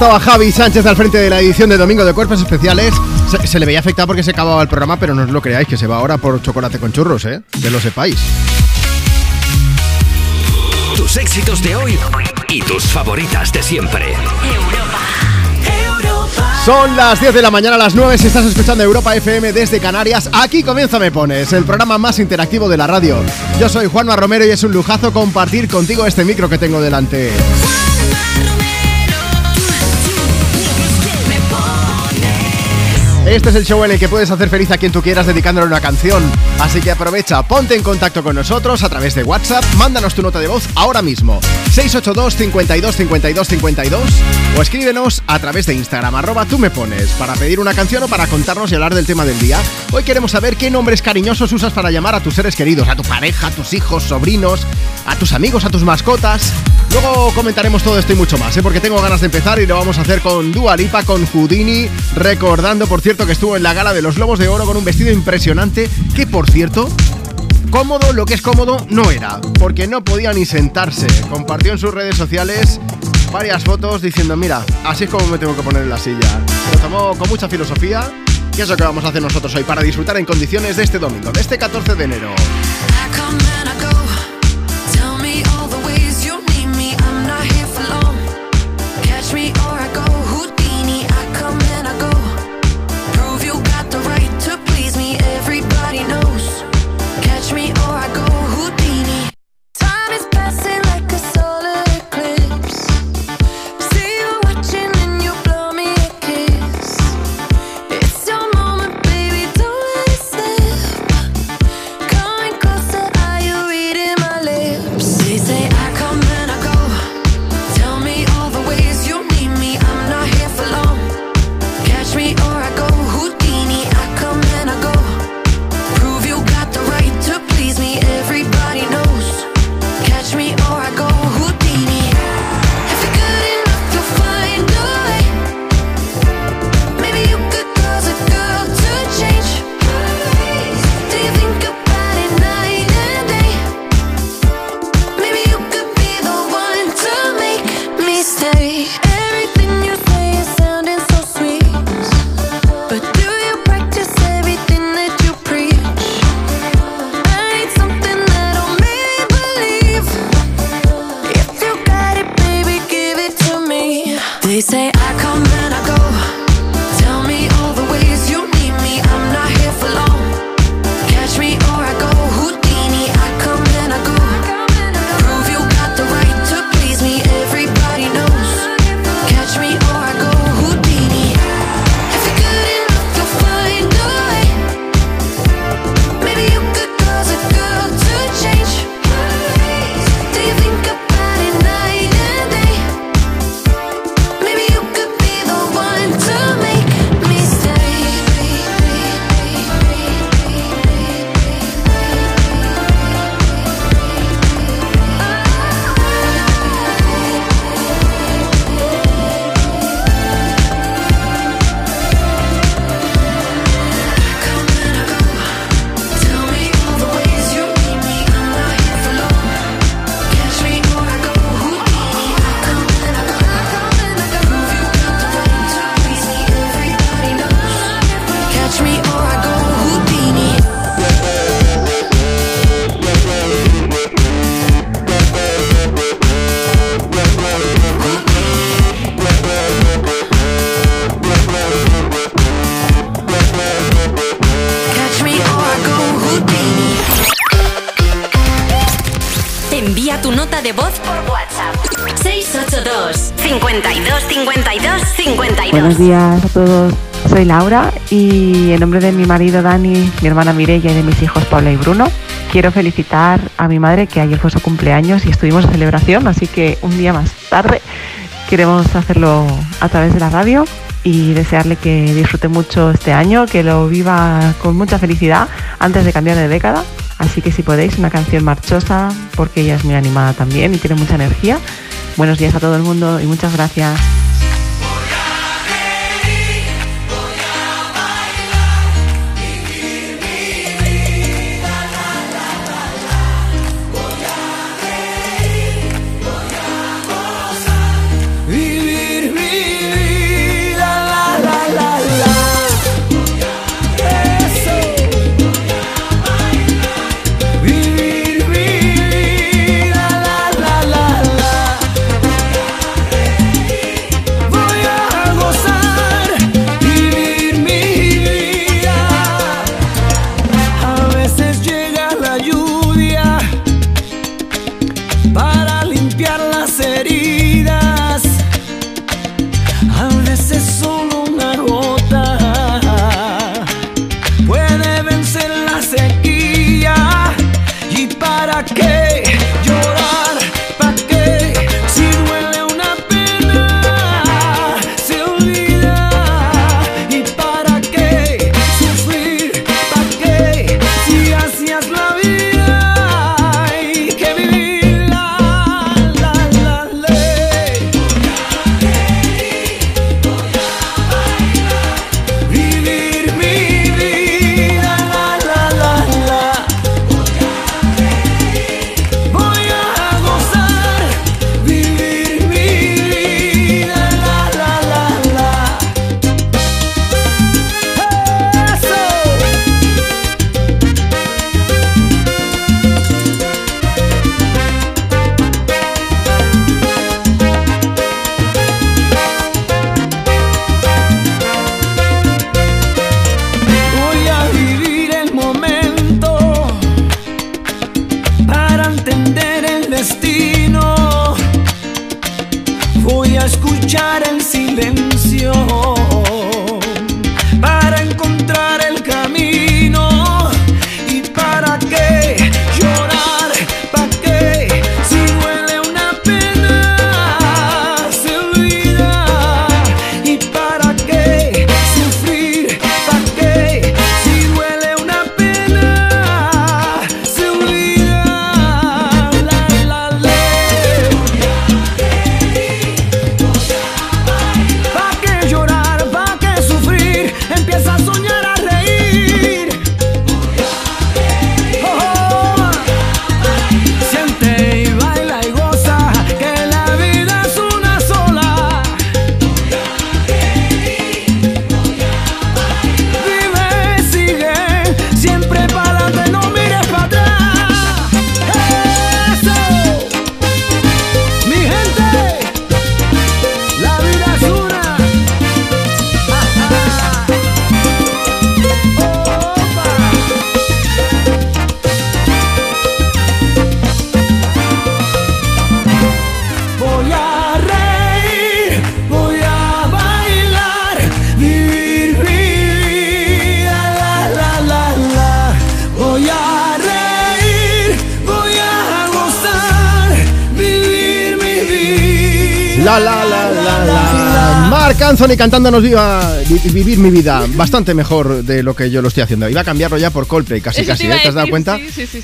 Estaba Javi Sánchez al frente de la edición de Domingo de Cuerpos Especiales. Se, le veía afectado porque se acababa el programa, pero no os lo creáis, que se va ahora por chocolate con churros, ¿eh? Que lo sepáis. Tus éxitos de hoy y tus favoritas de siempre. Son las 10 de la mañana, a las 9 si estás escuchando Europa FM desde Canarias. Aquí comienza Me Pones, el programa más interactivo de la radio. Yo soy Juanma Romero y es un lujazo compartir contigo este micro que tengo delante. Este es el show en el que puedes hacer feliz a quien tú quieras dedicándole una canción. Así que aprovecha, ponte en contacto con nosotros a través de WhatsApp, mándanos tu nota de voz ahora mismo. 682 52 52 52 o escríbenos a través de Instagram, arroba tú me pones, para pedir una canción o para contarnos y hablar del tema del día. Hoy queremos saber qué nombres cariñosos usas para llamar a tus seres queridos, a tu pareja, a tus hijos, sobrinos, a tus amigos, a tus mascotas. Luego comentaremos todo esto y mucho más, ¿eh? porque tengo ganas de empezar y lo vamos a hacer con Dua Lipa, con Houdini, recordando, por cierto, que estuvo en la gala de los Lobos de Oro con un vestido impresionante, que por cierto, cómodo, lo que es cómodo, no era, porque no podía ni sentarse. Compartió en sus redes sociales varias fotos diciendo, mira, así es como me tengo que poner en la silla. Se lo tomó con mucha filosofía, y es lo que vamos a hacer nosotros hoy para disfrutar en condiciones de este domingo, de este 14 de enero. En nombre de mi marido Dani, mi hermana Mireia y de mis hijos Paula y Bruno, quiero felicitar a mi madre que ayer fue su cumpleaños y estuvimos en celebración, así que un día más tarde queremos hacerlo a través de la radio y desearle que disfrute mucho este año, que lo viva con mucha felicidad antes de cambiar de década. Así que si podéis, una canción marchosa, porque ella es muy animada también y tiene mucha energía. Buenos días a todo el mundo y muchas gracias. Anthony cantándonos viva vivir mi vida bastante mejor de lo que yo lo estoy haciendo. Iba a cambiarlo ya por Coldplay, casi casi, ¿eh? ¿te has dado cuenta?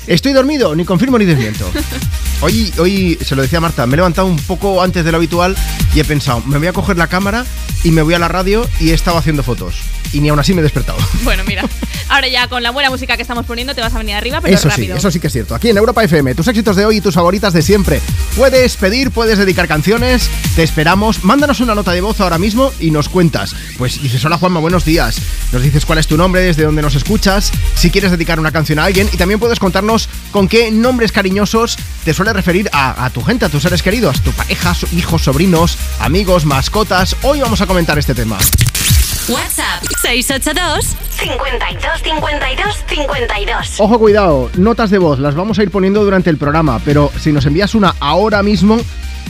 Estoy dormido, ni confirmo ni desmiento. Hoy, hoy, se lo decía Marta, me he levantado un poco antes de lo habitual y he pensado, me voy a coger la cámara y me voy a la radio y he estado haciendo fotos. Y ni aún así me he despertado. Bueno, mira, ahora ya con la buena música que estamos poniendo te vas a venir arriba, pero eso rápido. Sí, eso sí que es cierto. Aquí en Europa FM, tus éxitos de hoy y tus favoritas de siempre. Puedes pedir, puedes dedicar canciones, te esperamos. Mándanos una nota de voz ahora mismo y nos cuentas. Pues dices, hola Juanma, buenos días. Nos dices cuál es tu nombre, desde dónde nos escuchas, si quieres dedicar una canción a alguien y también puedes contarnos con qué nombres cariñosos te suele referir a, a tu gente, a tus seres queridos, tu pareja, hijos, sobrinos, amigos, mascotas. Hoy vamos a comentar este tema. WhatsApp 682 52 52 52. Ojo, cuidado, notas de voz las vamos a ir poniendo durante el programa, pero si nos envías una ahora mismo,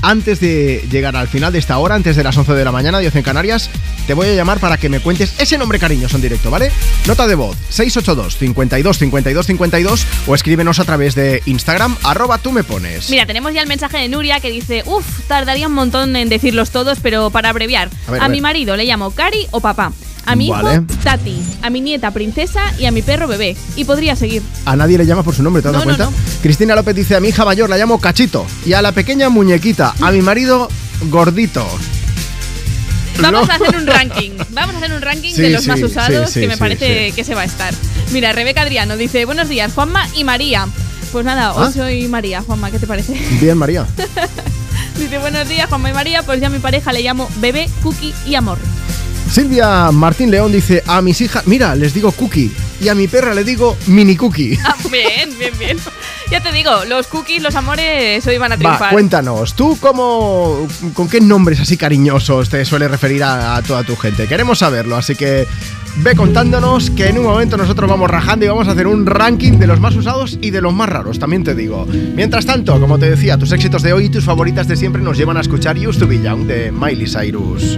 antes de llegar al final de esta hora, antes de las 11 de la mañana, 10 en Canarias, te voy a llamar para que me cuentes ese nombre cariñoso en directo, ¿vale? Nota de voz 682 52 52 52 o escríbenos a través de Instagram, arroba tú me pones. Mira, tenemos ya el mensaje de Nuria que dice, uff, tardaría un montón en decirlos todos, pero para abreviar, a, mi marido le llamo Cari o papá. A mi hijo, Tati. A mi nieta, Princesa. Y a mi perro, Bebé. Y podría seguir. A nadie le llama por su nombre, ¿te has dado cuenta? Cristina López dice, a mi hija mayor la llamo Cachito. Y a la pequeña Muñequita. A mi marido, Gordito. Vamos a hacer un ranking. Vamos a hacer un ranking de los más usados que me parece que se va a estar. Mira, Rebeca Adriano dice, buenos días, Juanma y María. Pues nada, hoy ¿Ah? soy María. Juanma, ¿qué te parece? Bien, María. dice, buenos días, Juanma y María. Pues ya a mi pareja le llamo Bebé, Cookie y Amor. Silvia Martín León dice, a mis hijas, mira, les digo cookie y a mi perra le digo mini cookie. Ah, bien, bien, bien. Ya te digo, los cookies, los amores, hoy van a triunfar. Va, cuéntanos, ¿tú cómo, con qué nombres así cariñosos te suele referir a, toda tu gente? Queremos saberlo, así que ve contándonos que en un momento nosotros vamos rajando y vamos a hacer un ranking de los más usados y de los más raros, también te digo. Mientras tanto, como te decía, tus éxitos de hoy y tus favoritas de siempre nos llevan a escuchar Used to Be Young de Miley Cyrus.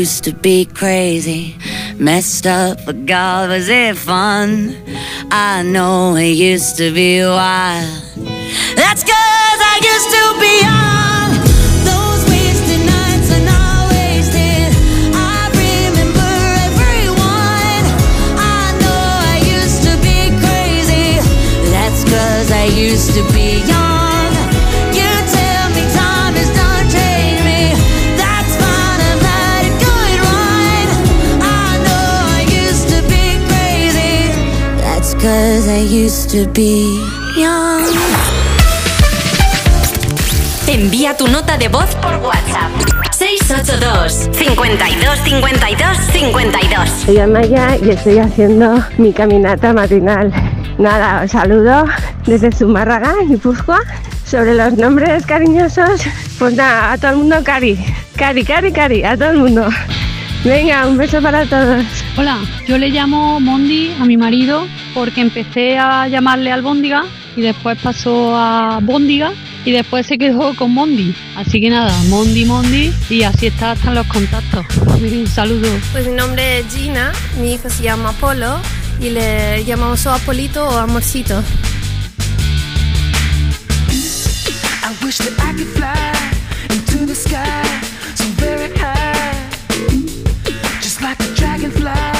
used to be crazy, messed up, but God, was it fun? I know it used to be wild. That's cause I used to be young. Those wasted nights are not wasted. I remember everyone. I know I used to be crazy. That's cause I used to be young. Cause I used to be young. Envía tu nota de voz por WhatsApp. 682 52 52 52 Soy Amaya y estoy haciendo mi caminata matinal. Nada, os saludo desde Zumárraga, Guipúzcoa. Sobre los nombres cariñosos, pues nada, a todo el mundo Cari. Cari, Cari, Cari, a todo el mundo. Venga, un beso para todos. Hola, yo le llamo Mondi a mi marido porque empecé a llamarle al Bóndiga y después pasó a Bóndiga y después se quedó con Mondi. Así que nada, Mondi, Mondi y así está hasta los contactos. Un saludo. Pues mi nombre es Gina, mi hijo se llama Apolo y le llamamos o Apolito o Amorcito. I wish that I could fly into the sky so very high, just like a dragonfly.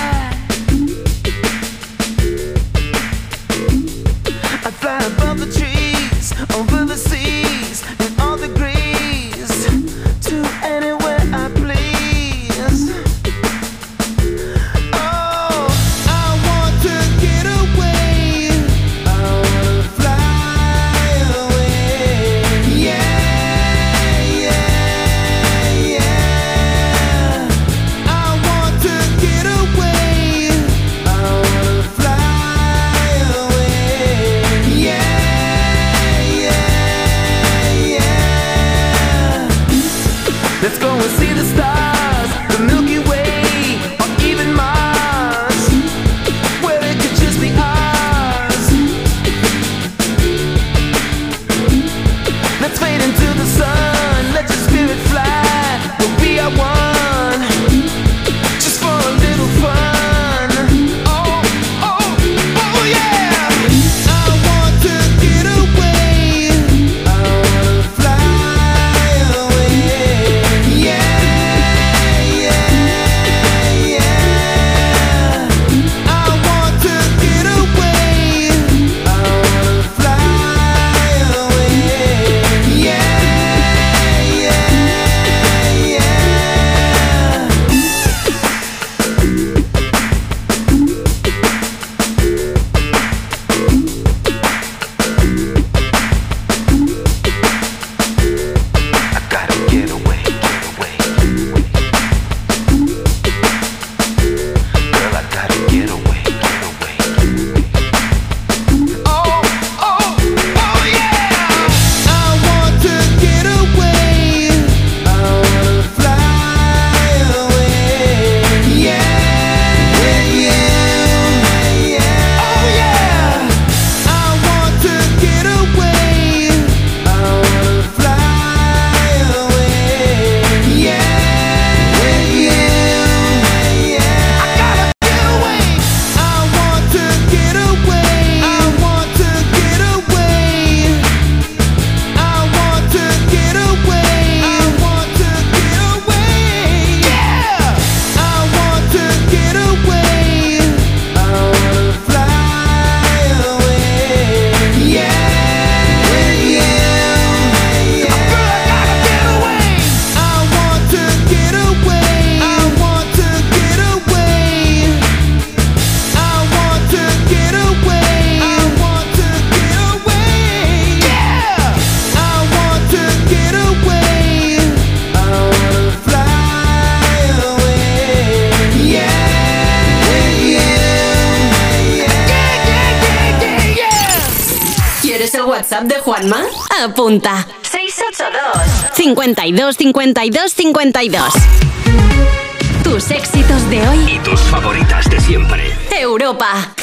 52 52 52 Tus éxitos de hoy y tus favoritas de siempre. Europa.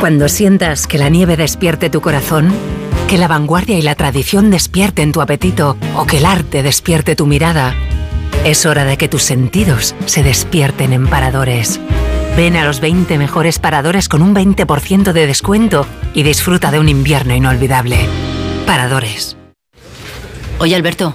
Cuando sientas que la nieve despierte tu corazón, que la vanguardia y la tradición despierten tu apetito o que el arte despierte tu mirada, es hora de que tus sentidos se despierten en paradores. Ven a los 20 mejores paradores con un 20% de descuento y disfruta de un invierno inolvidable. Paradores. Oye Alberto,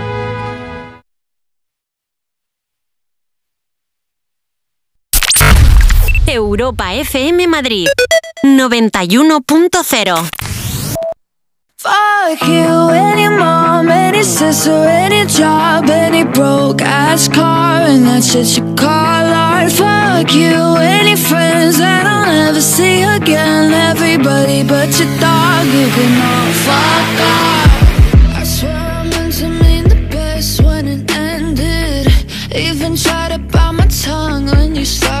Europa FM Madrid 91.0 Fuck you, any mom, any sister, any job, any broke ass car, and that's shit you call art. Fuck you, any friends that I'll never see again. Everybody but your dog, you can all fuck off. I swear I the best when it ended. Even tried to bite my tongue when you started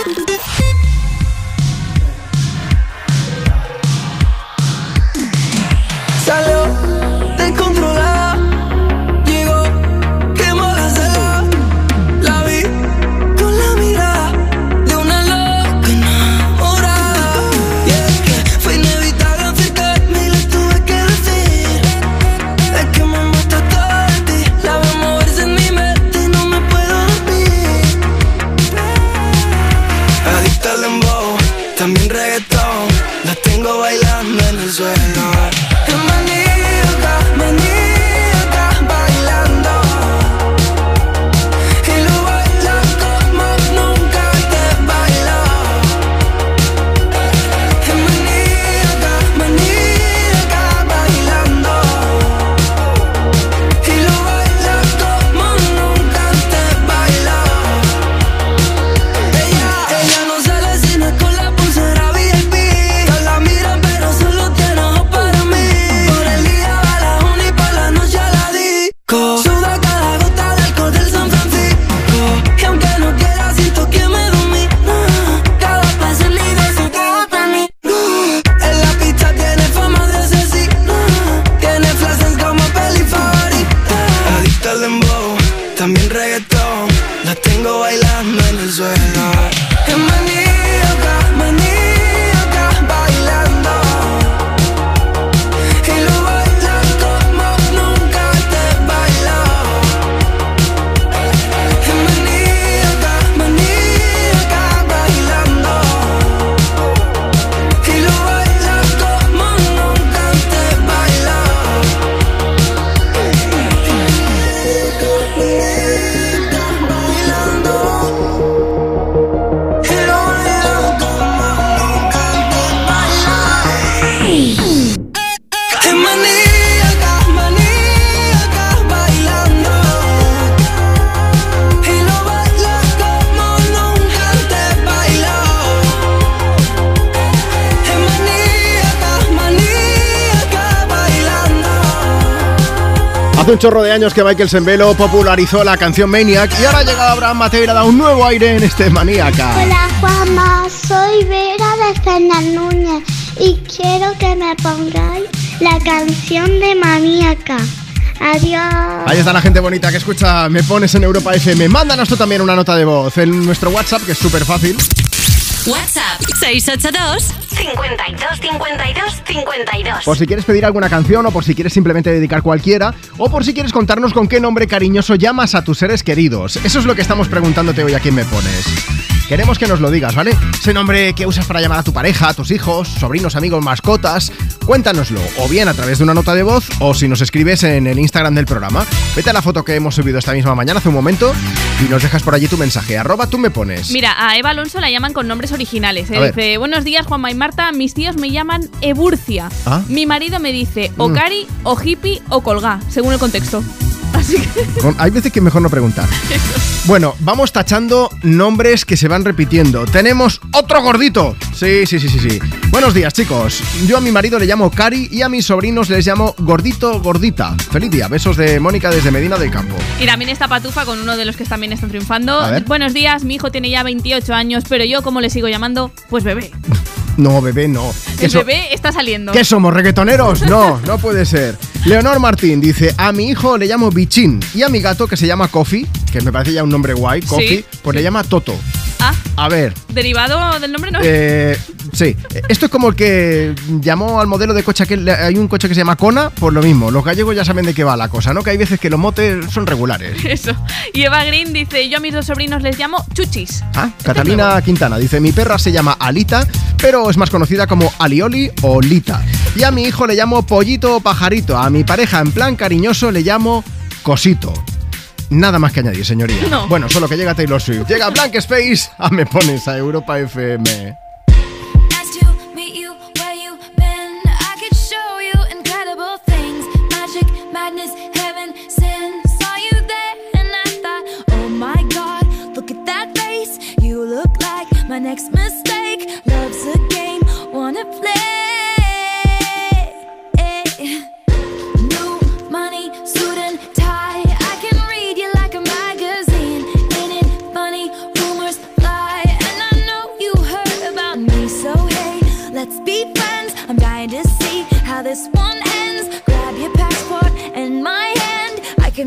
Hace un chorro de años que Michael Sembelo popularizó la canción Maniac y ahora ha llegado Abraham Mateo y le dado un nuevo aire en este Maníaca. Hola Juanma, soy Vera de Fernández Núñez y quiero que me pongáis la canción de Maníaca. Adiós. Ahí está la gente bonita que escucha Me Pones en Europa FM. Mándanos tú también una nota de voz en nuestro WhatsApp, que es súper fácil. WhatsApp 682 52 52 52. Por si quieres pedir alguna canción o por si quieres simplemente dedicar cualquiera o por si quieres contarnos con qué nombre cariñoso llamas a tus seres queridos. Eso es lo que estamos preguntándote hoy a quién me pones. Queremos que nos lo digas, ¿vale? Ese nombre que usas para llamar a tu pareja, a tus hijos, sobrinos, amigos, mascotas. Cuéntanoslo, o bien a través de una nota de voz, o si nos escribes en el Instagram del programa. Vete a la foto que hemos subido esta misma mañana, hace un momento, y nos dejas por allí tu mensaje. Arroba tú me pones. Mira, a Eva Alonso la llaman con nombres originales. ¿eh? Dice, buenos días Juanma y Marta, mis tíos me llaman Eburcia. Ah. Mi marido me dice o Mm. Cari, o hippie, o colgá, según el contexto. Así que... Hay veces que es mejor no preguntar. Bueno, vamos tachando nombres que se van repitiendo. Tenemos otro gordito. Sí, sí, sí, sí, sí. Buenos días, chicos. Yo a mi marido le llamo Cari y a mis sobrinos les llamo Gordito Gordita. Feliz día. Besos de Mónica desde Medina del Campo. Y también está Patufa con uno de los que también están triunfando. Buenos días, mi hijo tiene ya 28 años, pero yo, ¿cómo le sigo llamando? Pues bebé. No, bebé, no. ¿Qué El so- bebé está saliendo. ¿Qué somos, reggaetoneros? No, no puede ser. Leonor Martín dice, a mi hijo le llamo Bichín y a mi gato que se llama Coffee, que me parece ya un nombre guay, Coffee, pues le llama Toto. Ah, A ver, derivado del nombre, ¿no? Eh, sí, esto es como el que llamó al modelo de coche aquel. Hay un coche que se llama Kona, por lo mismo. Los gallegos ya saben de qué va la cosa, ¿no? Que hay veces que los motes son regulares. Eso. Y Eva Green dice, yo a mis dos sobrinos les llamo chuchis. Ah, Catalina Quintana dice: Mi perra se llama Alita, pero es más conocida como Alioli o Lita. Y a mi hijo le llamo Pollito o Pajarito. A mi pareja, en plan cariñoso, le llamo Cosito. Nada más que añadir, señoría. No. Bueno, solo que llega Taylor Swift. Llega Blank Space. Ah, me pones a Europa FM.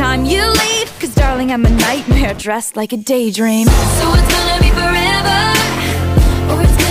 Time you leave. Cause darling, I'm a nightmare dressed like a daydream. So it's gonna be forever, or it's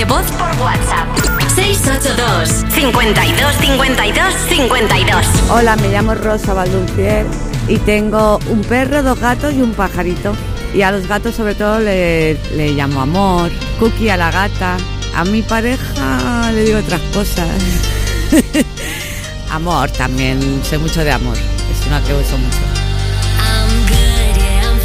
de voz por WhatsApp 682 682 52 52 52. Hola, me llamo Rosa Valduncier y tengo un perro, dos gatos y un pajarito. Y a los gatos sobre todo le, le llamo amor, cookie a la gata. A mi pareja le digo otras cosas. amor también, sé mucho de amor. Es una que uso mucho. I'm good, yeah, I'm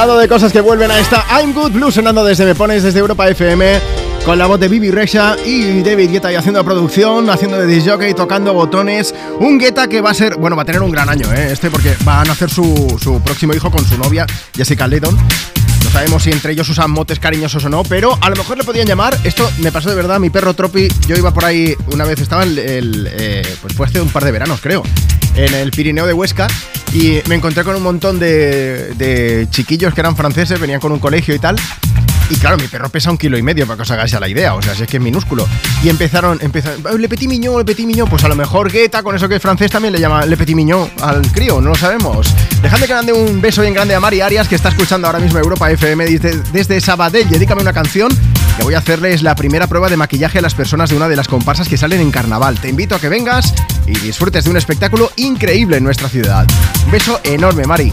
Hablando de cosas que vuelven a esta I'm Good Blue sonando desde Me Pones desde Europa FM con la voz de Bibi Rexha y David Guetta y haciendo producción, haciendo de disc tocando botones. Un Guetta que va a ser, bueno, va a tener un gran año, ¿eh? Este porque van a hacer su, su próximo hijo con su novia, Jessica Ledon. No sabemos si entre ellos usan motes cariñosos o no, pero a lo mejor le podían llamar. Esto me pasó de verdad, mi perro Tropi. Yo iba por ahí una vez, estaba el, el, eh, pues fue hace un par de veranos, creo, en el Pirineo de Huesca. Y me encontré con un montón de, chiquillos que eran franceses, venían con un colegio y tal. Y claro, mi perro pesa un kilo y medio, para que os hagáis la idea, o sea, si es que es minúsculo. Y empezaron, empezaron, "Oh, Le Petit Mignon, Le Petit Mignon, pues a lo mejor Guetta, con eso que es francés, también le llama Le Petit Mignon al crío, no lo sabemos. Dejadme que mande un beso bien grande a Mari Arias, que está escuchando ahora mismo Europa FM desde, desde Sabadell. Dedícame una canción voy a hacerles la primera prueba de maquillaje a las personas de una de las comparsas que salen en carnaval. Te invito a que vengas y disfrutes de un espectáculo increíble en nuestra ciudad. Un beso enorme, Mari.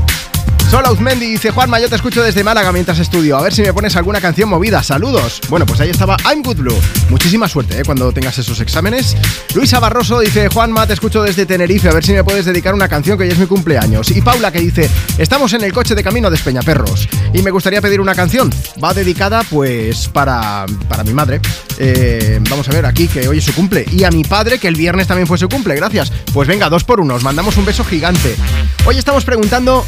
Sola Uzmendi dice Juanma, yo te escucho desde Málaga mientras estudio. A ver si me pones alguna canción movida. Saludos. Bueno, pues ahí estaba I'm Good Blue. Muchísima suerte ¿eh? cuando tengas esos exámenes. Luisa Barroso dice Juanma, te escucho desde Tenerife. A ver si me puedes dedicar una canción que hoy es mi cumpleaños. Y Paula que dice Estamos en el coche de camino de Espeñaperros y me gustaría pedir una canción. Va dedicada pues para, para mi madre. Eh, vamos a ver aquí que hoy es su cumple. Y a mi padre que el viernes también fue su cumple. Gracias. Pues venga, dos por uno. Os mandamos un beso gigante. Hoy estamos preguntando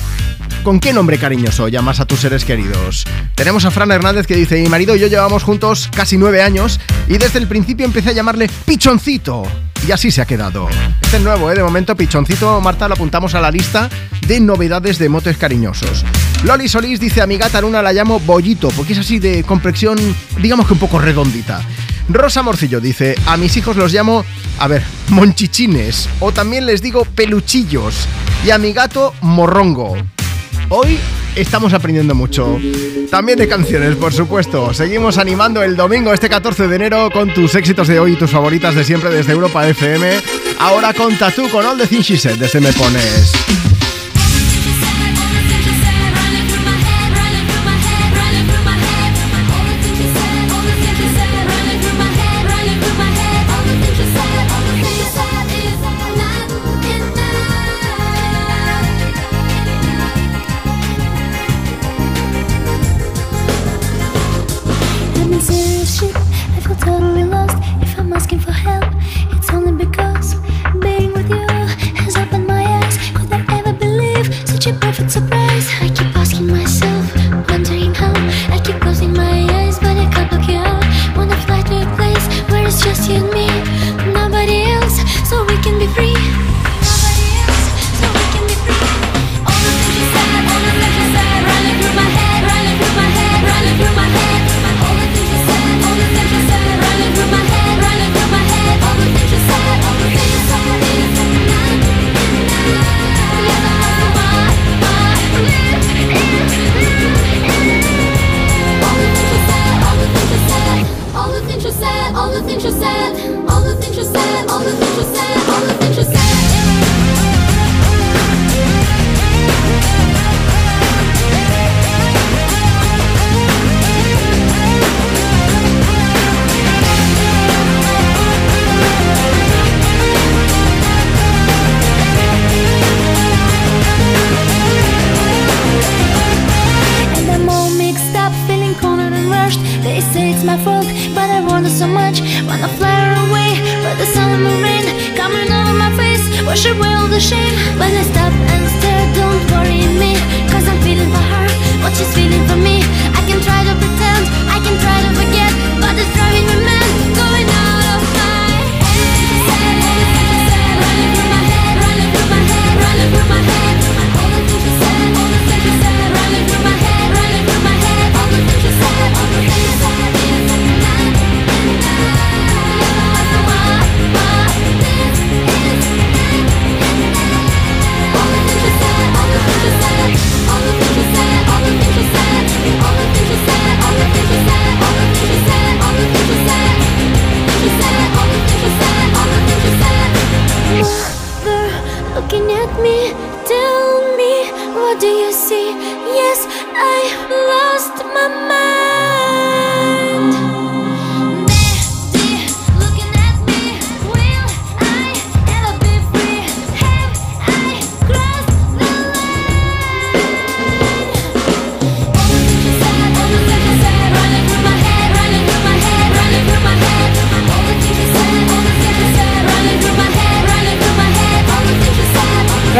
¿Con qué nombre cariñoso llamas a tus seres queridos? Tenemos a Fran Hernández que dice, mi marido y yo llevamos juntos casi nueve años y desde el principio empecé a llamarle Pichoncito. Y así se ha quedado. Este es nuevo, ¿eh? De momento, Pichoncito, Marta, lo apuntamos a la lista de novedades de motes cariñosos. Loli Solís dice, a mi gata Luna la llamo Bollito, porque es así de complexión, digamos que un poco redondita. Rosa Morcillo dice, a mis hijos los llamo, a ver, monchichines, o también les digo peluchillos, y a mi gato morrongo. Hoy estamos aprendiendo mucho. También de canciones, por supuesto. Seguimos animando el domingo, este 14 de enero, con tus éxitos de hoy y tus favoritas de siempre desde Europa FM. Ahora con Tatú, con All the Things She Said, desde Me Pones.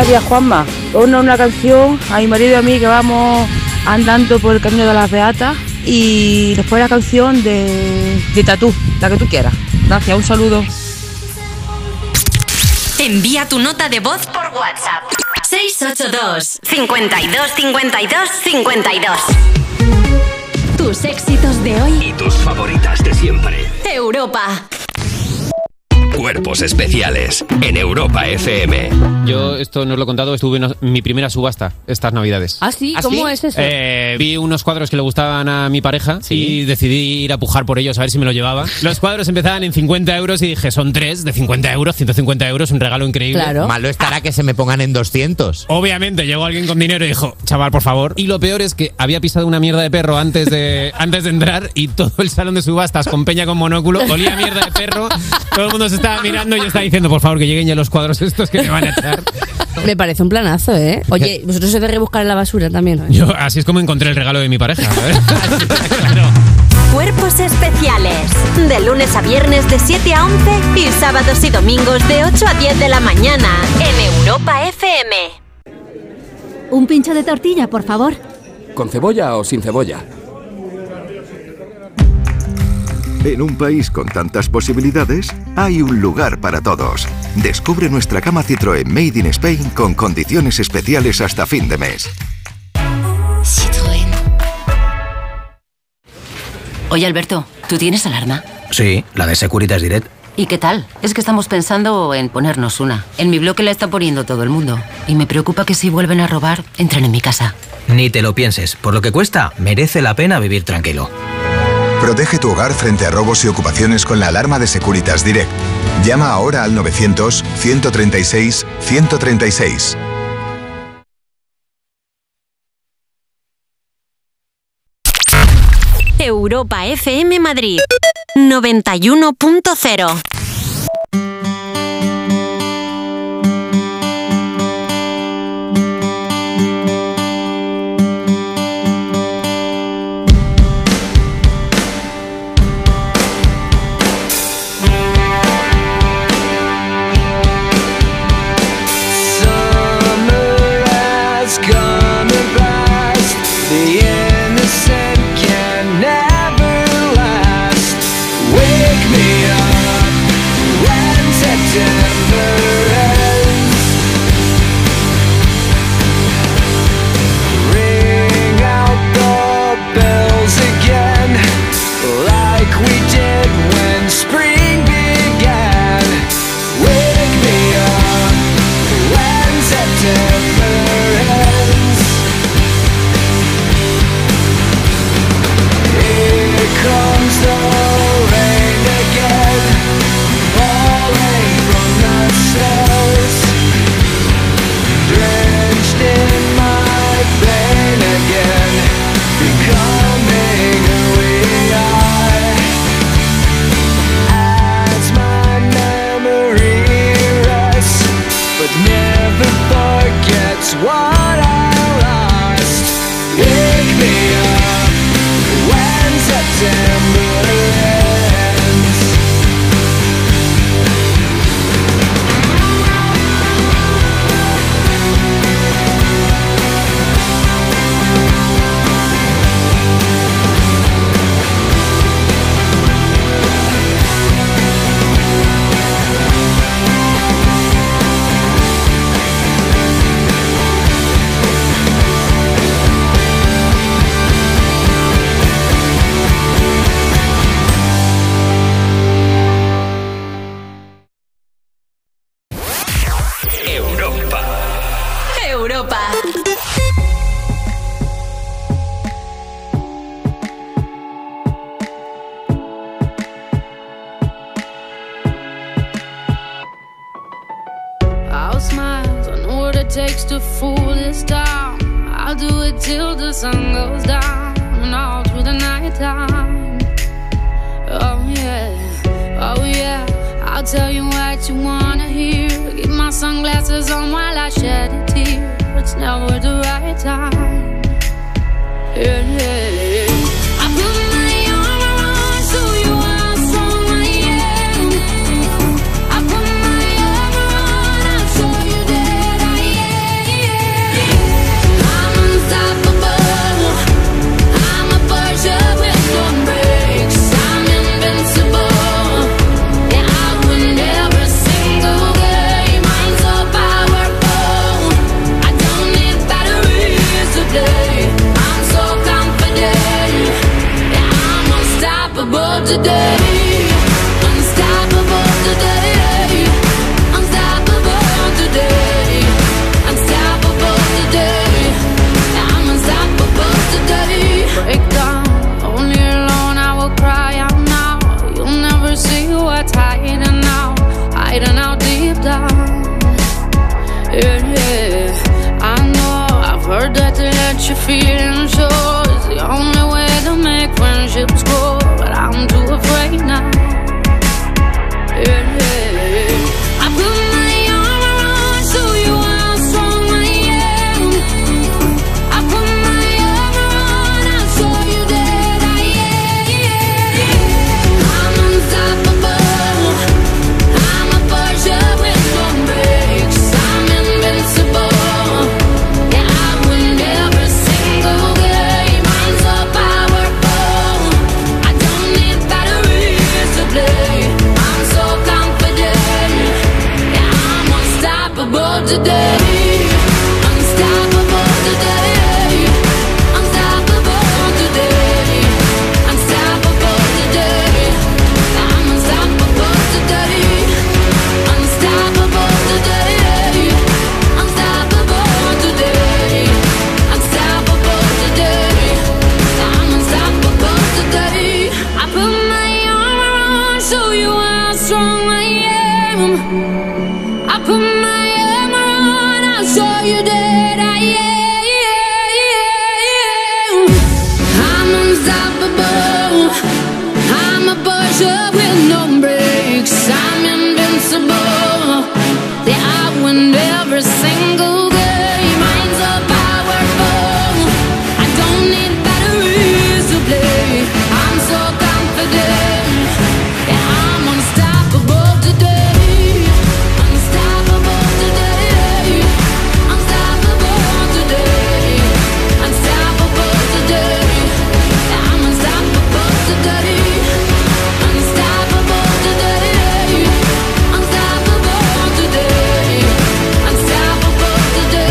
Gracias Juanma. Una, una canción a mi marido y a mí que vamos andando por el camino de las Beatas y después la canción de, de Tatú, la que tú quieras. Gracias, un saludo. Envía tu nota de voz por WhatsApp. 682 52 52 52 Tus éxitos de hoy. Y tus favoritas de siempre. Europa. Cuerpos especiales en Europa FM. Yo esto no os lo he contado, estuve en mi primera subasta estas navidades. ¿Ah, sí? ¿Cómo es eso? Eh, vi unos cuadros que le gustaban a mi pareja y decidí ir a pujar por ellos a ver si me lo llevaba. Los cuadros empezaban en 50 euros y dije, son tres de 50 euros, 150 euros, un regalo increíble. Malo estará que se me pongan en 200. Obviamente, llegó alguien con dinero y dijo, chaval, por favor. Y lo peor es que había pisado una mierda de perro antes de, antes de entrar y todo el salón de subastas con peña con monóculo olía a mierda de perro. Todo el mundo se estaba mirando y yo estaba diciendo, por favor, que lleguen ya los cuadros estos que me van a echar. Me parece un planazo, ¿eh? Oye, vosotros se de rebuscar en la basura también. ¿no? Yo, así es como encontré el regalo de mi pareja. ¿sabes? Cuerpos especiales. De lunes a viernes de 7 a 11 y sábados y domingos de 8 a 10 de la mañana en Europa FM. Un pincho de tortilla, por favor. ¿Con cebolla o sin cebolla? En un país con tantas posibilidades, hay un lugar para todos. Descubre nuestra cama Citroën Made in Spain con condiciones especiales hasta fin de mes. Oye, Alberto, ¿tú tienes alarma? Sí, la de Securitas Direct. ¿Y qué tal? Es que estamos pensando en ponernos una. En mi bloque la está poniendo todo el mundo. Y me preocupa que si vuelven a robar, entren en mi casa. Ni te lo pienses. Por lo que cuesta, merece la pena vivir tranquilo. Protege tu hogar frente a robos y ocupaciones con la alarma de Securitas Direct. Llama ahora al 900-136-136. Europa FM Madrid 91.0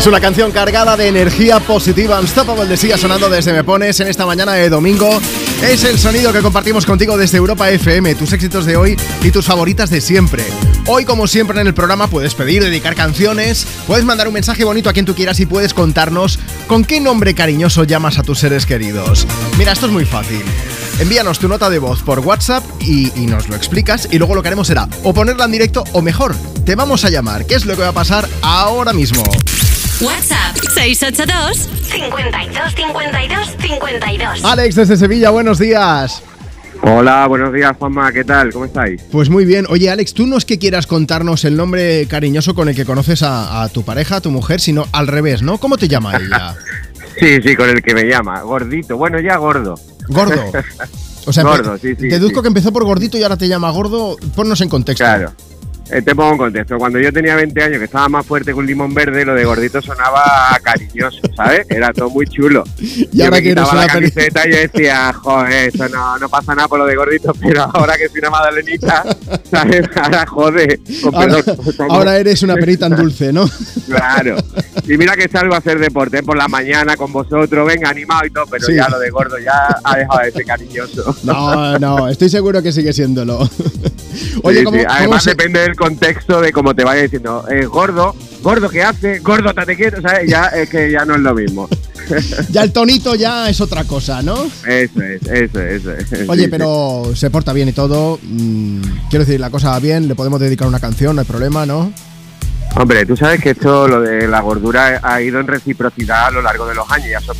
una canción cargada de energía positiva. Unstoppable de Sia sonando desde Me Pones en esta mañana de domingo. Es el sonido que compartimos contigo desde Europa FM, tus éxitos de hoy y tus favoritas de siempre. Hoy, como siempre en el programa, puedes pedir, dedicar canciones, puedes mandar un mensaje bonito a quien tú quieras y puedes contarnos con qué nombre cariñoso llamas a tus seres queridos. Mira, esto es muy fácil. Envíanos tu nota de voz por WhatsApp y, y nos lo explicas y luego lo que haremos será o ponerla en directo o mejor, te vamos a llamar, que es lo que va a pasar ahora mismo. WhatsApp 682 52 52 52. Alex desde Sevilla, buenos días. Hola, buenos días Juanma, ¿qué tal? ¿Cómo estáis? Pues muy bien. Oye, Alex, tú no es que quieras contarnos el nombre cariñoso con el que conoces a, a tu pareja, a tu mujer, sino al revés, ¿no? ¿Cómo te llama ella? Sí, sí, con el que me llama, gordito, bueno, ya gordo. Gordo. O sea, Gordo, sí, sí, deduzco sí. que empezó por gordito y ahora te llama gordo. Ponnos en contexto. Claro. Eh, te pongo en contexto. Cuando yo tenía 20 años, que estaba más fuerte que un limón verde, lo de gordito sonaba cariñoso, ¿sabes? Era todo muy chulo. Y yo ahora me que eres quitaba la una peli- camiseta y yo decía, joder, esto no, no pasa nada por lo de gordito, pero ahora que soy una magdalenita, ¿sabes? Ahora jode. Con Ahora, eres una perita en dulce, ¿no? Claro. Y mira que salgo a hacer deporte por la mañana con vosotros, venga, animado y todo, pero Sí. ya lo de gordo ya ha dejado de ser cariñoso. No, no, estoy seguro que sigue siéndolo. Oye, Sí, ¿cómo, sí. cómo Además se- depende del contexto de cómo te vaya diciendo, eh, gordo, gordo, ¿qué hace? Gordo, te quieto, ¿sabes? Ya es que ya no es lo mismo. ya el tonito ya es otra cosa, ¿no? Eso es, eso es, eso es. Oye, Sí, pero se porta bien y todo. mm, quiero decir, la cosa va bien, le podemos dedicar una canción, no hay problema, ¿no? Hombre, tú sabes que esto, lo de la gordura, ha ido en reciprocidad a lo largo de los años. Ya son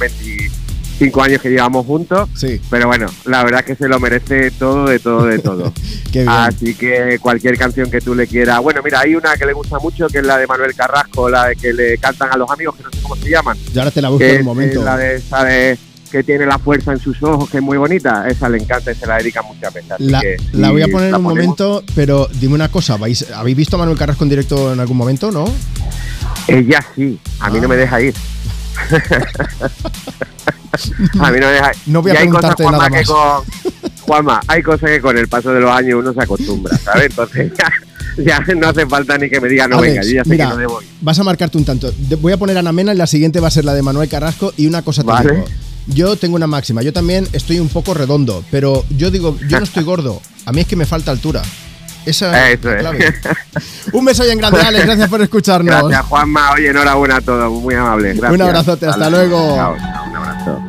25 años que llevamos juntos. Sí. Pero bueno, la verdad es que se lo merece todo, de todo, de todo. Qué bien. Así que cualquier canción que tú le quieras. Bueno, mira, hay una que le gusta mucho, que es la de Manuel Carrasco, la de que le cantan a los amigos, que no sé cómo se llaman. Yo ahora te la busco en un es, momento. eh, la de esa de que tiene la fuerza en sus ojos, que es muy bonita. Esa le encanta y se la dedica muchas veces. La, que la voy a poner en un ponemos- momento, pero dime una cosa, ¿vais, ¿habéis visto a Manuel Carrasco en directo en algún momento, no? Ella sí, a mí no me Ah. deja ir. a mí no me deja. No voy a Y hay cosas, preguntarte Juanma, nada que con, Juanma, hay cosas que con el paso de los años uno se acostumbra, ¿sabes? Entonces ya, ya no hace falta ni que me diga no Alex, venga, yo ya sé mira, que no debo ir. vas a marcarte un tanto. Voy a poner a Ana Mena y la siguiente va a ser la de Manuel Carrasco y una cosa te Vale. digo. Yo tengo una máxima, yo también estoy un poco redondo, pero yo digo, yo no estoy gordo, a mí es que me falta altura. Esa Eso es. clave. Un beso y en grande, Alex, gracias por escucharnos. Gracias, Juanma. Oye, enhorabuena a todos, muy amable. Gracias. Un abrazote, hasta luego. Chao, chao, un abrazo.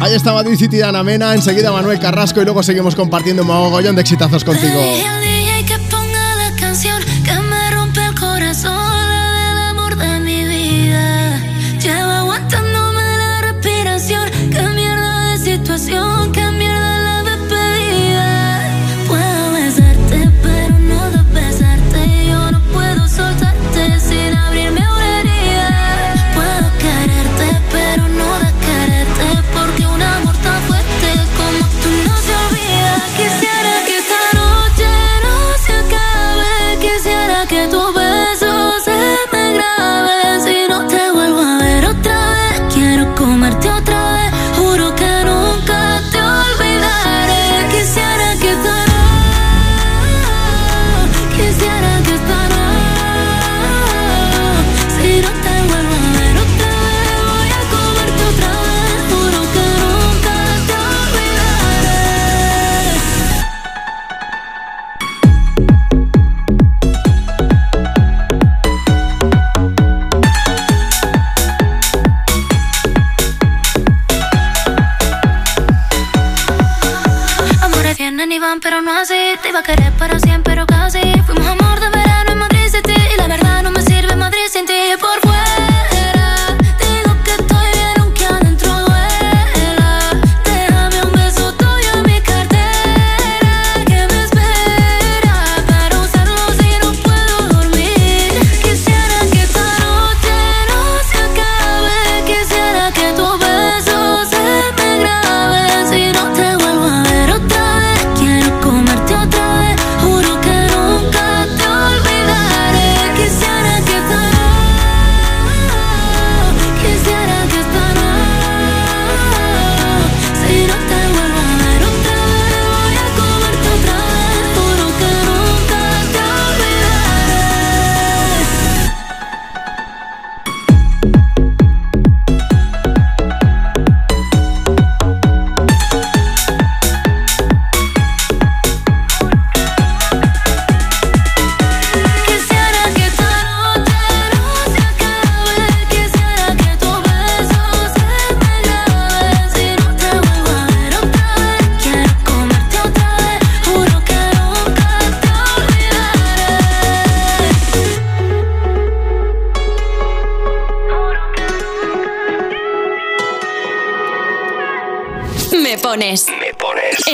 Ahí está Madrid City de Ana Mena, enseguida Manuel Carrasco y luego seguimos compartiendo un mogollón de exitazos contigo. Van, pero no así. Te iba a querer para siempre, pero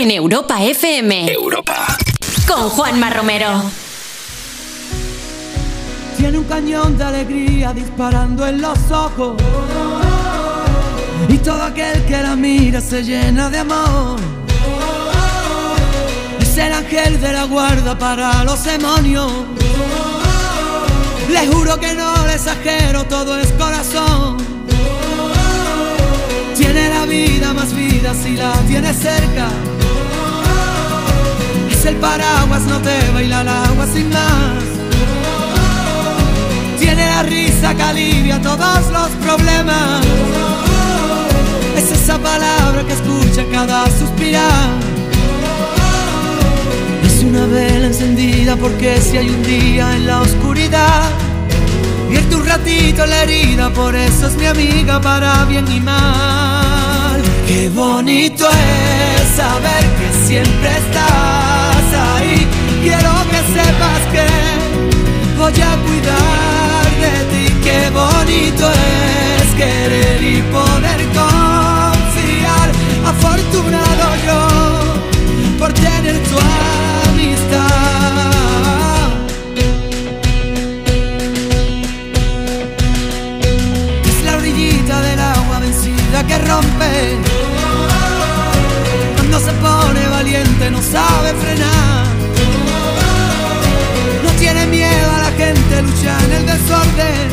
En Europa FM. Europa. Con Juanma Romero. Tiene un cañón de alegría disparando en los ojos. Y todo aquel que la mira se llena de amor. Es el ángel de la guarda para los demonios. Le juro que no le exagero, todo es corazón. Tiene la vida más vida si la tiene cerca. El paraguas, no te baila el agua sin más. Tiene la risa que alivia todos los problemas. Es esa palabra que escucha cada suspirar. Es una vela encendida porque si hay un día en la oscuridad, vierte un ratito la herida, por eso es mi amiga para bien y mal. Qué bonito es saber que siempre estás. Quiero que sepas que voy a cuidar de ti. Qué bonito es querer y poder confiar. Afortunado yo por tener tu amistad. Es la orillita del agua vencida que rompe. Cuando se pone valiente no sabe frenar. Gente, lucha en el desorden.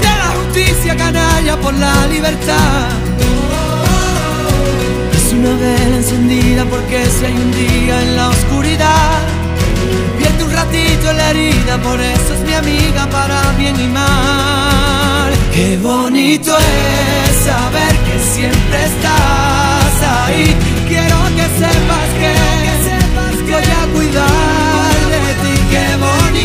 De la justicia canalla por la libertad. Es una vela encendida porque si hay un día en la oscuridad. Vierte un ratito la herida, por eso es mi amiga para bien y mal. Qué bonito es saber que siempre estás ahí. Quiero que sepas que, voy a cuidar de ti. Qué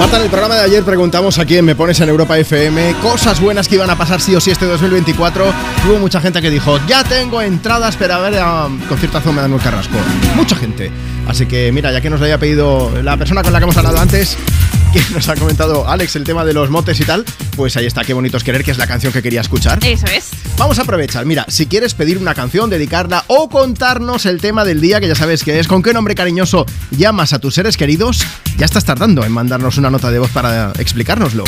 Marta, en el programa de ayer preguntamos a quién me pones en Europa FM cosas buenas que iban a pasar sí o sí este 2024. Hubo mucha gente que dijo, ya tengo entradas para ver a conciertazo me dan un carrasco. Mucha gente. Así que mira, ya que nos lo haya pedido la persona con la que hemos hablado antes, que nos ha comentado Alex el tema de los motes y tal, pues ahí está, qué bonito es querer, que es la canción que quería escuchar. Eso es. Vamos a aprovechar, mira, si quieres pedir una canción, dedicarla o contarnos el tema del día, que ya sabes que es con qué nombre cariñoso llamas a tus seres queridos, ya estás tardando en mandarnos una nota de voz para explicárnoslo.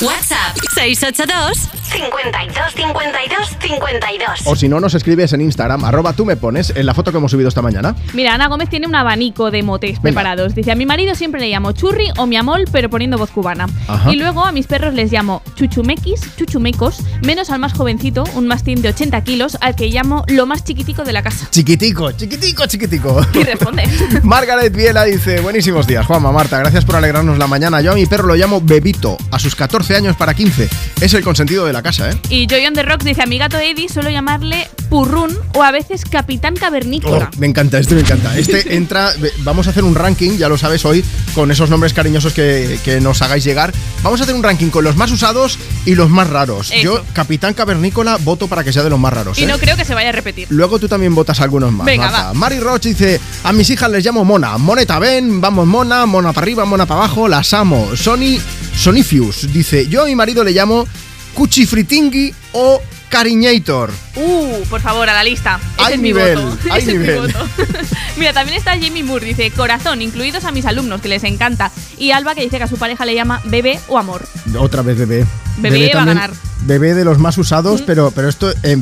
WhatsApp 682 52 52 52. O si no, nos escribes en Instagram, arroba tú me pones, en la foto que hemos subido esta mañana. Mira, Ana Gómez tiene un abanico de motes preparados. Dice, a mi marido siempre le llamo churri o mi amol, pero poniendo voz cubana. Ajá. Y luego a mis perros les llamo chuchumequis, chuchumecos, menos al más jovencito, un mastín de 80 kilos, al que llamo lo más chiquitico de la casa. Chiquitico, chiquitico, chiquitico. Y responde. Margaret Viela dice, buenísimos días, Juanma, Marta, gracias por alegrarnos la mañana. Yo a mi perro lo llamo Bebito, a sus 14 años para 15. Es el consentido de la casa, ¿eh? Y Joy on the Rocks dice, a mi gato Eddie suelo llamarle Purrún o a veces Capitán Cavernícola. Oh, me encanta, este me encanta. Este entra, vamos a hacer un ranking, ya lo sabes hoy, con esos nombres cariñosos que, que nos hagáis llegar. Vamos a hacer un ranking con los más usados y los más raros. Eso. Yo, Capitán Cavernícola, voto para que sea de los más raros. Y ¿eh? no creo que se vaya a repetir. Luego tú también votas algunos más. Venga, Marta. va. Mari Roch dice: A mis hijas les llamo Mona. Moneta, ven, vamos Mona, Mona para arriba, Mona para abajo, las amo. Sony, Sonifius dice: Yo a mi marido le llamo Cuchifritingui o Cariñator. Uh, por favor, a la lista. Ese Hay es mi voto. hay Ese es mi voto. Mira, también está Jamie Moore, dice corazón, incluidos a mis alumnos, que les encanta. Y Alba, que dice que a su pareja le llama bebé o amor. Otra vez bebé. Bebé va a ganar. Bebé de los más usados, pero, pero esto eh,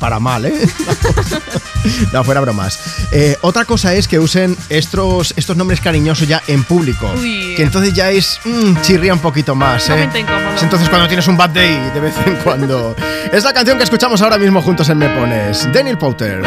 para mal, ¿eh? no, fuera bromas. Eh, otra cosa es que usen estos, estos nombres cariñosos ya en público. Uy. Que entonces ya es. mm, chirría un poquito más, ¿eh? Es entonces cuando tienes un bad day de vez en cuando. es la canción que escuchamos ahora mismo juntos en Me Pones. Daniel Powter.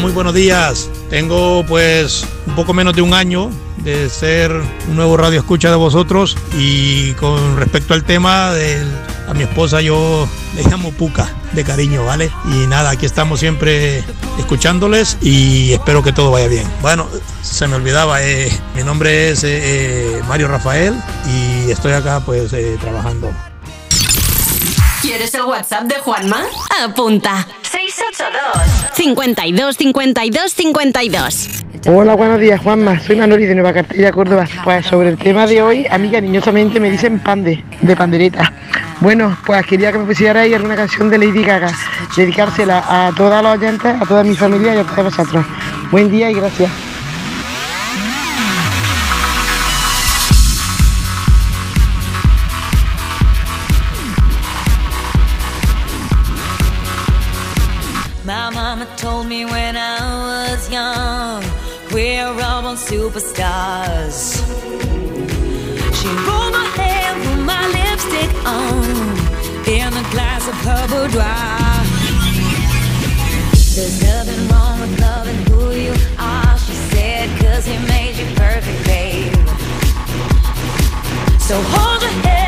Muy buenos días. Tengo pues un poco menos de un año de ser un nuevo radio escucha de vosotros y con respecto al tema de a mi esposa yo le llamo Puca de cariño, ¿vale? Y nada, aquí estamos siempre escuchándoles y espero que todo vaya bien. Bueno, se me olvidaba, eh, mi nombre es eh, eh, Mario Rafael y estoy acá pues eh, trabajando. ¿Quieres el WhatsApp de Juanma? Apunta. 682 52 52 52. Hola, buenos días, Juanma. Soy Manoli de Nueva Cartilla, Córdoba. Pues sobre el tema de hoy, a mí cariñosamente me dicen pande, de pandereta. Bueno, pues quería que me pusierais alguna canción de Lady Gaga, dedicársela a todas las oyentes, a toda mi familia y a todos vosotros. Buen día y gracias. Superstars. She rolled my hair, put my lipstick on, in a glass of her boudoir. There's nothing wrong with loving who you are, she said, cause he made you perfect, babe. So hold your head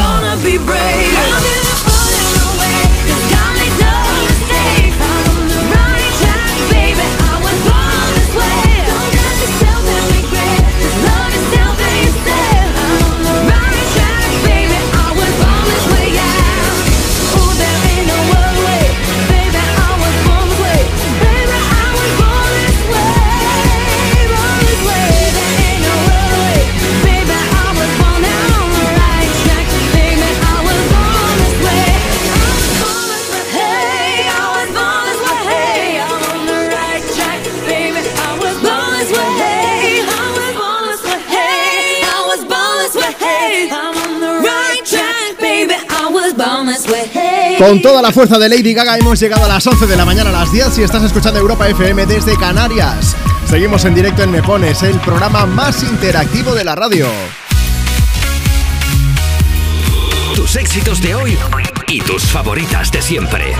I was born to be brave. Con toda la fuerza de Lady Gaga hemos llegado a las 11 de la mañana a las 10 y estás escuchando Europa FM desde Canarias. Seguimos en directo en Me Pones, el programa más interactivo de la radio. Tus éxitos de hoy y tus favoritas de siempre.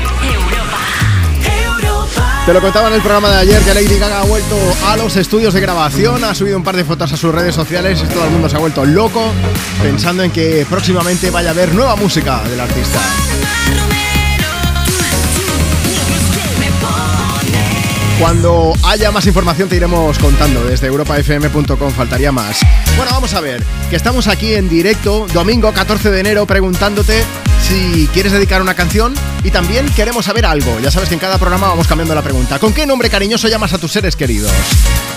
Te lo contaba en el programa de ayer que Lady Gaga ha vuelto a los estudios de grabación, ha subido un par de fotos a sus redes sociales y todo el mundo se ha vuelto loco pensando en que próximamente vaya a haber nueva música del artista. Cuando haya más información te iremos contando desde europafm.com, faltaría más. Bueno, vamos a ver, que estamos aquí en directo, domingo 14 de enero, preguntándote si quieres dedicar una canción y también queremos saber algo. Ya sabes que en cada programa vamos cambiando la pregunta. ¿Con qué nombre cariñoso llamas a tus seres queridos?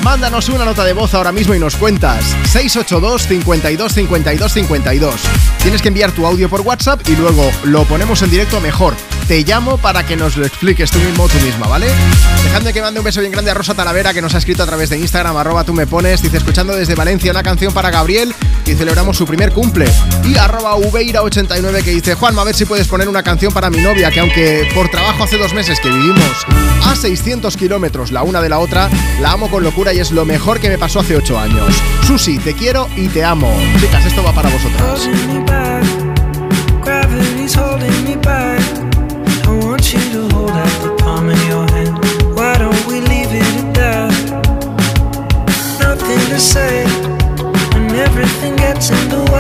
Mándanos una nota de voz ahora mismo y nos cuentas. 682 52 52 52. Tienes que enviar tu audio por WhatsApp y luego lo ponemos en directo mejor. Te llamo para que nos lo expliques tú mismo o tú misma, ¿vale? Dejadme que mande un beso bien grande a Rosa Talavera que nos ha escrito a través de Instagram, arroba tú me pones, dice escuchando desde Valencia una canción para Gabriel y celebramos su primer cumple. Y arroba Ubeira89 que dice, Juanma, a ver si puedes poner una canción para mi novia que aunque por trabajo hace dos meses que vivimos a 600 kilómetros la una de la otra, la amo con locura y es lo mejor que me pasó hace ocho años. Susi, te quiero y te amo. Chicas, esto va para vosotras. catch a.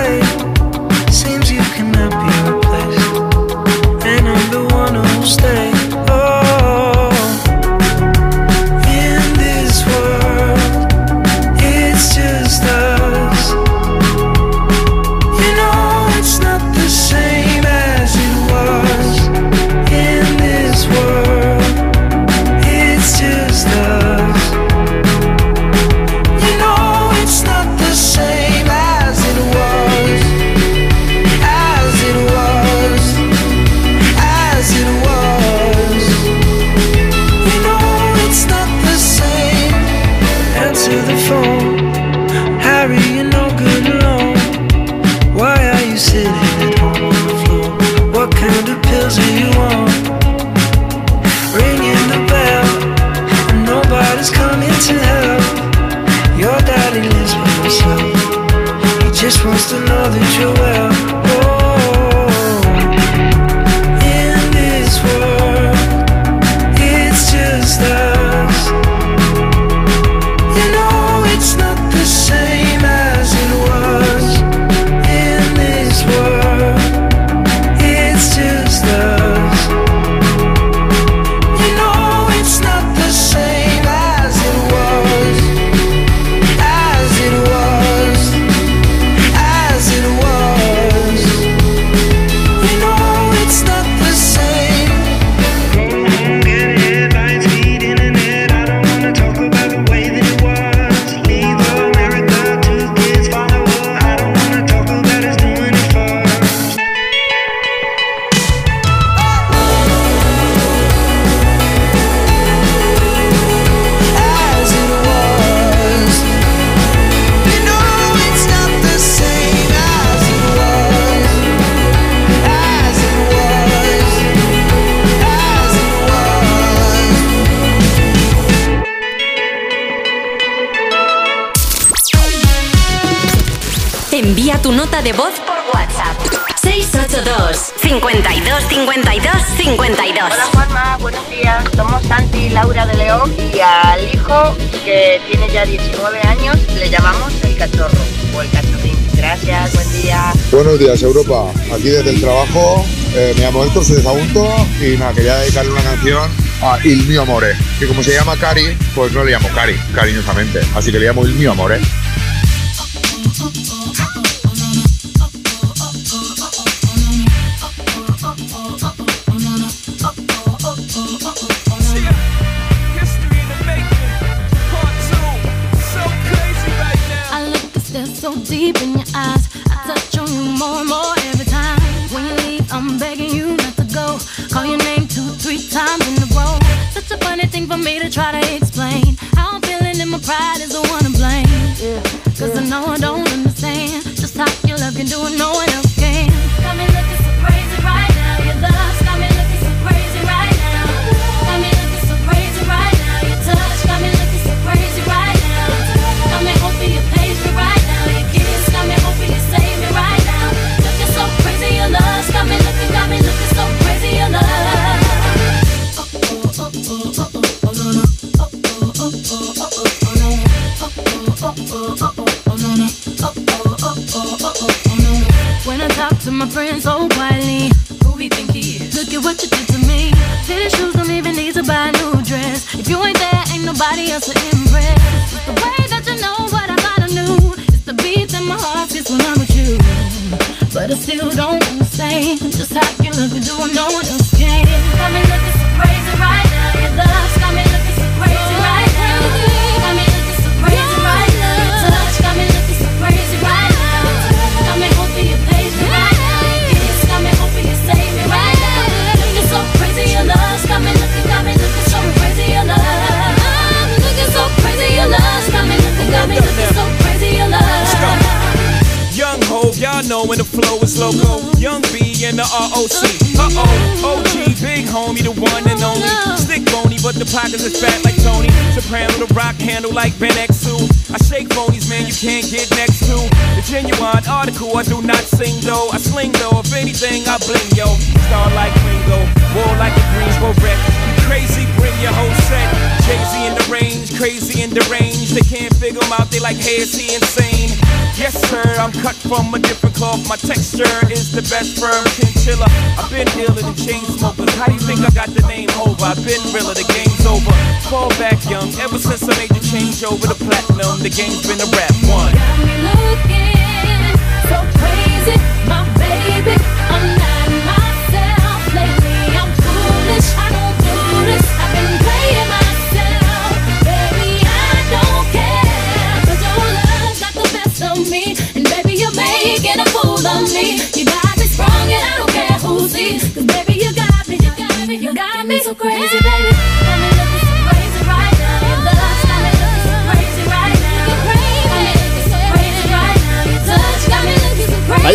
nota de voz por WhatsApp. 682 52 52 52. Hola Juanma, buenos días. Somos Santi y Laura de León y al hijo que tiene ya 19 años le llamamos el cachorro o el cachorrín. Gracias, buen día. Buenos días Europa, aquí desde el trabajo, eh, me llamo Héctor, soy de Sagunto y nada, quería dedicarle una canción a Il mio amore, que como se llama Cari, pues no le llamo Cari, cariñosamente, así que le llamo Il mio amore.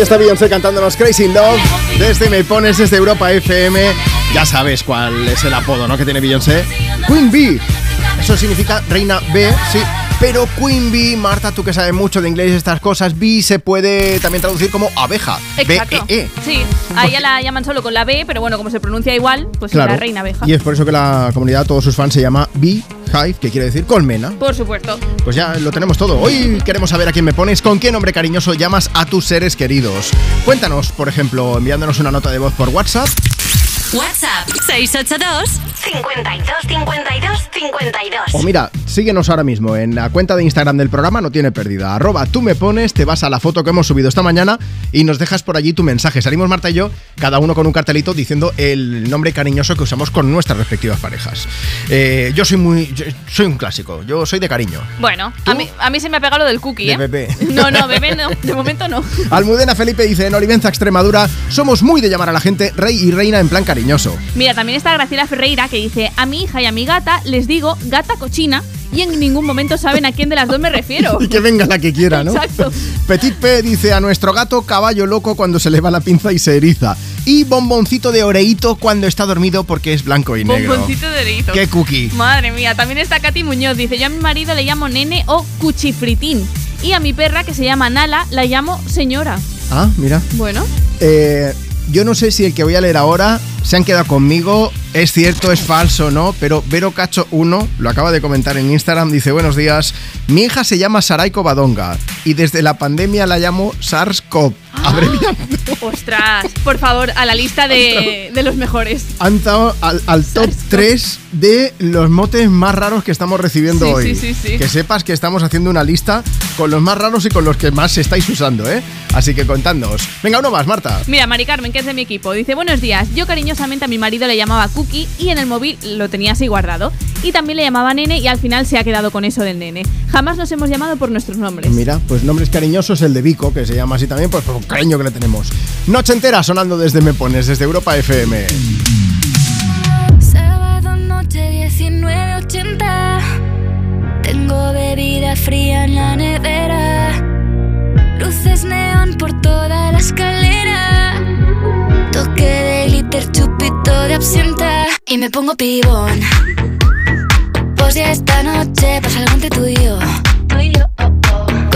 Está Beyoncé cantándonos Crazy in Love desde Me Pones, desde Europa FM. Ya sabes cuál es el apodo, ¿no? Que tiene Beyoncé. Queen Bee. Eso significa reina B, sí. Pero Queen Bee, Marta, tú que sabes mucho de inglés y estas cosas, Bee se puede también traducir como abeja. Exacto. B-E-E. Sí, a ella la llaman solo con la B, pero bueno, como se pronuncia igual, pues es la reina abeja. Y es por eso que la comunidad, todos sus fans, se llama Bee Hive, que quiere decir colmena. Por supuesto. Pues ya lo tenemos todo. Hoy queremos saber a quién me pones, con qué nombre cariñoso llamas a tus seres queridos. Cuéntanos, por ejemplo, enviándonos una nota de voz por WhatsApp. WhatsApp 682 52 52 52. O mira, síguenos ahora mismo en la cuenta de Instagram del programa, no tiene pérdida. Arroba tú me pones, te vas a la foto que hemos subido esta mañana y nos dejas por allí tu mensaje. Salimos Marta y yo, cada uno con un cartelito diciendo el nombre cariñoso que usamos con nuestras respectivas parejas. Eh, yo soy muy. yo soy un clásico, yo soy de cariño. Bueno, a mí, a mí se me ha pegado lo del cookie, De ¿eh? bebé. No, no, bebé no, de momento no. Almudena Felipe dice: En Olivenza, Extremadura, somos muy de llamar a la gente rey y reina en plan cariñoso. Mira, también está Graciela Ferreira que dice, a mi hija y a mi gata les digo gata cochina y en ningún momento saben a quién de las dos me refiero. Y que venga la que quiera, ¿no? Exacto. Petit P dice a nuestro gato caballo loco cuando se le va la pinza y se eriza. Y bomboncito de oreíto cuando está dormido porque es blanco y negro. Bomboncito de orito. ¡Qué cookie! Madre mía, también está Katy Muñoz. Dice, yo a mi marido le llamo nene o cuchifritín. Y a mi perra, que se llama Nala, la llamo señora. Ah, mira. Bueno, Eh, yo no sé si el que voy a leer ahora se han quedado conmigo, es cierto, es falso, ¿no? Pero Vero Cacho 1 lo acaba de comentar en Instagram, dice, buenos días, mi hija se llama Saraiko Badonga y desde la pandemia la llamo SARS-CoV. Abreviando. ostras, por favor, a la lista de, de los mejores. Han entrado al, al top 3 de los motes más raros que estamos recibiendo Sí, hoy. sí, sí, sí. Que sepas que estamos haciendo una lista con los más raros y con los que más estáis usando, ¿eh? Así que contadnos. Venga, uno más, Marta. Mira, Mari Carmen, que es de mi equipo, dice buenos días. Yo cariñosamente a mi marido le llamaba Cookie y en el móvil lo tenía así guardado. Y también le llamaba Nene y al final se ha quedado con eso del Nene. Jamás nos hemos llamado por nuestros nombres. Mira, pues nombres cariñosos, el de Vico, que se llama así también, pues por un cariño que le tenemos. Noche entera sonando desde Me Pones, desde Europa FM. Sábado noche 1980. Tengo bebida fría en la nevera. Luces neón por toda la escalera. De absenta. Y me pongo pibón. Pues ya esta noche pasa algo entre tú y yo. Gota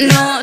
Noche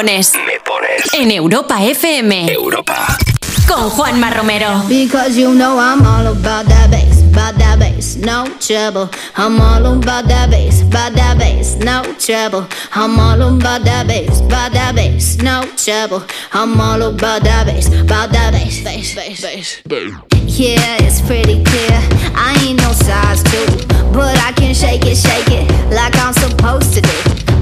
pones. Me pones. En Europa FM. Europa. Con Juanma Romero. Because you know I'm all about that bass, about that bass, no trouble. I'm all about that bass, about that bass, no trouble. I'm all about that bass, about that bass, no trouble. I'm all about that bass, about that bass, bass, bass, bass. Yeah, it's pretty clear. I ain't no size two, but I can shake it, shake it like I'm supposed to do.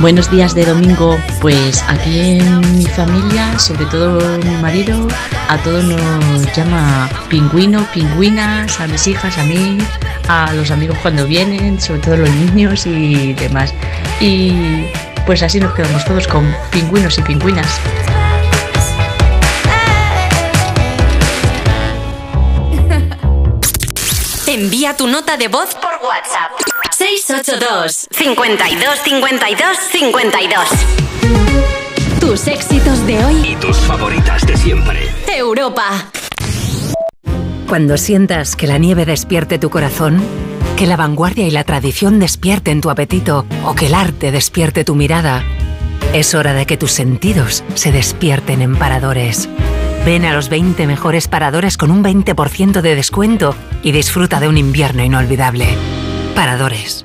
Buenos días de domingo, pues aquí en mi familia, sobre todo mi marido, a todos nos llama pingüino, pingüinas, a mis hijas, a mí, a los amigos cuando vienen, sobre todo los niños y demás. Y pues así nos quedamos todos con pingüinos y pingüinas. Envía tu nota de voz por WhatsApp. 682 52 52 52. Tus éxitos de hoy. Y tus favoritas de siempre. Europa. Cuando sientas que la nieve despierte tu corazón, que la vanguardia y la tradición despierten tu apetito o que el arte despierte tu mirada, es hora de que tus sentidos se despierten en paradores. Ven a los 20 mejores paradores con un 20% de descuento y disfruta de un invierno inolvidable. Paradores.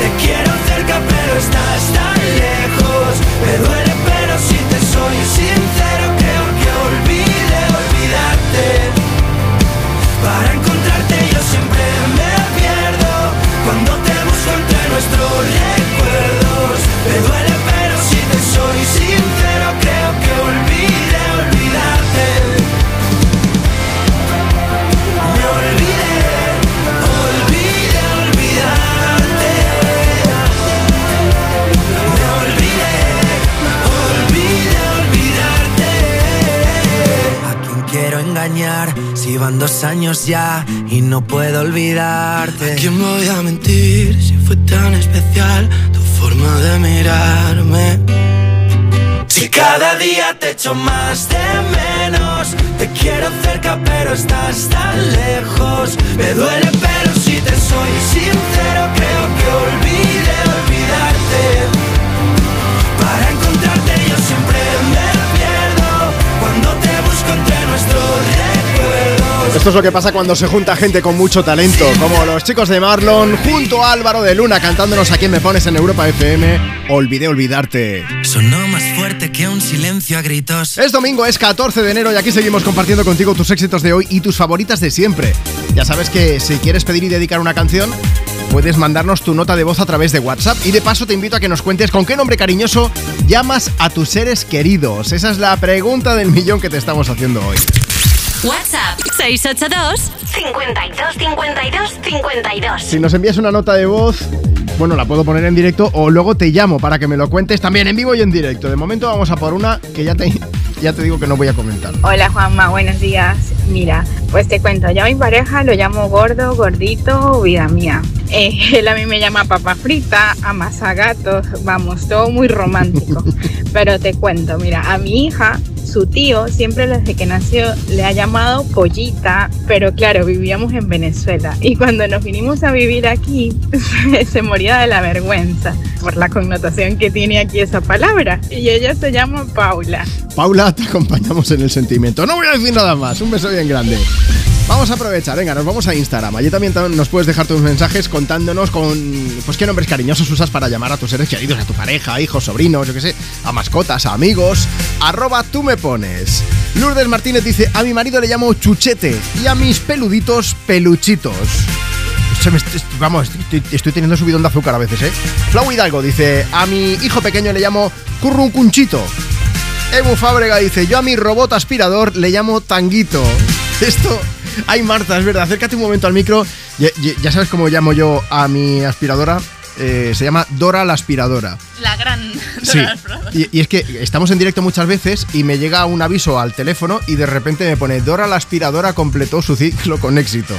te quiero cerca, pero estás tan lejos. Van dos años ya y no puedo olvidarte. ¿A quién voy a mentir si fue tan especial tu forma de mirarme? Si cada día te echo más de menos, te quiero cerca pero estás tan lejos. Me duele pero si te soy sincero creo que olvide olvidarte. Para encontrarte yo siempre me pierdo cuando te busco entre nuestros. Esto es lo que pasa cuando se junta gente con mucho talento, como los chicos de Marlon junto a Álvaro de Luna cantándonos a quien me pones en Europa FM. Olvidé olvidarte. Sonó más fuerte que un silencio a gritos. Es domingo, es 14 de enero y aquí seguimos compartiendo contigo tus éxitos de hoy y tus favoritas de siempre. Ya sabes que si quieres pedir y dedicar una canción, puedes mandarnos tu nota de voz a través de WhatsApp y de paso te invito a que nos cuentes con qué nombre cariñoso llamas a tus seres queridos. Esa es la pregunta del millón que te estamos haciendo hoy. WhatsApp 682 52 52 52. Si nos envías una nota de voz, bueno, la puedo poner en directo o luego te llamo para que me lo cuentes también en vivo y en directo. De momento vamos a por una que ya te, ya te digo que no voy a comentar. Hola Juanma, buenos días. Mira, pues te cuento, yo a mi pareja lo llamo gordo, gordito, vida mía. Eh, él a mí me llama papa frita, amasagatos, vamos, todo muy romántico. Pero te cuento, mira, a mi hija, su tío, siempre desde que nació le ha llamado pollita, pero claro, vivíamos en Venezuela. Y cuando nos vinimos a vivir aquí, se moría de la vergüenza por la connotación que tiene aquí esa palabra. Y ella se llama Paula. Paula, te acompañamos en el sentimiento. No voy a decir nada más. Un beso bien grande. Vamos a aprovechar, venga, nos vamos a Instagram. Allí también tam- nos puedes dejar tus mensajes contándonos con pues qué nombres cariñosos usas para llamar a tus seres queridos, a tu pareja, hijos, sobrinos, yo qué sé, a mascotas, a amigos. Arroba tú me pones. Lourdes Martínez dice, a mi marido le llamo chuchete y a mis peluditos peluchitos. Vamos, estoy, estoy teniendo subidón de azúcar a veces, ¿eh? Flau Hidalgo dice, a mi hijo pequeño le llamo curruncunchito. Ebu Fábrega dice, yo a mi robot aspirador le llamo tanguito. Esto... Ay, Marta, es verdad, acércate un momento al micro. Ya, sabes cómo llamo yo a mi aspiradora. Eh, se llama Dora la aspiradora. La gran. Sí. Y, y es que estamos en directo muchas veces y me llega un aviso al teléfono y de repente me pone Dora la aspiradora completó su ciclo con éxito.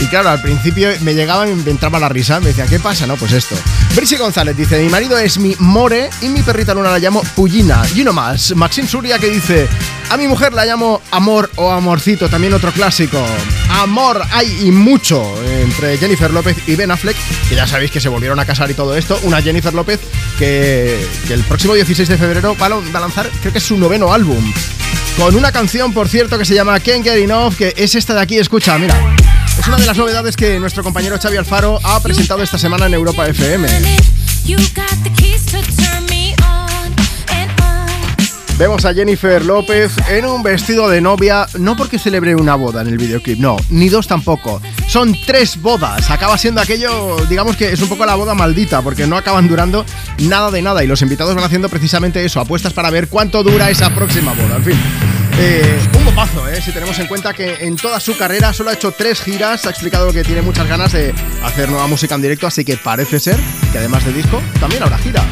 Y claro, al principio me llegaba y me entraba la risa, me decía, ¿qué pasa? No, pues esto. Brisi González dice, mi marido es mi More y mi perrita Luna la llamo Pullina. Y uno más, Maxim Suria que dice, a mi mujer la llamo Amor o Amorcito, también otro clásico. Amor hay y mucho entre Jennifer López y Ben Affleck, que ya sabéis que se volvieron a casar y todo esto. Una Jennifer López que, el próximo 16 de febrero va a lanzar, creo que es su noveno álbum. Con una canción, por cierto, que se llama Can't Get Enough, que es esta de aquí, escucha, mira. Es una de las novedades que nuestro compañero Xavi Alfaro ha presentado esta semana en Europa FM. Vemos a Jennifer López en un vestido de novia, no porque celebre una boda en el videoclip, no, ni dos tampoco. Son tres bodas. Acaba siendo aquello, digamos que es un poco la boda maldita, porque no acaban durando nada de nada. Y los invitados van haciendo precisamente eso, apuestas para ver cuánto dura esa próxima boda. En fin. eh, un bombazo, ¿eh? si tenemos en cuenta que en toda su carrera solo ha hecho tres giras, ha explicado que tiene muchas ganas de hacer nueva música en directo, así que parece ser que además de disco, también habrá gira.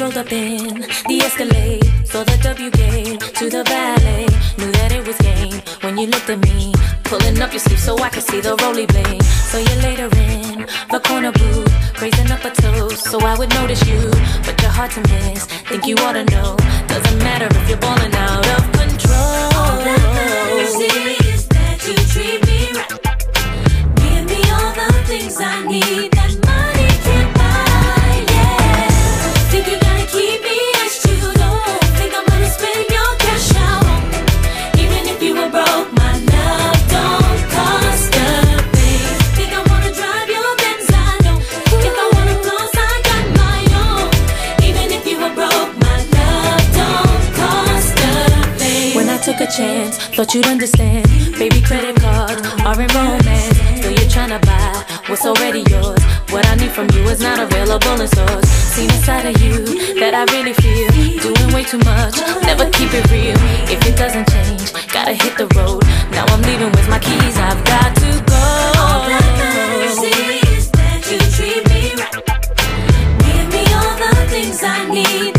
Rolled up in the Escalade, saw the W gate to the ballet. Knew that it was game when you looked at me, pulling up your sleeve so I could see the roly blade. So you later in the corner booth, raising up a toast so I would notice you, but you're hard to miss. Think you ought to know, doesn't matter if you're balling out of control. All that matters is that you treat me right. Give me all the things I need that money a chance, thought you'd understand. Baby, credit cards are in romance. So you're trying to buy what's already yours. What I need from you is not available in stores. Seen a side of you that I really feel. Doing way too much, never keep it real. If it doesn't change, gotta hit the road. Now I'm leaving with my keys, I've got to go. All that matters is that you treat me right. Give me all the things I need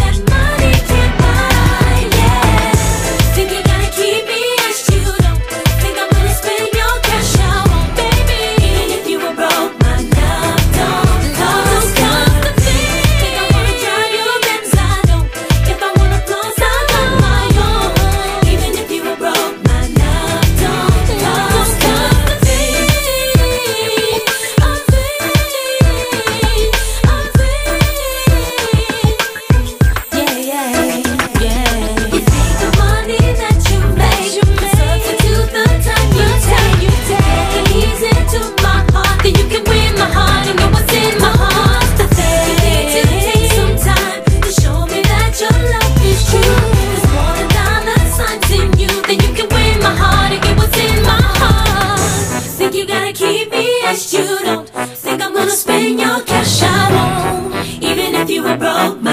you were broke,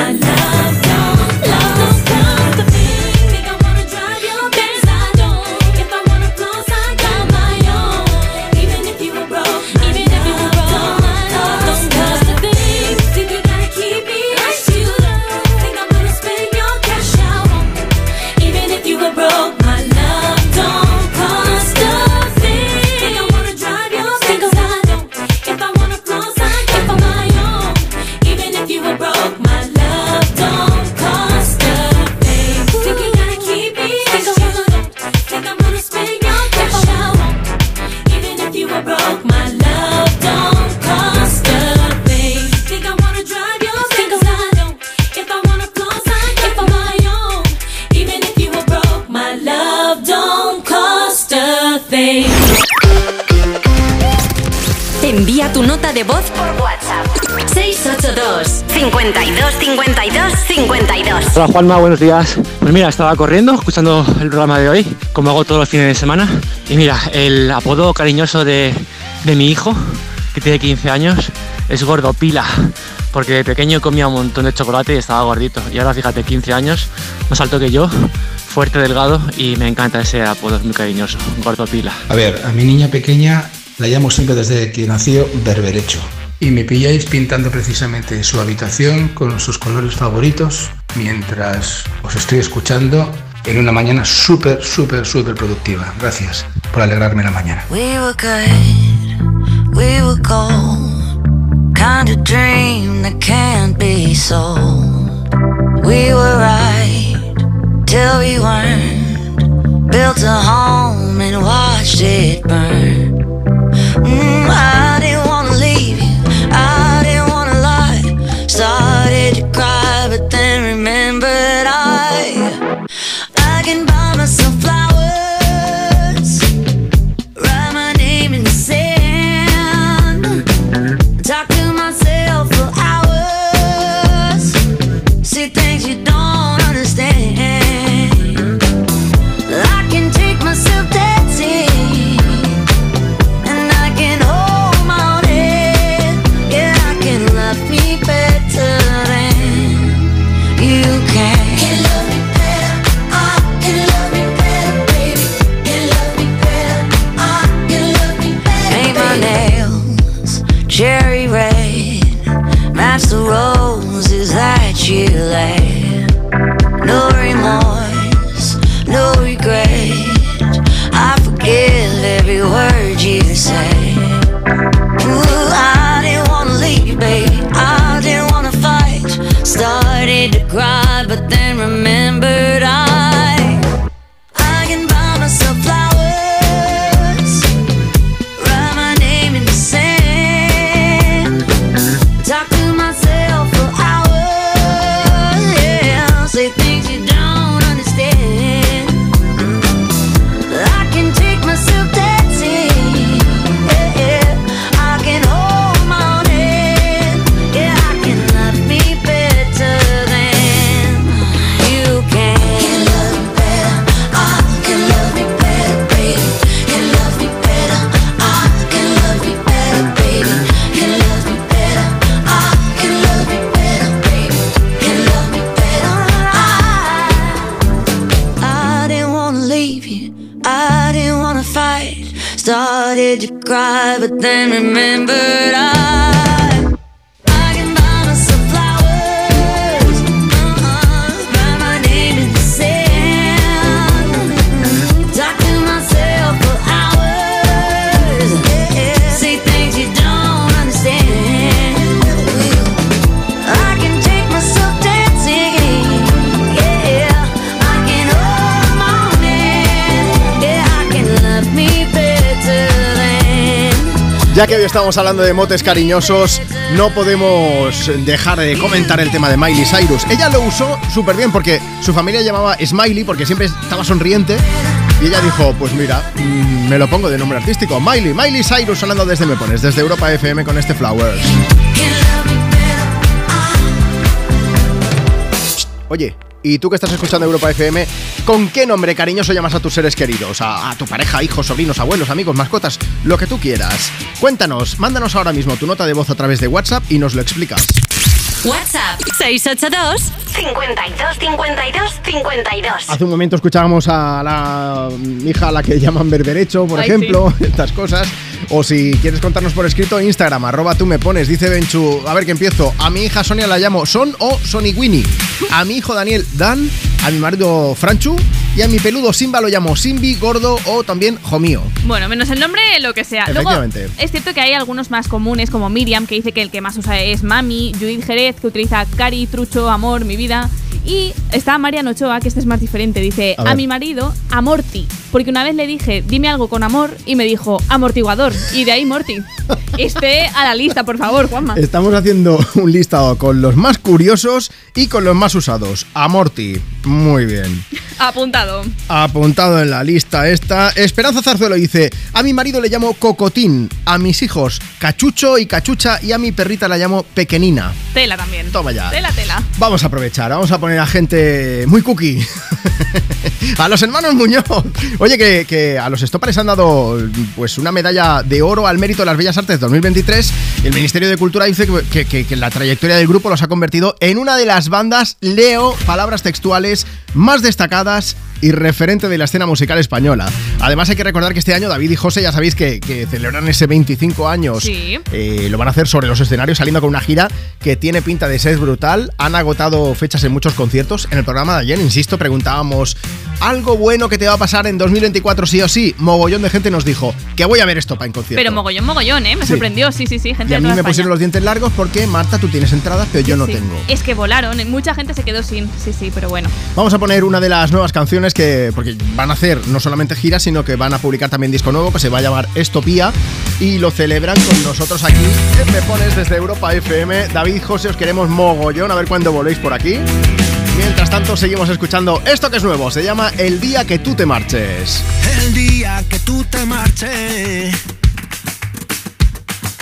de voz por WhatsApp. 682 52 52 52 Hola Juanma, buenos días. Pues mira, estaba corriendo, escuchando el programa de hoy, como hago todos los fines de semana. Y mira, el apodo cariñoso de, de mi hijo, que tiene 15 años, es Gordo Pila. Porque de pequeño comía un montón de chocolate y estaba gordito. Y ahora fíjate, 15 años, más alto que yo, fuerte, delgado y me encanta ese apodo, es muy cariñoso, Gordo Pila. A ver, a mi niña pequeña la llamo siempre desde que nació Berberecho. Y me pilláis pintando precisamente su habitación con sus colores favoritos mientras os estoy escuchando en una mañana súper, súper, súper productiva. Gracias por alegrarme la mañana. We were good, we were gold. Kind of dream that can't be sold. We were right till we weren't. Built a home and watched it burn. Hoy estamos hablando de motes cariñosos, no podemos dejar de comentar el tema de Miley Cyrus. Ella lo usó súper bien porque su familia llamaba Smiley porque siempre estaba sonriente. Y ella dijo, pues mira, mm, me lo pongo de nombre artístico. Miley, Miley Cyrus sonando desde Me Pones, desde Europa FM con este Flowers. Oye, y tú que estás escuchando Europa FM, ¿con qué nombre cariñoso llamas a tus seres queridos? A, a tu pareja, hijos, sobrinos, abuelos, amigos, mascotas, lo que tú quieras. Cuéntanos, mándanos ahora mismo tu nota de voz a través de WhatsApp y nos lo explicas. WhatsApp 682 52 52 52. Hace un momento escuchábamos a la hija a la que llaman berberecho, por Ay, ejemplo, estas cosas. O si quieres contarnos por escrito, Instagram, arroba tú me pones, dice Benchu. A ver que empiezo. A mi hija Sonia la llamo Son o Sony Winnie. A mi hijo Daniel Dan. A mi marido Franchu. Y a mi peludo Simba lo llamo Simbi, Gordo o también Jomío. Bueno, menos el nombre, lo que sea. Luego, Efectivamente. es cierto que hay algunos más comunes, como Miriam, que dice que el que más usa es Mami, Judith Jerez, que utiliza Cari, Trucho, Amor, mi vida. Y está Marian Ochoa, que este es más diferente. Dice, A mi marido, Amorti. Porque una vez le dije, dime algo con amor, y me dijo, amortiguador. Y de ahí Morty. Esté a la lista, por favor, Juanma. Estamos haciendo un listado con los más curiosos y con los más usados. Amorti, muy bien. Apuntado. Apuntado en la lista esta. Esperanza Zarzuelo dice: A mi marido le llamo Cocotín, a mis hijos Cachucho y Cachucha y a mi perrita la llamo Pequenina. Tela también. Toma ya. Tela, tela. Vamos a aprovechar, vamos a poner a gente muy cookie. a los hermanos Muñoz. Oye, que, que a los Stopares han dado pues una medalla de oro al mérito de las Bellas Artes 2023. El Ministerio de Cultura dice que, que- que- que la trayectoria del grupo los ha convertido en una de las bandas, leo palabras textuales, más destacadas y referente de la escena musical española. Además hay que recordar que este año David y José ya sabéis que, que celebran ese 25 años. Sí. Eh, lo van a hacer sobre los escenarios saliendo con una gira que tiene pinta de ser brutal. Han agotado fechas en muchos conciertos. En el programa de ayer, insisto, preguntábamos algo bueno que te va a pasar en 2024 sí o sí. Mogollón de gente nos dijo que voy a ver esto para en concierto. Pero mogollón, mogollón, ¿eh? Me Sí. sorprendió, sí, sí, sí. Gente y a de mí me España. pusieron los dientes largos porque Marta, tú tienes entradas, pero yo no Sí. tengo. Es que volaron, ¿eh? mucha gente se quedó sin. Sí, sí, pero bueno. Vamos a poner una de las nuevas canciones que. Porque van a hacer no solamente giras, sino que van a publicar también disco nuevo que se va a llamar Estopía. Y lo celebran con nosotros aquí. en Me pones desde Europa FM. David José, os queremos mogollón. A ver cuándo voléis por aquí. Mientras tanto, seguimos escuchando esto que es nuevo. Se llama El día que tú te marches. El día que tú te marches,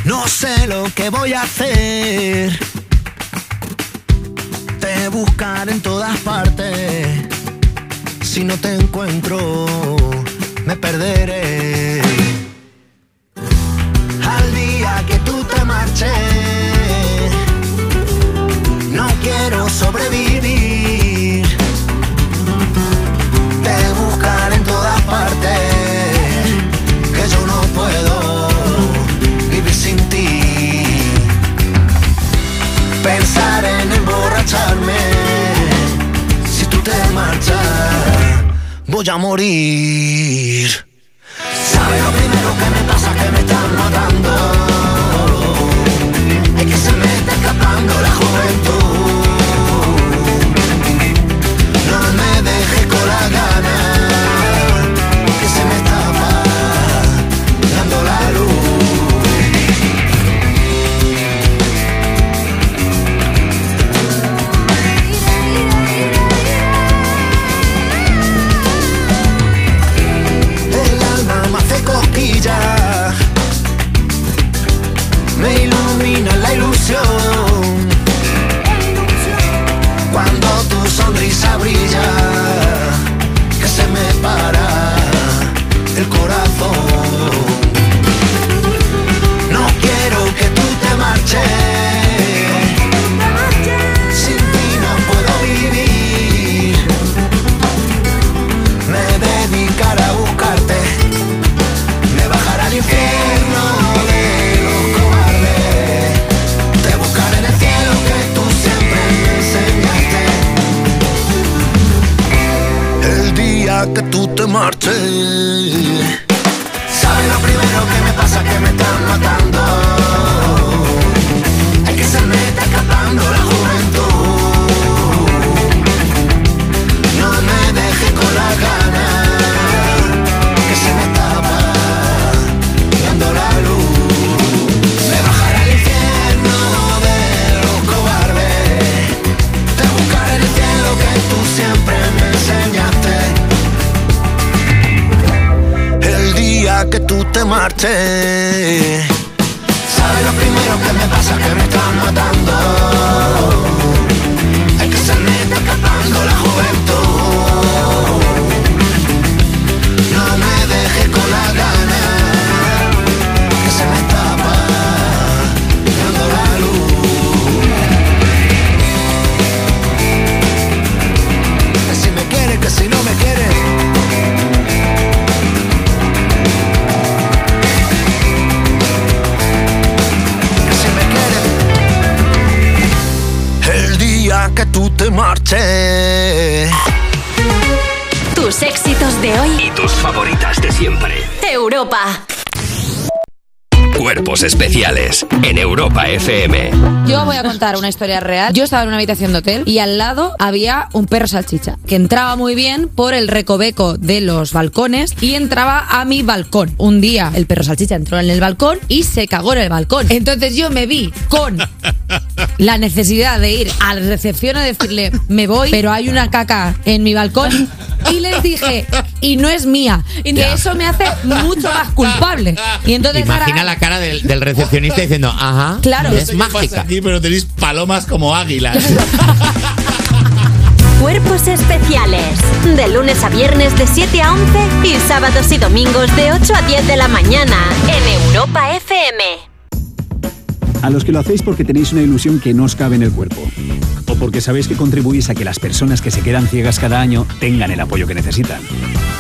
no sé lo que voy a hacer. Te buscaré en todas partes. Si no te encuentro, me perderé. Al día que tú te marches, no quiero sobrevivir. Voy a morir. ¿Sabes lo primero que me pasa? Que me están matando. Es que se me está escapando la pasa? Que te marches. Europa. Cuerpos especiales en Europa FM. Yo voy a contar una historia real. Yo estaba en una habitación de hotel y al lado había un perro salchicha que entraba muy bien por el recoveco de los balcones y entraba a mi balcón. Un día el perro salchicha entró en el balcón y se cagó en el balcón. Entonces yo me vi con la necesidad de ir a la recepción a decirle, me voy, pero hay una caca en mi balcón. Y les dije, y no es mía, que Ya. eso me hace mucho más culpable. Y entonces ahora- Imagina la cara del, del recepcionista diciendo, ajá, Claro. es No sé qué pasa mágica. aquí, pero tenéis palomas como águilas. Cuerpos especiales. De lunes a viernes de 7 a 11 y sábados y domingos de 8 a 10 de la mañana en Europa FM. A los que lo hacéis porque tenéis una ilusión que no os cabe en el cuerpo. O porque sabéis que contribuís a que las personas que se quedan ciegas cada año tengan el apoyo que necesitan.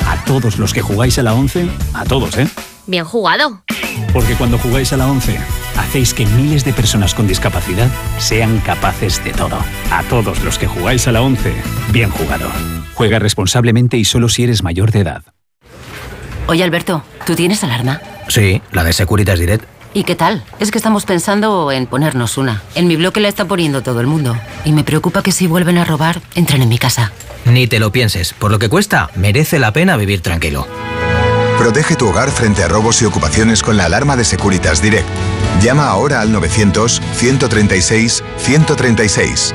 A todos los que jugáis a la 11, a todos, ¿eh? Bien jugado. Porque cuando jugáis a la 11, hacéis que miles de personas con discapacidad sean capaces de todo. A todos los que jugáis a la 11, bien jugado. Juega responsablemente y solo si eres mayor de edad. Oye, Alberto, ¿tú tienes alarma? Sí, la de Securitas Direct. ¿Y qué tal? Es que estamos pensando en ponernos una. En mi bloque la está poniendo todo el mundo. Y me preocupa que si vuelven a robar, entren en mi casa. Ni te lo pienses. Por lo que cuesta, merece la pena vivir tranquilo. Protege tu hogar frente a robos y ocupaciones con la alarma de Securitas Direct. Llama ahora al 900-136-136.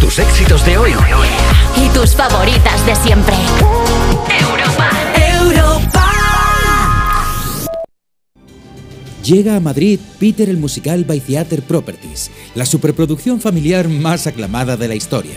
Tus éxitos de hoy Y tus favoritas de siempre. Europa. Europa. Llega a Madrid Peter el musical by Theater Properties, la superproducción familiar más aclamada de la historia.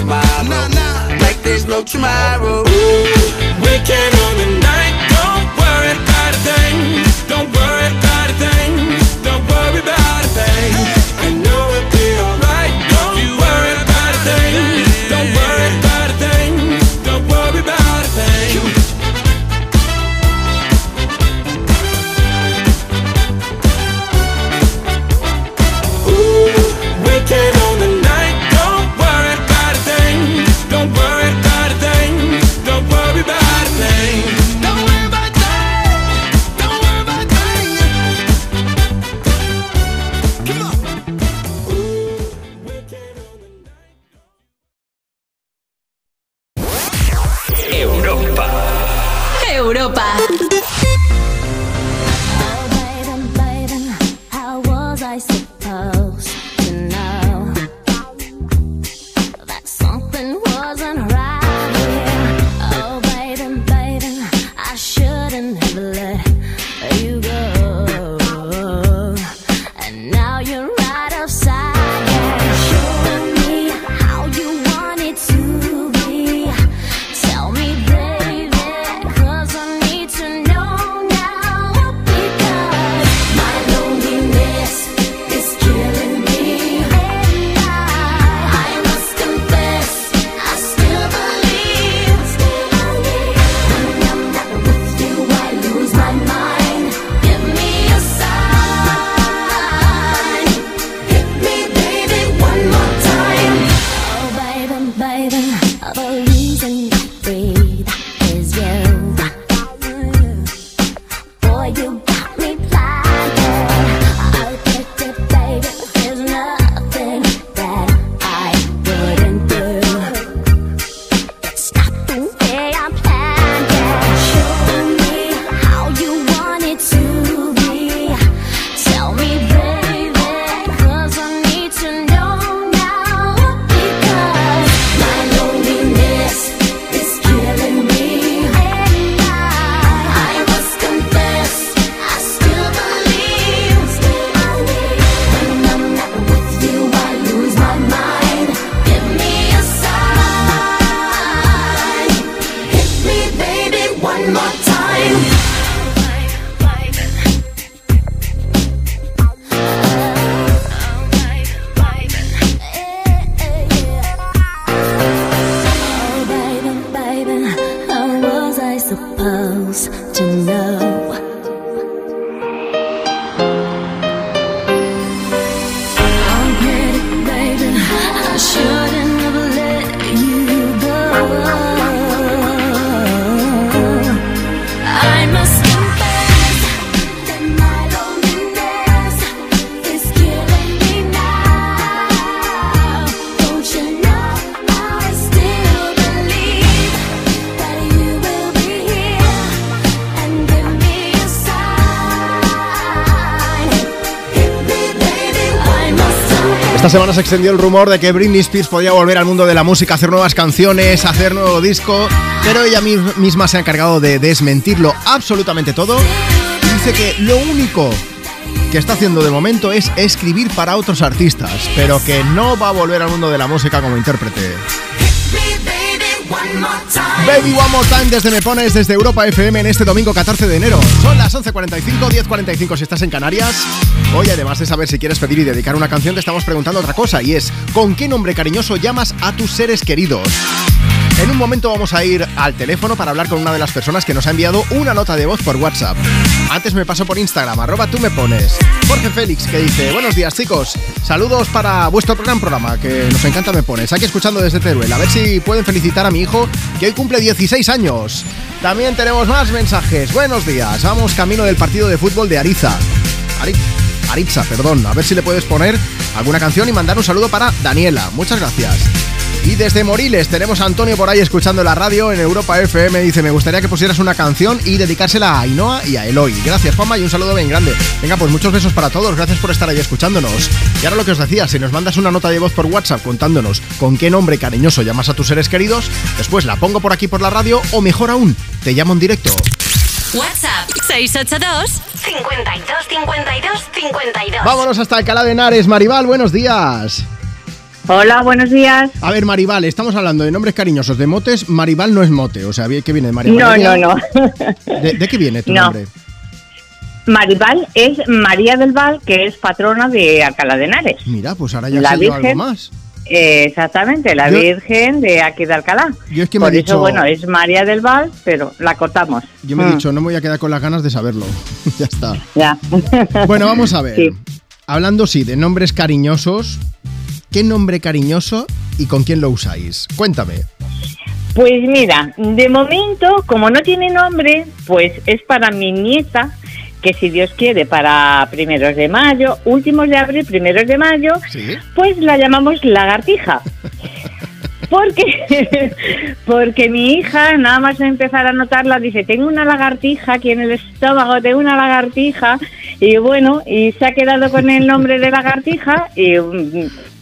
Smile, Nah, nah. Like there's no tomorrow. Ooh, we can se extendió el rumor de que Britney Spears podía volver al mundo de la música, hacer nuevas canciones, hacer nuevo disco, pero ella mi- misma se ha encargado de desmentirlo absolutamente todo. Dice que lo único que está haciendo de momento es escribir para otros artistas, pero que no va a volver al mundo de la música como intérprete. Baby One More Time desde Me Pones, desde Europa FM en este domingo 14 de enero. Son las 11.45, 10.45 si estás en Canarias. Hoy, además de saber si quieres pedir y dedicar una canción, te estamos preguntando otra cosa y es ¿con qué nombre cariñoso llamas a tus seres queridos? En un momento vamos a ir al teléfono para hablar con una de las personas que nos ha enviado una nota de voz por WhatsApp. Antes me paso por Instagram, arroba tú me pones. Jorge Félix que dice, buenos días chicos, saludos para vuestro gran programa, que nos encanta me pones. Aquí escuchando desde Teruel, a ver si pueden felicitar a mi hijo que hoy cumple 16 años. También tenemos más mensajes. Buenos días, vamos camino del partido de fútbol de Ariza. Ari- Aritza, perdón, a ver si le puedes poner alguna canción y mandar un saludo para Daniela. Muchas gracias. Y desde Moriles tenemos a Antonio por ahí escuchando la radio en Europa FM. Dice, me gustaría que pusieras una canción y dedicársela a Ainhoa y a Eloy. Gracias, Juanma, y un saludo bien grande. Venga, pues muchos besos para todos. Gracias por estar ahí escuchándonos. Y ahora lo que os decía, si nos mandas una nota de voz por WhatsApp contándonos con qué nombre cariñoso llamas a tus seres queridos, después la pongo por aquí por la radio o mejor aún, te llamo en directo. WhatsApp 682 52 52 52. Vámonos hasta Alcalá de Henares. Maribal, buenos días. Hola, buenos días. A ver, Maribal, estamos hablando de nombres cariñosos, de motes. Maribal no es mote, o sea, ¿qué viene de María No, no, no. ¿De, de qué viene tu No. nombre? Maribal es María del Val, que es patrona de Alcalá de Henares. Mira, pues ahora ya La sé yo algo más. Eh, exactamente, la Yo- Virgen de aquí de Alcalá. Yo es que me Por he eso, dicho- bueno, es María del Val, pero la cortamos. Yo me he Mm, dicho, no me voy a quedar con las ganas de saberlo. ya está. Ya. Bueno, vamos a ver. Sí. Hablando, sí, de nombres cariñosos. ¿Qué nombre cariñoso y con quién lo usáis? Cuéntame. Pues mira, de momento, como no tiene nombre, pues es para mi nieta, que si Dios quiere, para primeros de mayo, últimos de abril, primeros de mayo, ¿Sí? pues la llamamos lagartija. Porque, porque mi hija, nada más empezar a notarla, dice, tengo una lagartija aquí en el estómago, tengo una lagartija. Y bueno, y se ha quedado con el nombre de lagartija. Y,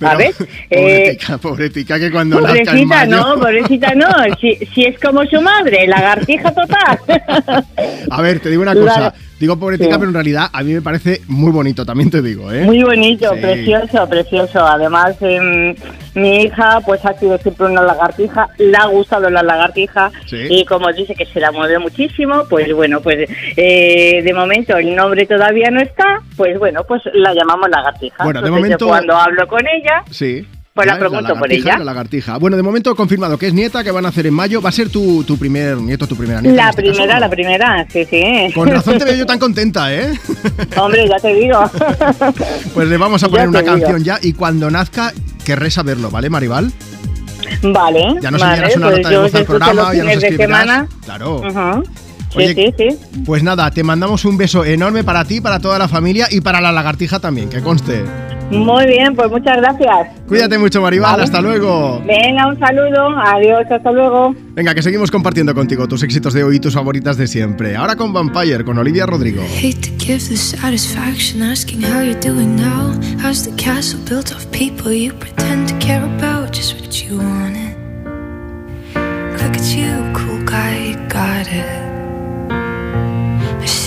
mm, a ver. eh, Pobretica, pobretica, que cuando pobrecita mayo- no, pobrecita no. Si, si es como su madre, lagartija total. A ver, te digo una cosa. Digo pobretica, Sí. pero en realidad a mí me parece muy bonito, también te digo, ¿eh? Muy bonito, Sí. precioso, precioso. Además, em, mi hija pues ha sido siempre una lagartija, le ha gustado la lagartija Sí. y como dice que se la mueve muchísimo, pues bueno, pues eh, de momento el nombre todavía no está, pues bueno, pues la llamamos lagartija. Bueno, de yo momento- cuando hablo con ella, Sí. Pues la pregunto por ella. La lagartija. Bueno, de momento confirmado que es nieta, que van a hacer en mayo. Va a ser tu, tu primer nieto, tu primera nieta. la este caso, primera, ¿no? la primera, sí, sí. Con razón te veo yo tan contenta, ¿eh? Hombre, ya te digo. Pues le vamos a poner una digo. canción ya y cuando nazca querré saberlo, ¿vale, Maribal? Vale, Ya nos vale, enviarás una pues nota de voz al programa, ya nos escribirás. semana. Claro. Ujú. Sí, Oye, sí, sí. Pues nada, te mandamos un beso enorme para ti, para toda la familia y para la lagartija también, que conste. Muy bien, pues muchas gracias. Cuídate mucho, Maribal, Vale. hasta luego. Venga, un saludo. Adiós, hasta luego. Venga, que seguimos compartiendo contigo tus éxitos de hoy y tus favoritas de siempre. Ahora con Vampire, con Olivia Rodrigo. Hate to give the satisfaction asking how you're doing now. How's the castle built of people you pretend to care about? Just what you wanted. Look at you, cool guy, you got it.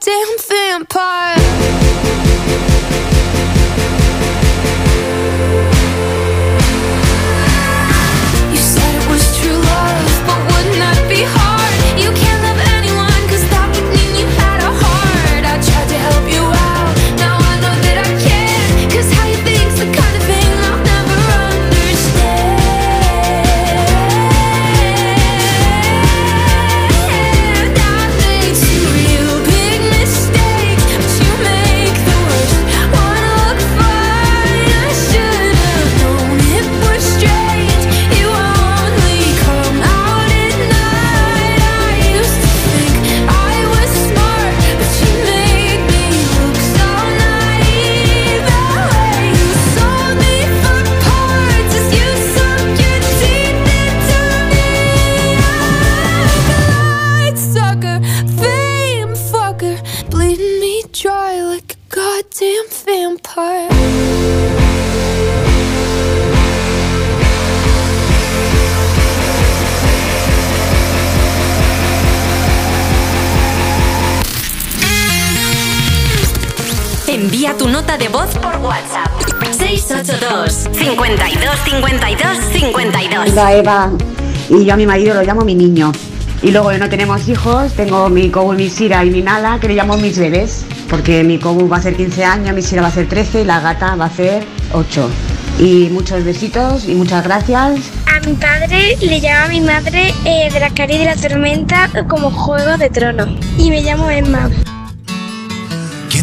goddamn vampire. Nota de voz por WhatsApp. 682 52 52 52. Hola Eva, y yo a mi marido lo llamo mi niño. Y luego no tenemos hijos, tengo mi Kobu, mi Sira y mi Nala, que le llamo mis bebés, porque mi Kobu va a hacer 15 años, mi Sira va a hacer 13 y la gata va a hacer 8. Y muchos besitos y muchas gracias. A mi padre le llama a mi madre eh, de la cara y de la tormenta como Juego de Tronos. Y me llamo Emma.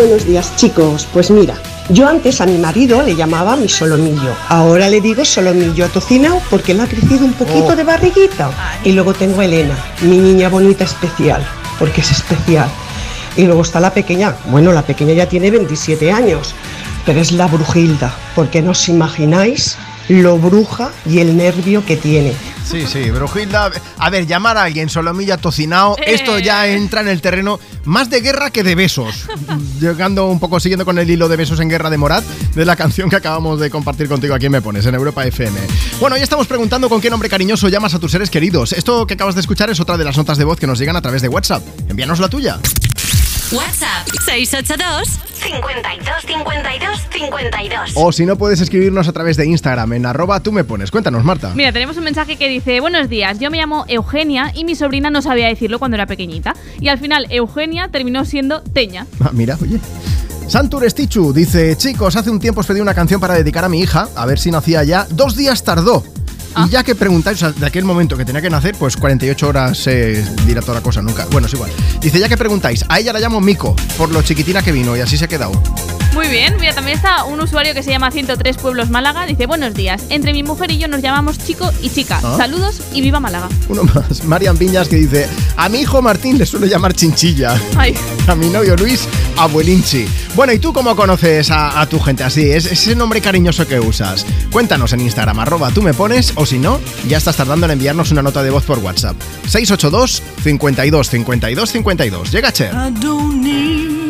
Buenos días chicos. Pues mira, yo antes a mi marido le llamaba mi solomillo. Ahora le digo solomillo atocinado porque le ha crecido un poquito Oh. de barriguita. Y luego tengo a Elena, mi niña bonita especial, porque es especial. Y luego está la pequeña. Bueno, la pequeña ya tiene 27 años, pero es la brujilda, porque no os imagináis lo bruja y el nervio que tiene. Sí, sí, Brujilda. A ver, llamar a alguien solomilla tocinao, esto ya entra en el terreno más de guerra que de besos. Llegando un poco siguiendo con el hilo de besos en guerra de Morat, de la canción que acabamos de compartir contigo aquí en Me Pones, en Europa FM. Bueno, hoy estamos preguntando con qué nombre cariñoso llamas a tus seres queridos. Esto que acabas de escuchar es otra de las notas de voz que nos llegan a través de WhatsApp. Envíanos la tuya. WhatsApp 682 52 52 52. O si no, puedes escribirnos a través de Instagram en arroba tú me pones. Cuéntanos, Marta. Mira, tenemos un mensaje que dice, buenos días, yo me llamo Eugenia y mi sobrina no sabía decirlo cuando era pequeñita. Y al final Eugenia terminó siendo Teña. Ah, mira, oye. Santur Stichu dice, chicos, hace un tiempo os pedí una canción para dedicar a mi hija, a ver si nacía ya. Dos días tardó. Y ya que preguntáis, de aquel momento que tenía que nacer, pues 48 horas eh, dirá toda la cosa, nunca. Bueno, es igual. Dice, ya que preguntáis, a ella la llamo Mico, por lo chiquitina que vino y así se ha quedado. Muy bien, mira, también está un usuario que se llama 103 Pueblos Málaga. Dice, buenos días, entre mi mujer y yo nos llamamos chico y chica. Ah. Saludos y viva Málaga. Uno más, Marian Viñas que dice, a mi hijo Martín le suelo llamar chinchilla. Ay. A mi novio Luis, abuelinchi. Bueno, ¿y tú cómo conoces a, a tu gente así? ¿Es ese nombre cariñoso que usas? Cuéntanos en Instagram, arroba tú me pones, o si no, ya estás tardando en enviarnos una nota de voz por WhatsApp. 682 52 52 52. Llega Cher. I don't need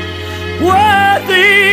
worth it?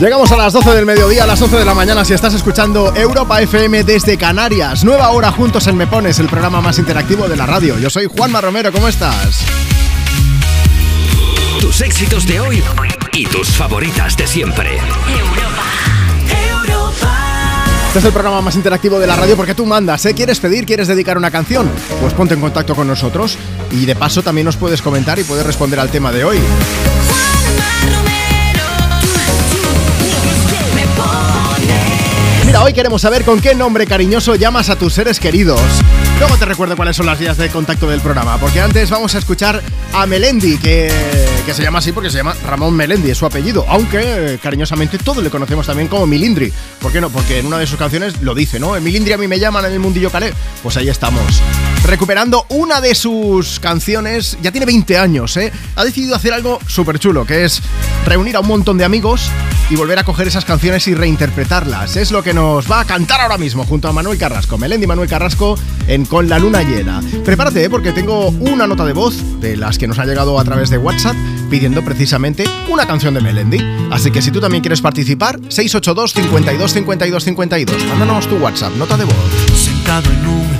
Llegamos a las 12 del mediodía, a las 11 de la mañana si estás escuchando Europa FM desde Canarias. Nueva hora juntos en Me Pones, el programa más interactivo de la radio. Yo soy Juanma Romero, ¿cómo estás? Tus éxitos de hoy y tus favoritas de siempre. Este es el programa más interactivo de la radio porque tú mandas, ¿eh? ¿Quieres pedir, quieres dedicar una canción? Pues ponte en contacto con nosotros y de paso también nos puedes comentar y puedes responder al tema de hoy. Queremos saber con qué nombre cariñoso llamas a tus seres queridos. Luego te recuerdo cuáles son las vías de contacto del programa, porque antes vamos a escuchar a Melendi, que, que se llama así porque se llama Ramón Melendi, es su apellido, aunque eh, cariñosamente todos le conocemos también como Milindri. ¿Por qué no? Porque en una de sus canciones lo dice, ¿no? Milindri a mí me llaman en el mundillo calé. Pues ahí estamos. Recuperando una de sus canciones, ya tiene 20 años, ¿eh? Ha decidido hacer algo súper chulo, que es reunir a un montón de amigos y volver a coger esas canciones y reinterpretarlas. Es lo que nos va a cantar ahora mismo junto a Manuel Carrasco, Melendi Manuel Carrasco en Con la Luna Llena. Prepárate, ¿eh? porque tengo una nota de voz de las que nos ha llegado a través de WhatsApp pidiendo precisamente una canción de Melendi. Así que si tú también quieres participar, 682 52 52 52. Mándanos tu WhatsApp, nota de voz. Sentado en un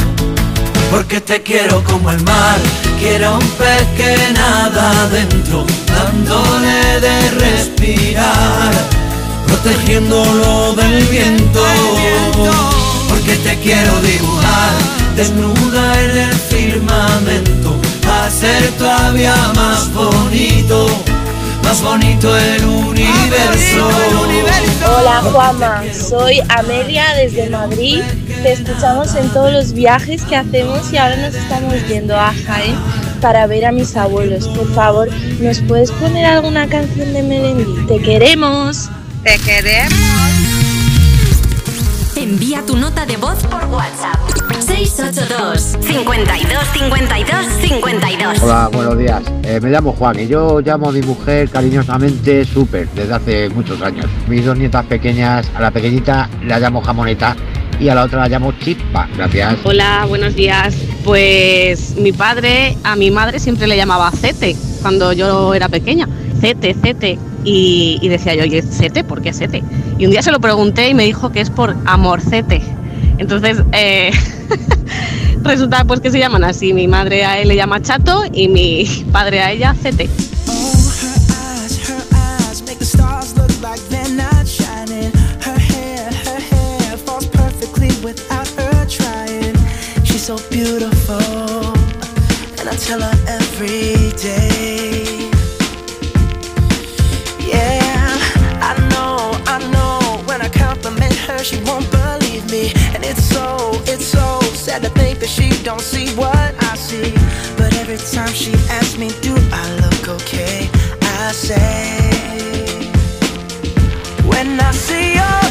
Porque te quiero como el mar, quiero un pez que nada adentro, dándole de respirar, protegiéndolo del viento. Porque te quiero dibujar desnuda en el firmamento, a ser todavía más bonito, más bonito el universo. Hola Juanma, soy Amelia desde Madrid. Te escuchamos en todos los viajes que hacemos y ahora nos estamos yendo a Jaén para ver a mis abuelos. Por favor, ¿nos puedes poner alguna canción de Melendi? Te queremos. Te queremos. Envía tu nota de voz por WhatsApp. 682 52 52 52. Hola, buenos días. Eh, me llamo Juan y yo llamo a mi mujer cariñosamente Super desde hace muchos años. Mis dos nietas pequeñas, a la pequeñita la llamo Jamoneta y a la otra la llamo Chispa. Gracias. Hola, buenos días. Pues mi padre a mi madre siempre le llamaba Cete cuando yo era pequeña. Cete, Cete. Y, y decía yo, oye, Cete, ¿por qué Cete? Y un día se lo pregunté y me dijo que es por amorcete. Entonces, eh, resulta pues que se llaman así. Mi madre a él le llama Chato y mi padre a ella Cete. so beautiful, and I tell her every day. She won't believe me, and it's so, it's so sad to think that she don't see what I see. But every time she asks me, do I look okay? I say, when I see your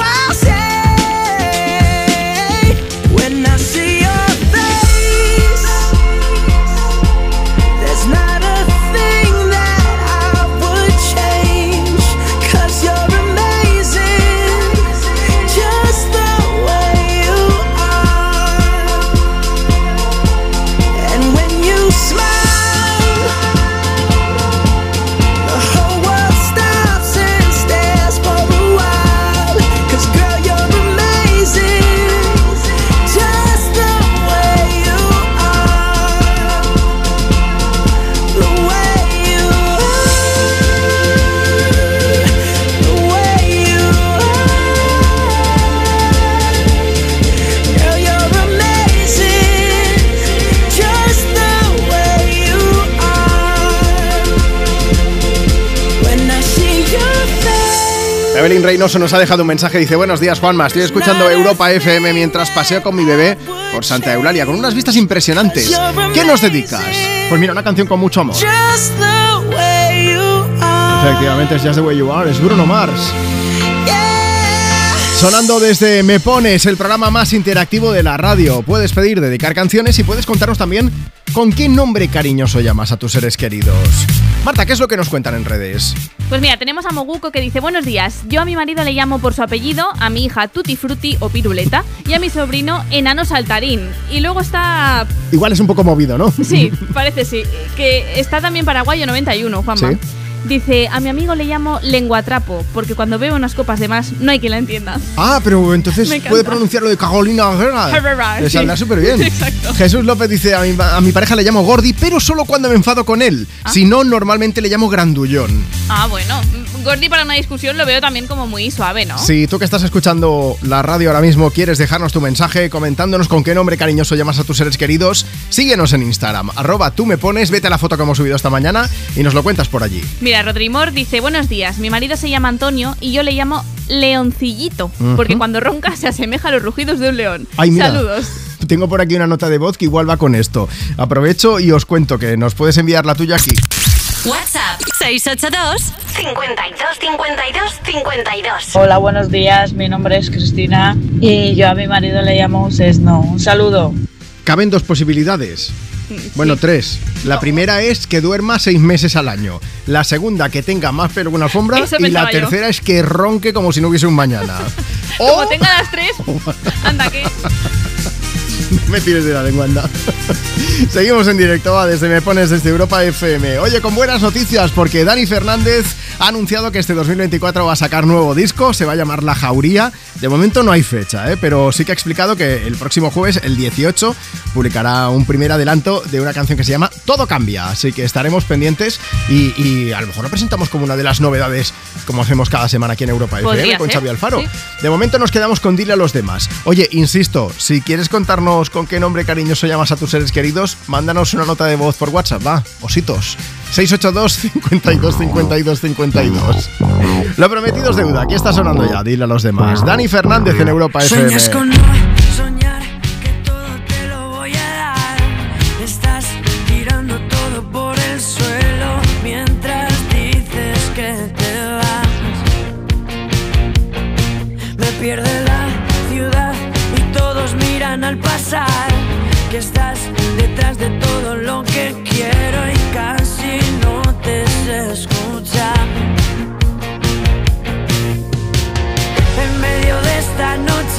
Reynoso nos ha dejado un mensaje. Dice: Buenos días, Juanma. Estoy escuchando Europa FM mientras paseo con mi bebé por Santa Eulalia con unas vistas impresionantes. ¿Qué nos dedicas? Pues mira, una canción con mucho amor. Efectivamente, es Just the Way You Are, es Bruno Mars. Sonando desde Me Pones, el programa más interactivo de la radio. Puedes pedir, dedicar canciones y puedes contarnos también con qué nombre cariñoso llamas a tus seres queridos. Marta, ¿qué es lo que nos cuentan en redes? Pues mira, tenemos a Moguco que dice Buenos días, yo a mi marido le llamo por su apellido, a mi hija Tutti Frutti o Piruleta y a mi sobrino Enano Saltarín. Y luego está... Igual es un poco movido, ¿no? Sí, parece sí, que está también Paraguayo 91, Juanma. Sí. Dice, a mi amigo le llamo lenguatrapo, porque cuando veo unas copas de más no hay quien la entienda. Ah, pero entonces puede pronunciarlo de Carolina Herrera. Le sí. saldrá súper bien. Exacto. Jesús López dice, a mi, a mi pareja le llamo Gordi, pero solo cuando me enfado con él. Ah. Si no, normalmente le llamo Grandullón. Ah, bueno, Gordy para una discusión lo veo también como muy suave, ¿no? Si tú que estás escuchando la radio ahora mismo quieres dejarnos tu mensaje comentándonos con qué nombre cariñoso llamas a tus seres queridos, síguenos en Instagram, arroba tú me pones, vete a la foto que hemos subido esta mañana y nos lo cuentas por allí. Mira, Rodrimor dice, buenos días, mi marido se llama Antonio y yo le llamo Leoncillito, porque cuando ronca se asemeja a los rugidos de un león. Ay, mira. Saludos. Tengo por aquí una nota de voz que igual va con esto. Aprovecho y os cuento que nos puedes enviar la tuya aquí. WhatsApp 682 52 52 52. Hola, buenos días. Mi nombre es Cristina y yo a mi marido le llamo Sesno. Un saludo. Caben dos posibilidades. Bueno, tres. La primera es que duerma seis meses al año. La segunda, que tenga más pelo que una alfombra. Y la yo. tercera es que ronque como si no hubiese un mañana. Como tenga las tres, anda que... No me tires de la lengua, anda. Seguimos en directo, va, desde Me Pones, desde Europa FM. Oye, con buenas noticias, porque Dani Fernández ha anunciado que este 2024 va a sacar nuevo disco, se va a llamar La Jauría. De momento no hay fecha, ¿eh? pero sí que ha explicado que el próximo jueves, el 18, publicará un primer adelanto de una canción que se llama Todo Cambia. Así que estaremos pendientes y, y a lo mejor lo presentamos como una de las novedades, como hacemos cada semana aquí en Europa FM con Xavi Alfaro. sí. De momento nos quedamos con dile a los demás. Oye, insisto, si quieres contarnos con qué nombre cariñoso llamas a tus seres queridos, mándanos una nota de voz por WhatsApp, va, ositos. 682 52 52 52. Lo prometido es deuda, aquí está sonando ya, dile a los demás. Dani Fernández en Europa FM.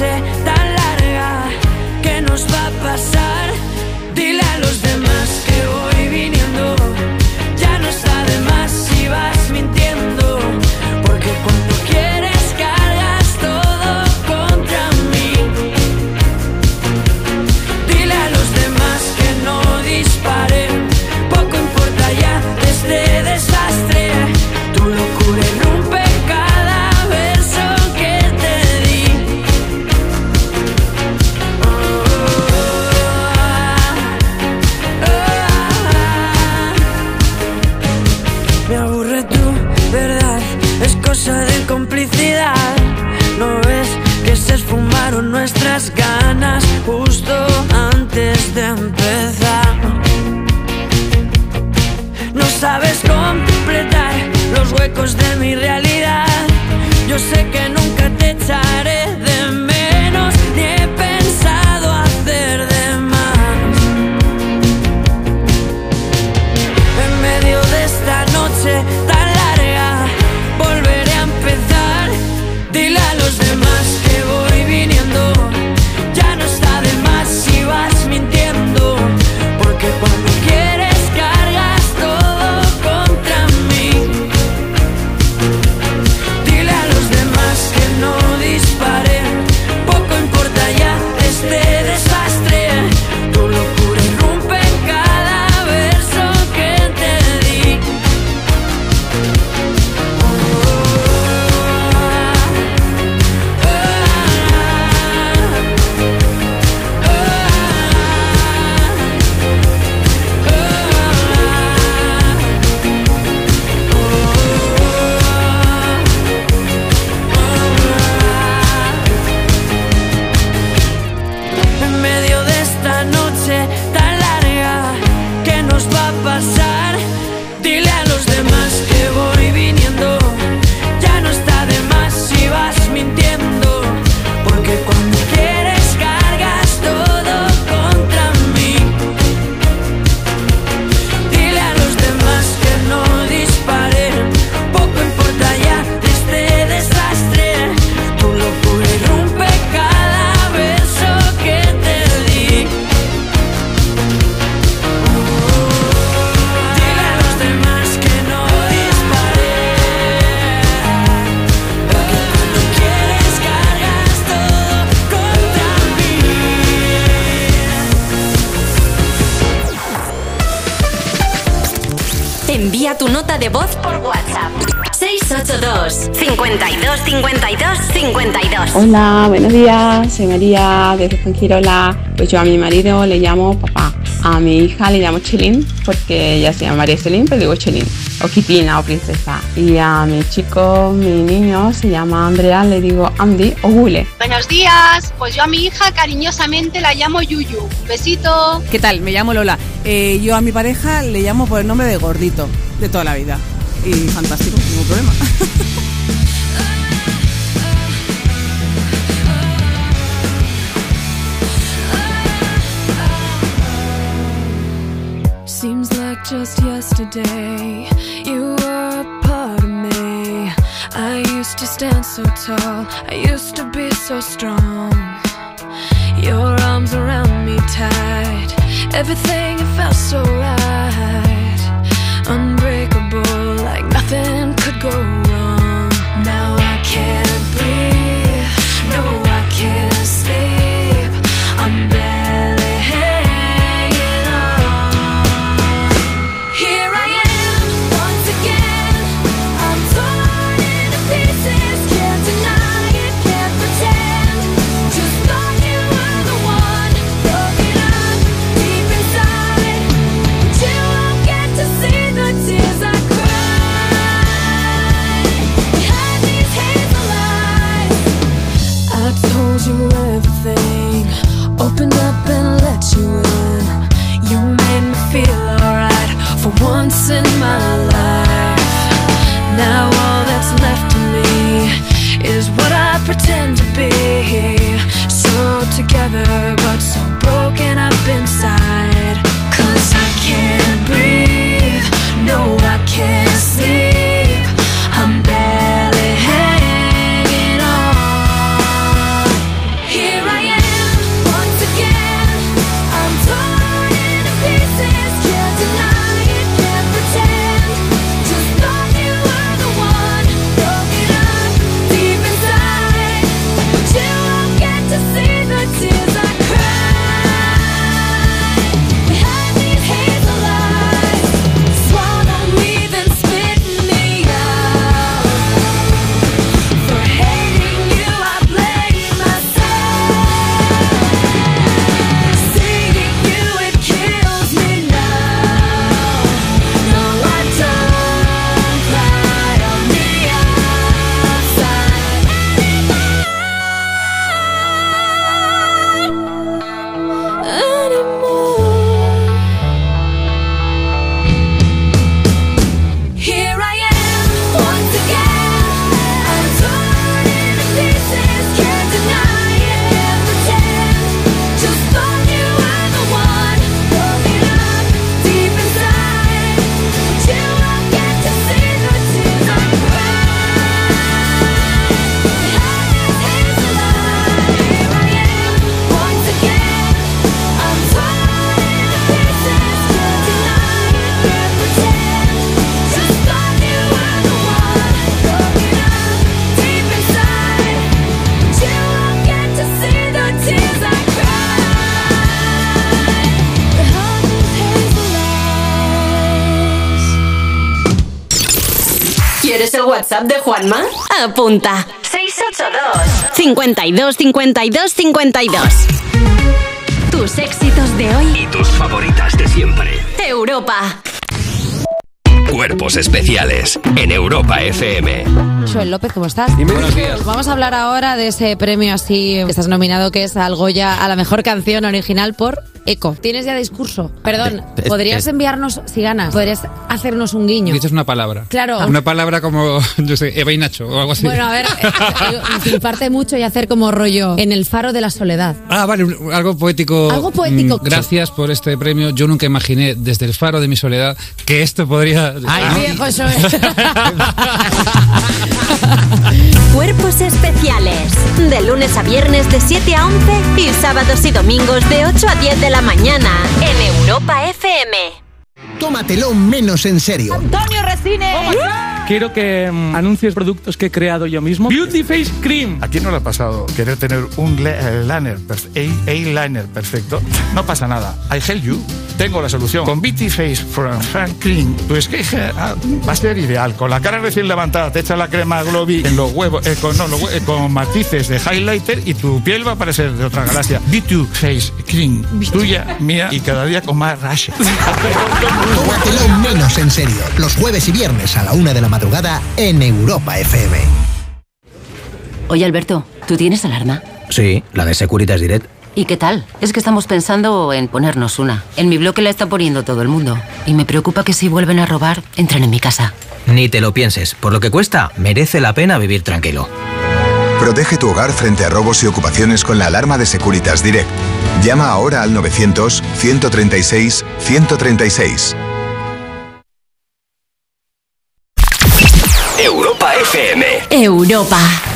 Noche de empezar. No sabes completar los huecos de mi realidad. Yo sé que nunca te echaré Hola, buenos días. Soy María desde Fuengirola. Pues yo a mi marido le llamo papá. A mi hija le llamo Chelín porque ella se llama María Celín, pero digo Chelín. O Kitina o princesa. Y a mi chico, mi niño, se llama Andrea, le digo Andy o Gule. Buenos días, pues yo a mi hija cariñosamente la llamo Yuyu. Un besito. ¿Qué tal? Me llamo Lola. Eh, yo a mi pareja le llamo por el nombre de Gordito, de toda la vida. Y fantástico, ningún problema. So tall, I used to be so strong. Your arms around me tight, everything felt so right. WhatsApp de Juanma? Apunta. 682 52 52 52 Tus éxitos de hoy y tus favoritas de siempre. Europa. Cuerpos especiales en Europa FM. Joel López, ¿cómo estás? Buenos días. Vamos a hablar ahora de ese premio así que estás nominado que es al Goya a la mejor canción original por Eco. ¿Tienes ya discurso? Perdón, Eh, ¿podrías eh. enviarnos, si ganas, podrías hacernos un guiño? Dices una palabra. Claro. Una palabra como, yo sé, Eva y Nacho o algo así. Bueno, a ver, fliparte mucho y hacer como rollo en el faro de la soledad. Ah, vale, algo poético. Algo poético. Mm, Gracias por este premio. Yo nunca imaginé desde el faro de mi soledad que esto podría. Ay, Ah. viejo, eso es. Cuerpos especiales. De lunes a viernes de 7 a 11 y sábados y domingos de 8 a 10 de la mañana en Europa FM. Tómatelo menos en serio. Antonio Resine. Quiero que mm, anuncies productos que he creado yo mismo. Beauty Face Cream. ¿A quién no le ha pasado querer tener un eh, liner, a- eyeliner perfecto? No pasa nada. I help you. Tengo la solución. Con BT Face from Fan Cream, tu skincare ah, va a ser ideal. Con la cara recién levantada, te echas la crema Globi en los huevos, eh, con, no, los hue- eh, con matices de highlighter y tu piel va a parecer de otra galaxia. BT Face Cream, tuya, mía y cada día con más rashes. Tómatelo menos en serio. Los jueves y viernes a la una de la madrugada en Europa FM. Oye, Alberto, ¿tú tienes alarma? Sí, la de Securitas Direct. ¿Y qué tal? Es que estamos pensando en ponernos una. En mi bloque la está poniendo todo el mundo. Y me preocupa que si vuelven a robar, entren en mi casa. Ni te lo pienses. Por lo que cuesta, merece la pena vivir tranquilo. Protege tu hogar frente a robos y ocupaciones con la alarma de Securitas Direct. Llama ahora al 900-136-136. FM. Europa.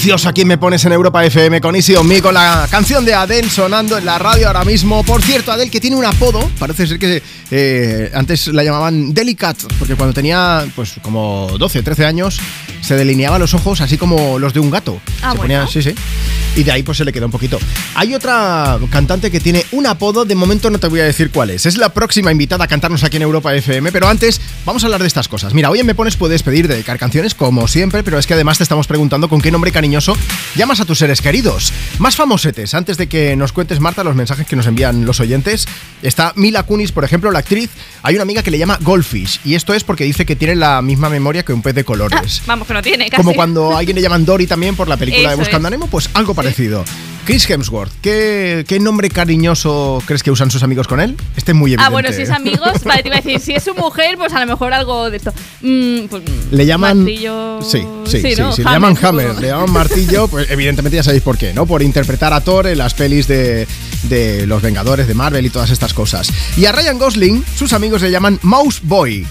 Precioso aquí Me Pones en Europa FM con Easy On Me, con la canción de Adele sonando en la radio ahora mismo. Por cierto, Adele que tiene un apodo, parece ser que eh, antes la llamaban Delicat, porque cuando tenía pues como 12, 13 años se delineaba los ojos así como los de un gato. Ah, se bueno. ponía, sí, sí. Y de ahí pues se le quedó un poquito. Hay otra cantante que tiene un apodo, de momento no te voy a decir cuál es. Es la próxima invitada a cantarnos aquí en Europa FM, pero antes vamos a hablar de estas cosas. Mira, hoy en Me Pones puedes pedir dedicar canciones como siempre, pero es que además te estamos preguntando con qué nombre cariñoso llamas a tus seres queridos. Más famosetes, antes de que nos cuentes, Marta, los mensajes que nos envían los oyentes, está Mila Kunis, por ejemplo, la actriz. Hay una amiga que le llama Goldfish, y esto es porque dice que tiene la misma memoria que un pez de colores. Vamos, que no tiene, casi. Como cuando a alguien le llaman Dory también por la película de Buscando es. pues algo parecido. Chris Hemsworth, ¿qué, qué nombre cariñoso crees que usan sus amigos con él? Este es muy evidente. Ah, bueno, si es ¿eh? amigos, vale, te iba a decir, si es su mujer, pues a lo mejor algo de esto. Mm, pues, Le llaman. martillo- Sí, sí, sí. ¿no? sí, Le llaman Hammer, le llaman martillo, pues evidentemente ya sabéis por qué, ¿no? Por interpretar a Thor en las pelis de, de Los Vengadores, de Marvel y todas estas cosas. Y a Ryan Gosling, sus amigos le llaman Mouse Boy,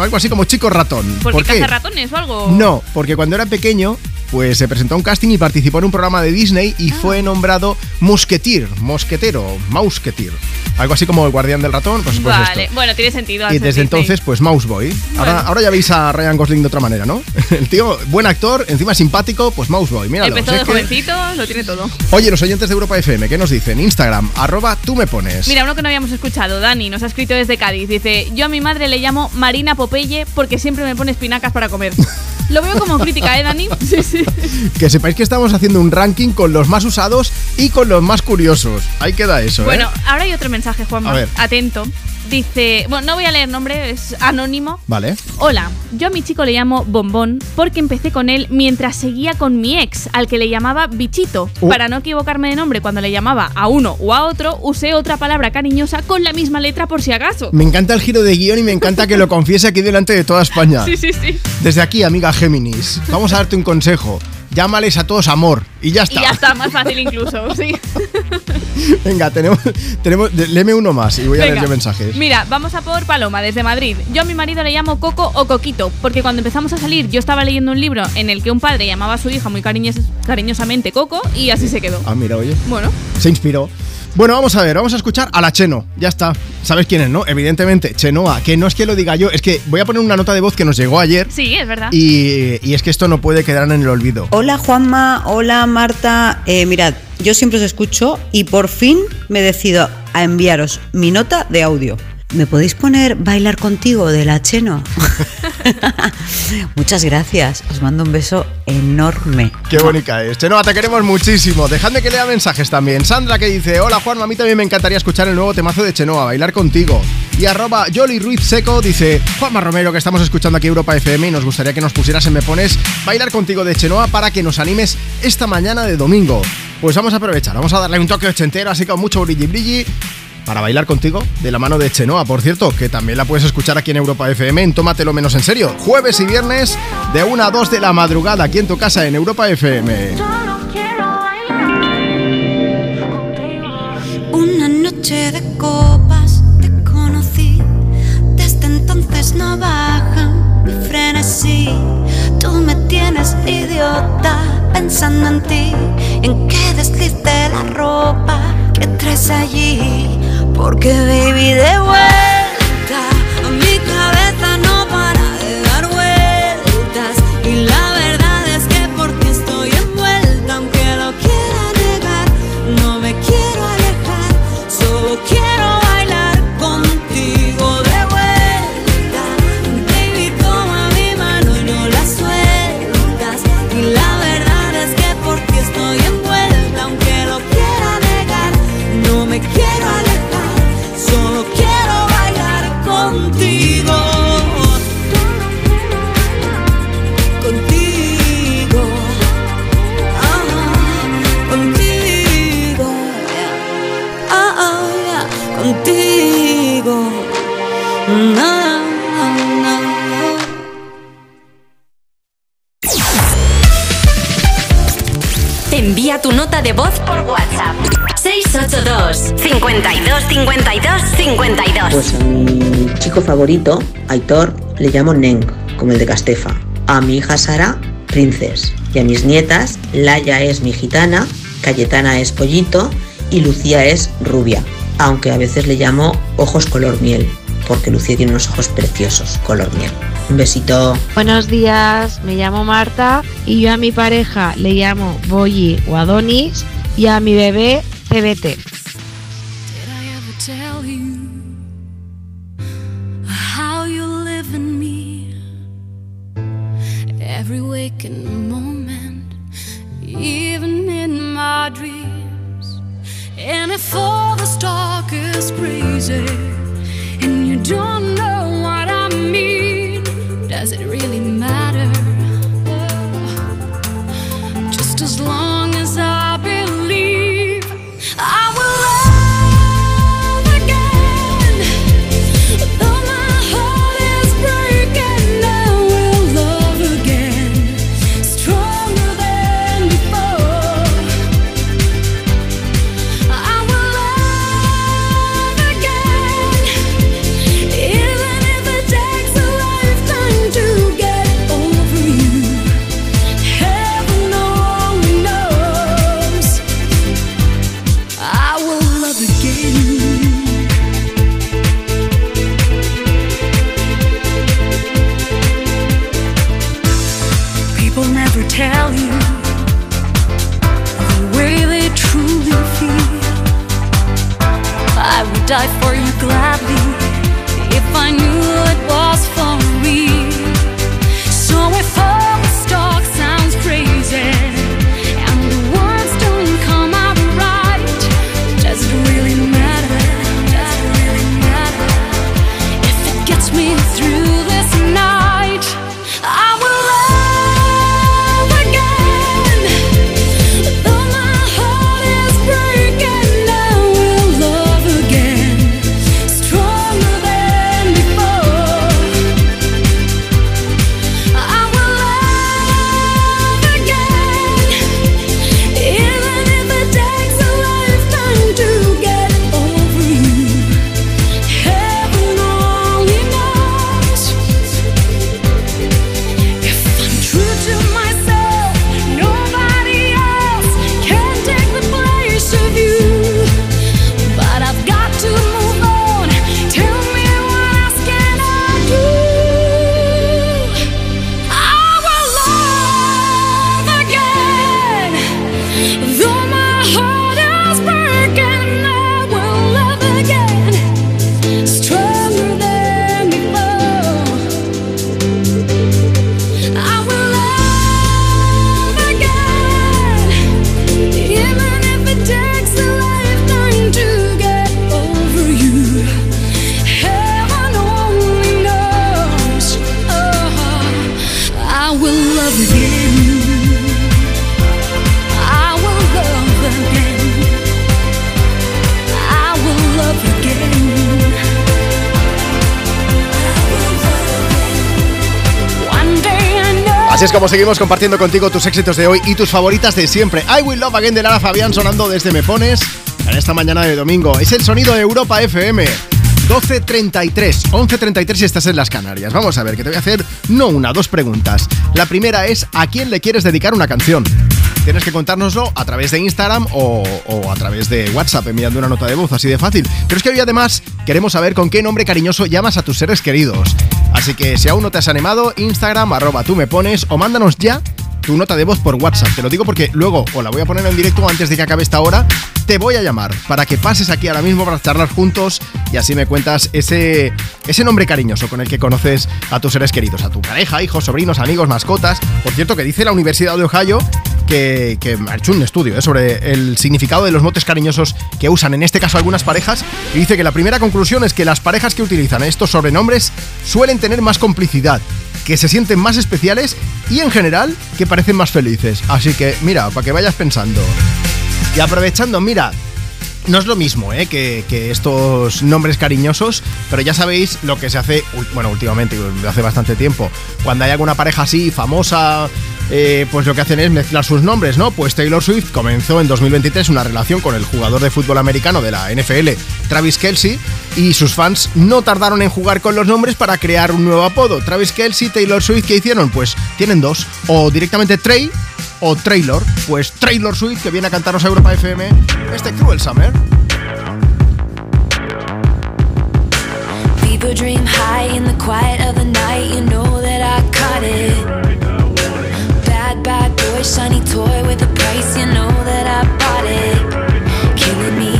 algo así como chico ratón. ¿Por ¿Por qué ratones o algo? No, porque cuando era pequeño, pues se presentó a un casting y participó en un programa de Disney y fue nombrado Musketeer, mosquetero, Mousketeer. Algo así como el guardián del ratón, pues, pues vale, esto. bueno, tiene sentido. Y desde Disney. entonces, pues Mouseboy. Ahora, Bueno. ahora ya veis a Ryan Gosling de otra manera, ¿no? El tío, buen actor, encima simpático, pues Mouseboy, míralo. Empezó de que- jovencito, lo tiene todo. Oye, los oyentes de Europa FM, ¿qué nos dicen? Instagram, arroba tú me pones. Mira, uno que no habíamos escuchado, Dani, nos ha escrito desde Cádiz. Dice, yo a mi madre le llamo Marina Popeye porque siempre me pone espinacas para comer. Lo veo como crítica, ¿eh, Dani? Sí, sí. Que sepáis que estamos haciendo un ranking con los más usados y con los más curiosos. Ahí queda eso, ¿eh? Bueno, ahora hay otro mensaje, Juanma. A ver. Atento. Dice, bueno, no voy a leer nombre, es anónimo. Vale. Hola, yo a mi chico le llamo Bombón porque empecé con él mientras seguía con mi ex, al que le llamaba Bichito. Oh. Para no equivocarme de nombre cuando le llamaba a uno o a otro, usé otra palabra cariñosa con la misma letra por si acaso. Me encanta el giro de guion y me encanta que lo confiese aquí delante de toda España. Sí, sí, sí. Desde aquí, amiga Géminis, vamos a darte un consejo. Llámales a todos amor y ya Y está. ya está, más fácil incluso, sí. Venga, tenemos, tenemos, léeme uno más y voy a leer yo mensajes. Mira, vamos a por Paloma, desde Madrid. Yo a mi marido le llamo Coco o Coquito, porque cuando empezamos a salir yo estaba leyendo un libro en el que un padre llamaba a su hija muy cariños- cariñosamente Coco y así se quedó. Ah, mira, oye. Bueno, Se inspiró. Bueno, vamos a ver, vamos a escuchar a la Cheno. Ya está. ¿Sabes quién es, no? Evidentemente, Chenoa. Que no es que lo diga yo, es que voy a poner una nota de voz que nos llegó ayer. sí, es verdad. Y, y es que esto no puede quedar en el olvido. Hola Juanma, hola Marta. Eh, mirad, yo siempre os escucho y por fin me decido a enviaros mi nota de audio. ¿Me podéis poner bailar contigo de la Cheno? Muchas gracias. Os mando un beso enorme. Qué bonita es. Chenoa, te queremos muchísimo. Dejadme que lea mensajes también. Sandra que dice, hola Juan, a mí también me encantaría escuchar el nuevo temazo de Chenoa, bailar contigo. Y arroba Yoli Ruiz Seco dice, Juanma Romero, que estamos escuchando aquí Europa FM y nos gustaría que nos pusieras en Me Pones bailar contigo de Chenoa para que nos animes esta mañana de domingo. Pues vamos a aprovechar, vamos a darle un toque ochentero, así con mucho brilli brilli. Para bailar contigo de la mano de Chenoa, por cierto, que también la puedes escuchar aquí en Europa FM en Tómatelo Menos en Serio. Jueves y viernes de 1 a 2 de la madrugada aquí en tu casa en Europa FM. Una noche de copas te conocí, desde entonces no baja mi frenesí. Tú me tienes idiota pensando en ti, en qué desliz de la ropa que traes allí. Porque baby de vuelta, de voz por WhatsApp. 682 52 52 52. Pues a mi chico favorito, Aitor, le llamo Neng, como el de Castefa. A mi hija Sara, Princes. Y a mis nietas, Laia es mi gitana, Cayetana es pollito y Lucía es rubia, aunque a veces le llamo ojos color miel, porque Lucía tiene unos ojos preciosos, color miel. Un besito. Buenos días, me llamo Marta y yo a mi pareja le llamo Boyi o Adonis y a mi bebé CBT. tell you how you live in me every waking moment, even in my dreams. And if all this talk is crazy como seguimos compartiendo contigo tus éxitos de hoy y tus favoritas de siempre. I Will Love Again de Lara Fabián sonando desde Me Pones en esta mañana de domingo. Es el sonido de Europa FM. 12.33, 11.33 si estás en las Canarias. Vamos a ver, que te voy a hacer no una, dos preguntas. La primera es, ¿a quién le quieres dedicar una canción? Tienes que contárnoslo a través de Instagram o, o a través de WhatsApp enviando una nota de voz, así de fácil. Pero es que hoy además queremos saber con qué nombre cariñoso llamas a tus seres queridos. Así que si aún no te has animado, Instagram, arroba tú me pones o mándanos ya tu nota de voz por WhatsApp. Te lo digo porque luego o la voy a poner en directo antes de que acabe esta hora. Te voy a llamar para que pases aquí ahora mismo para charlar juntos y así me cuentas ese, ese nombre cariñoso con el que conoces a tus seres queridos, a tu pareja, hijos, sobrinos, amigos, mascotas. Por cierto, que dice la Universidad de Ohio que, ha hecho un estudio ¿eh? sobre el significado de los motes cariñosos que usan en este caso algunas parejas y dice que la primera conclusión es que las parejas que utilizan estos sobrenombres suelen tener más complicidad, que se sienten más especiales y en general que parecen más felices. Así que mira, para que vayas pensando. Y aprovechando, mira, no es lo mismo ¿eh? que, que estos nombres cariñosos, pero ya sabéis lo que se hace, bueno, últimamente, hace bastante tiempo, cuando hay alguna pareja así, famosa eh, pues lo que hacen es mezclar sus nombres, ¿no? Pues Taylor Swift comenzó en 2023 una relación con el jugador de fútbol americano de la NFL, Travis Kelsey, y sus fans no tardaron en jugar con los nombres para crear un nuevo apodo. Travis Kelsey, Taylor Swift, ¿qué hicieron? Pues tienen dos, o directamente Trey o Traylor. Pues Traylor Swift, que viene a cantarnos a Europa FM este Cruel Summer. People dream high in the quiet of the night. You know that I caught it. Bad, bad boy, shiny toy with a price. You know that I bought it. Killing me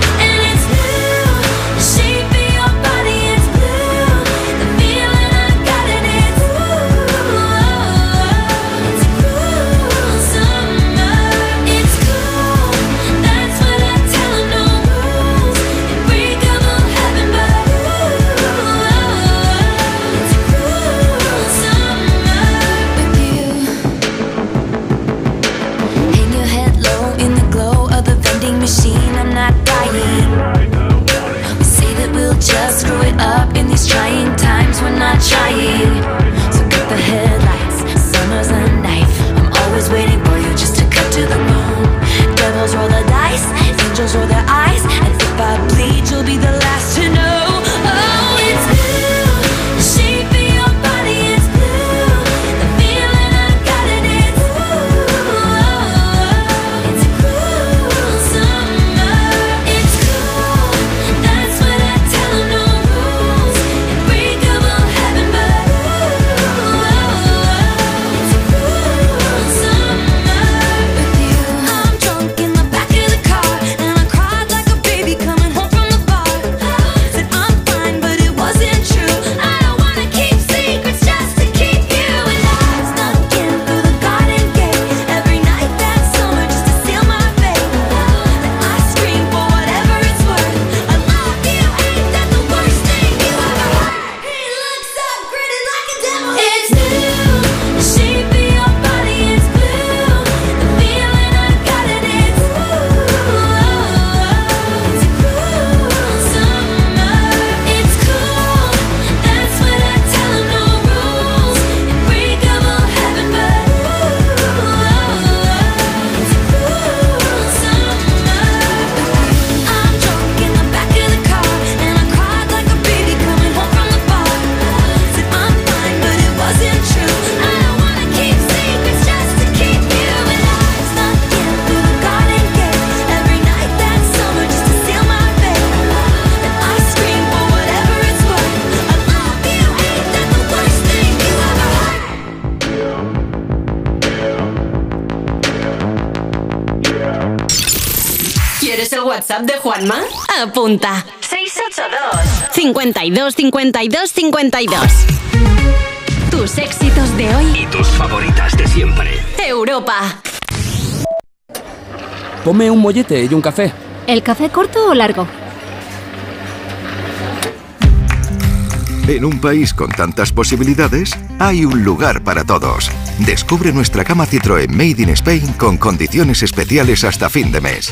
Trying. So get the Apunta. 682 52 52 52 Tus éxitos de hoy y tus favoritas de siempre. Europa. Tome un mollete y un café. ¿El café corto o largo? En un país con tantas posibilidades, hay un lugar para todos. Descubre nuestra cama Citroën Made in Spain con condiciones especiales hasta fin de mes.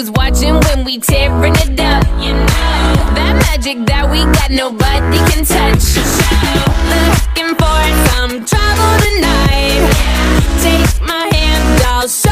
who's watching when we tearing it up. You know that magic that we got, nobody can touch. So, looking for some trouble tonight. Take my hand, I'll show.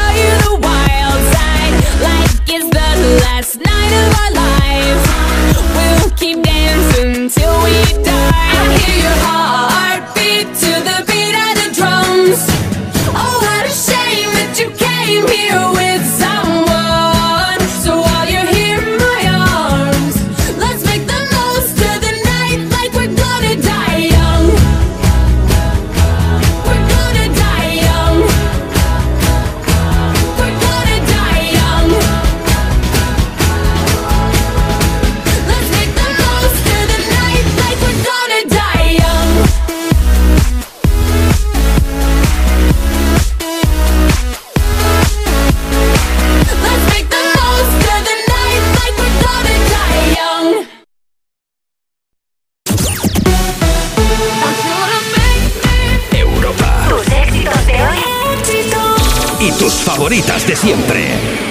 favoritas de siempre.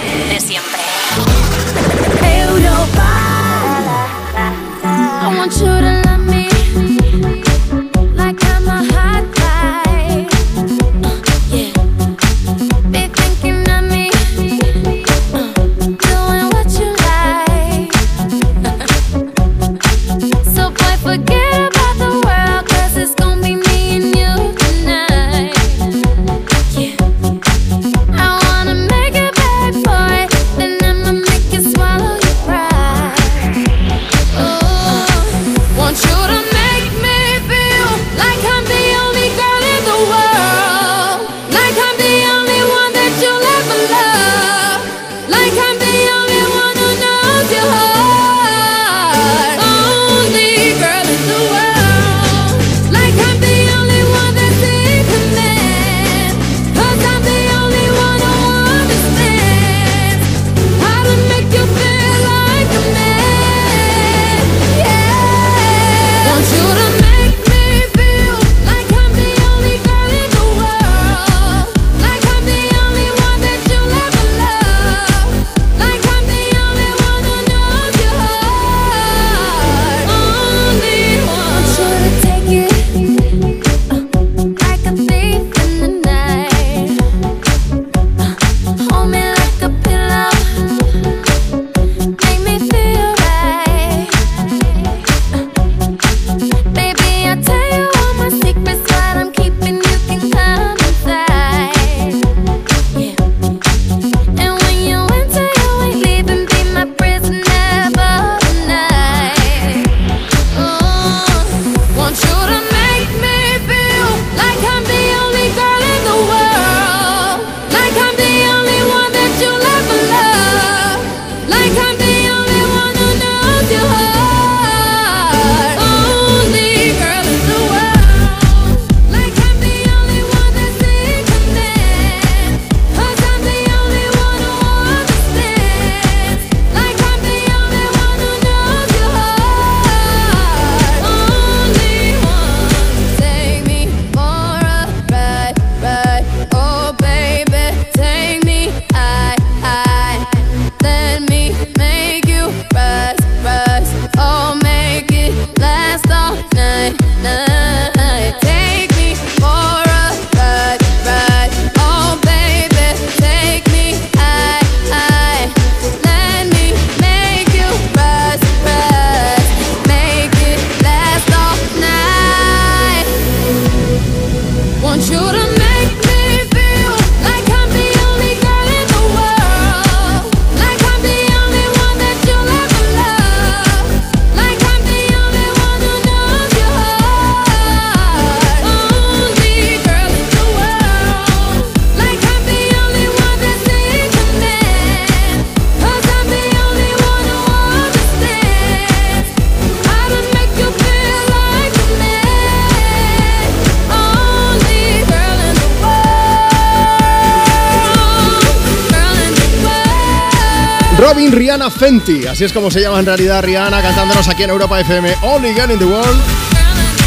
Fenty. Así es como se llama en realidad Rihanna cantándonos aquí en Europa FM. Only Girl in the World.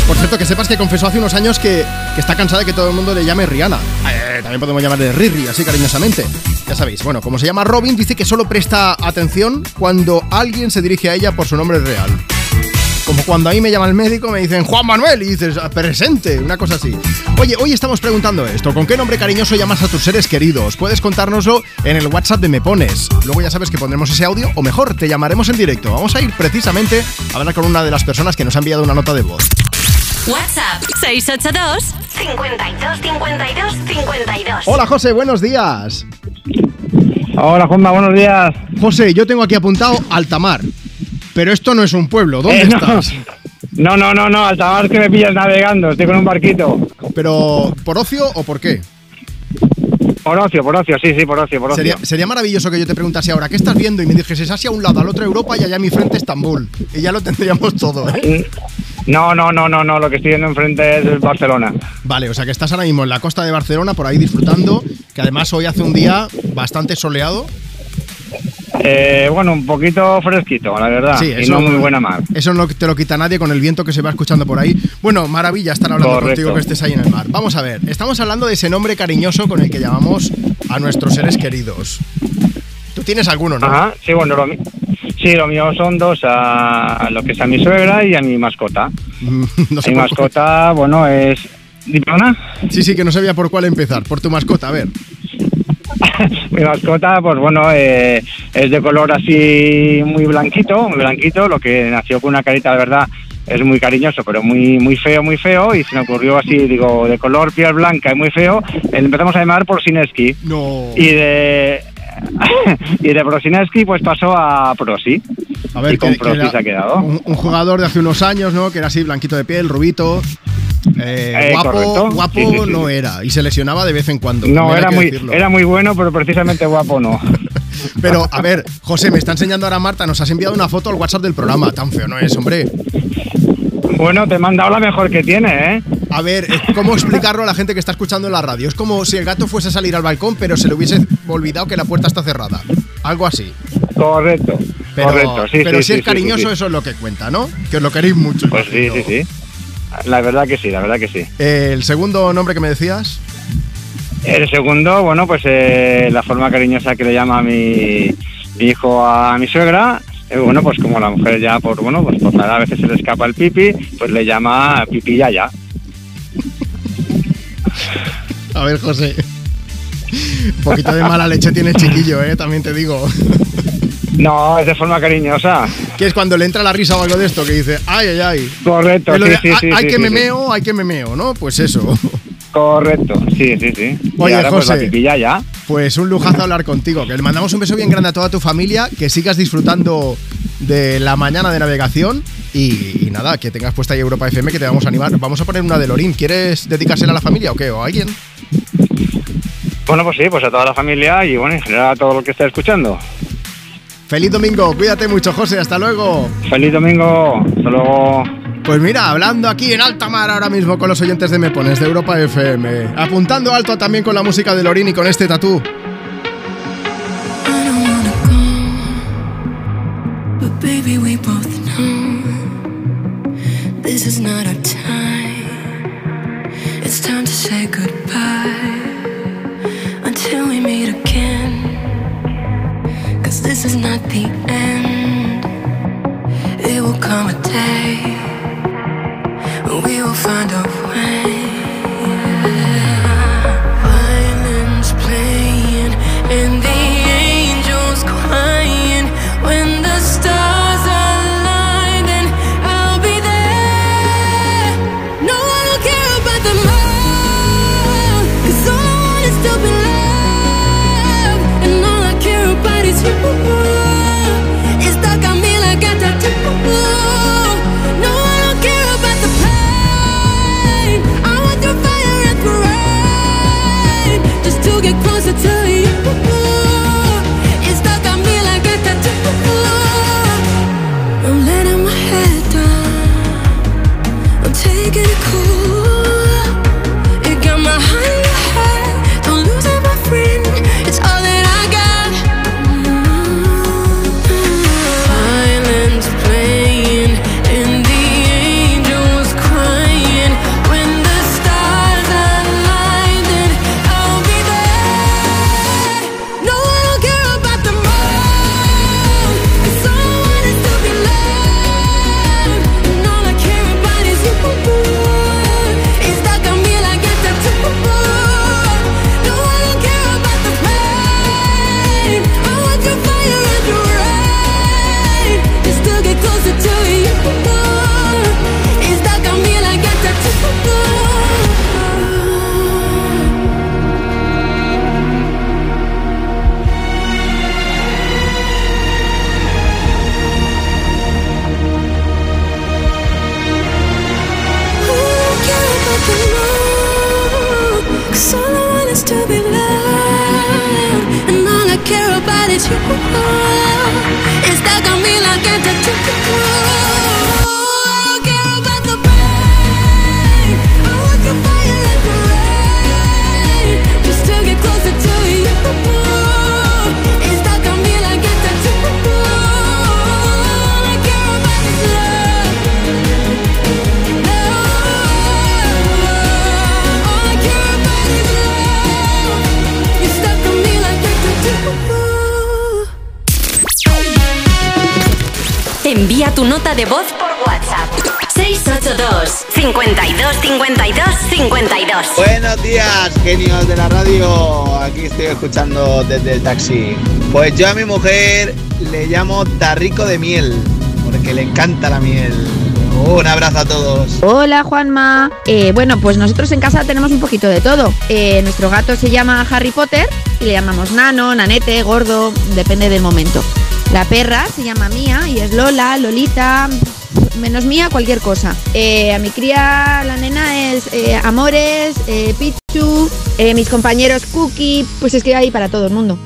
Por cierto, que sepas que confesó hace unos años que, que está cansada de que todo el mundo le llame Rihanna. Eh, también podemos llamarle Riri, así cariñosamente. Ya sabéis, bueno, como se llama Robin, dice que solo presta atención cuando alguien se dirige a ella por su nombre real. Como cuando a mí me llama el médico, me dicen Juan Manuel y dices, ah, presente, una cosa así. Oye, hoy estamos preguntando esto: ¿con qué nombre cariñoso llamas a tus seres queridos? Puedes contárnoslo en el WhatsApp de Me Pones. Luego ya sabes que pondremos ese audio, o mejor, te llamaremos en directo. Vamos a ir precisamente a hablar con una de las personas que nos ha enviado una nota de voz. WhatsApp 682 52 52 52. Hola José, buenos días. Hola Juanma, buenos días. José, yo tengo aquí apuntado Altamar. Pero esto no es un pueblo, ¿dónde Eh, no. estás? No, no, no, no, Altamar que me pillas navegando, estoy con un barquito. ¿Pero por ocio o por qué? Por ocio, por ocio, sí, sí, por ocio, por ocio. Sería, sería maravilloso que yo te preguntase ahora, ¿qué estás viendo? Y me dijeses Asia a un lado, al otro Europa y allá a mi frente Estambul. Y ya lo tendríamos todo, ¿eh? No, no, no, no, no, lo que estoy viendo enfrente es Barcelona. Vale, o sea que estás ahora mismo en la costa de Barcelona, por ahí disfrutando, que además hoy hace un día bastante soleado. Eh, bueno, un poquito fresquito, la verdad, y no muy buena mar. Eso no te lo quita nadie con el viento que se va escuchando por ahí. Bueno, maravilla estar hablando Correcto. contigo que estés ahí en el mar. Vamos a ver, estamos hablando de ese nombre cariñoso con el que llamamos a nuestros seres queridos. Tú tienes alguno, ¿no? Ajá, sí, bueno, lo, sí, lo mío son dos, a lo que es a mi suegra y a mi mascota. no sé mi mascota, bueno, es... ¿Diplona? Sí, sí, que no sabía por cuál empezar. Por tu mascota, a ver. Mi mascota, pues bueno, eh, es de color así muy blanquito, muy blanquito, lo que nació con una carita, de verdad, es muy cariñoso, pero muy muy feo, muy feo, y se me ocurrió así, digo, de color piel blanca y muy feo, le empezamos a llamar Prosineski. No. Y de... y de Prosineski pues pasó a Prosi. A ver, y con que- que Prosi era se ha quedado. Un, un jugador de hace unos años, ¿no? Que era así, blanquito de piel, rubito. Eh, Eh, guapo, guapo Sí, sí, sí, no era. Y se lesionaba de vez en cuando. No, era muy, decirlo. era muy bueno, pero precisamente guapo no. Pero, a ver, José, me está enseñando ahora Marta, nos has enviado una foto al WhatsApp del programa. Tan feo no es, hombre. Bueno, te he mandado la mejor que tiene, ¿eh? A ver, ¿cómo explicarlo a la gente que está escuchando en la radio? Es como si el gato fuese a salir al balcón, pero se le hubiese olvidado que la puerta está cerrada. Algo así. Correcto. Pero, correcto, sí, pero sí, si es cariñoso, eso es lo que cuenta, ¿no? Que os lo queréis mucho. Pues sí, sí, sí. La verdad que sí, la verdad que sí. Eh, el segundo nombre que me decías. El segundo, bueno, pues eh, la forma cariñosa que le llama mi, mi hijo a mi suegra, eh, bueno, pues como la mujer ya por, bueno, pues por la edad a veces se le escapa el pipi, pues le llama pipi yaya. A ver, José. Un poquito de mala leche tiene el chiquillo, ¿eh? También te digo. No, es de forma cariñosa. Que es cuando le entra la risa o algo de esto, que dice, ay, ay, ay. Correcto, sí, de, sí, "Ay, sí, Hay sí, que sí, memeo, hay que memeo, ¿no? Pues eso. Correcto, sí, sí, sí. Oye, y ahora, pues, José. la pipi yaya. Pues un lujazo hablar contigo. Que le mandamos un beso bien grande a toda tu familia. Que sigas disfrutando de la mañana de navegación. Y, y nada, que tengas puesta ahí Europa FM que te vamos a animar. Vamos a poner una de Lorín. ¿Quieres dedicársela a la familia o qué? ¿O a alguien? Bueno, pues sí, pues a toda la familia y bueno, en general a todo lo que esté escuchando. Feliz domingo. Cuídate mucho, José. Hasta luego. Feliz domingo. Hasta luego. Pues mira, hablando aquí en alta mar ahora mismo con los oyentes de Me Pones de Europa FM. Apuntando alto también con la música de Lorín y con este tatú. I don't wanna go, but baby, we both know this is not our time. It's time to say goodbye until we meet again. Not the end. It will come a day we will find a way. You. It's stuck on me Envía tu nota de voz por WhatsApp. 682 52 52 52 Buenos días, genios de la radio. Aquí estoy escuchando desde el taxi. Pues yo a mi mujer le llamo tarrico de miel, porque le encanta la miel. Un abrazo a todos. Hola Juanma. Eh, bueno, pues nosotros en casa tenemos un poquito de todo. Eh, nuestro gato se llama Harry Potter y le llamamos Nano, Nanete, Gordo, depende del momento. La perra se llama Mía y es Lola, Lolita, menos Mía, cualquier cosa. Eh, a mi cría, la nena es eh, Amores, eh, Pichu, mis compañeros Cookie, pues es que hay para todo el mundo.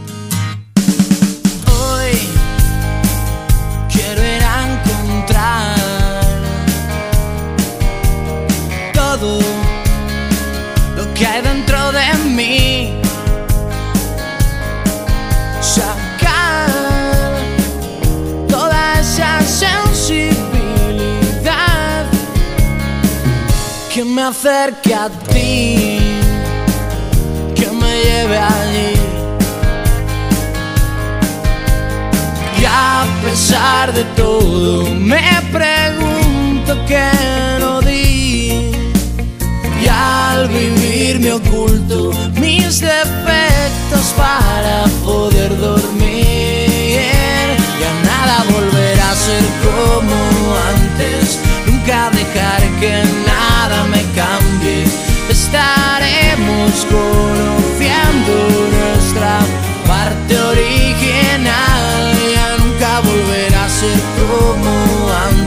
Acerque a ti, que me lleve allí. Y a pesar de todo, me pregunto qué no di. Y al vivir me oculto mis defectos para poder dormir. Ya nada volverá a ser como antes. Dejar que nada me cambie. Estaremos conociendo nuestra parte original. Ya nunca volverá a ser como antes.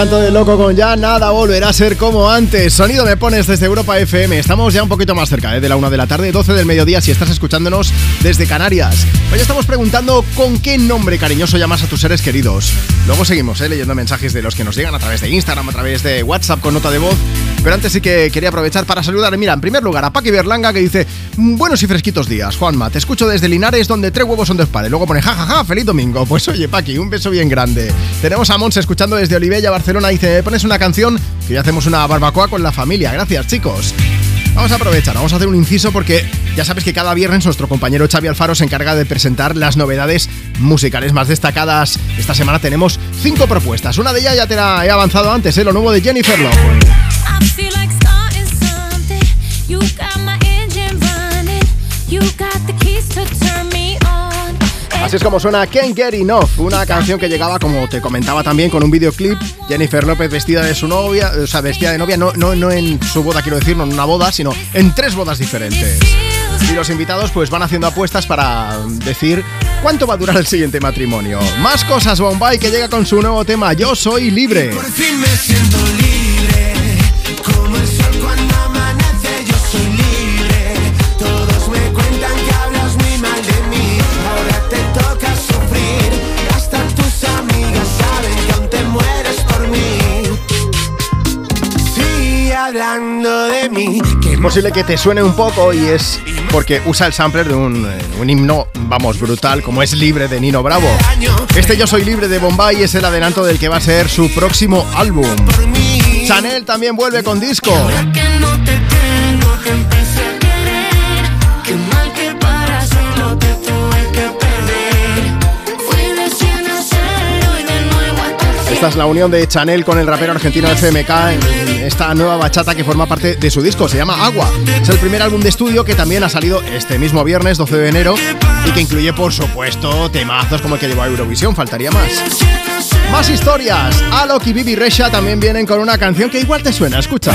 Canto del loco con ya nada volverá a ser como antes. Sonido me pones desde Europa FM. Estamos ya un poquito más cerca ¿eh? de la una de la tarde, 12 del mediodía si estás escuchándonos desde Canarias. Hoy estamos preguntando con qué nombre cariñoso llamas a tus seres queridos. Luego seguimos ¿eh? leyendo mensajes de los que nos llegan a través de Instagram, a través de WhatsApp con nota de voz. Pero antes sí que quería aprovechar para saludar, mira, en primer lugar a Paqui Berlanga que dice Buenos y fresquitos días, Juanma, te escucho desde Linares donde tres huevos son de pares. Luego pone jajaja, feliz domingo. Pues oye, Paqui, un beso bien grande. Tenemos a Mons escuchando desde Olivella, Barcelona, dice, "Me pones una canción que ya hacemos una barbacoa con la familia. Gracias, chicos. Vamos a aprovechar, vamos a hacer un inciso porque ya sabes que cada viernes nuestro compañero Xavi Alfaro se encarga de presentar las novedades musicales más destacadas. Esta semana tenemos cinco propuestas. Una de ellas ya te la he avanzado antes, ¿eh? lo nuevo de Jennifer Lopez. Así es como suena Can't Get Enough, una canción que llegaba, como te comentaba también, con un videoclip. Jennifer López vestida de su novia, o sea, vestida de novia, no, no, no en su boda, quiero decir, no en una boda, sino en tres bodas diferentes. Y los invitados pues van haciendo apuestas para decir cuánto va a durar el siguiente matrimonio. Más cosas, Bombay, que llega con su nuevo tema, Yo Soy Libre. Por fin me siento libre, posible que te suene un poco y es porque usa el sampler de un, eh, un himno, vamos, brutal, como es Libre de Nino Bravo. Este Yo Soy Libre de Bombay es el adelanto del que va a ser su próximo álbum. Chanel también vuelve con disco. Esta es la unión de Chanel con el rapero argentino FMK en esta nueva bachata que forma parte de su disco. Se llama Agua. Es el primer álbum de estudio que también ha salido este mismo viernes, 12 de enero, y que incluye, por supuesto, temazos como el que llevó a Eurovisión. Faltaría más. Más historias. Alok y Bibi Resha también vienen con una canción que igual te suena. Escucha.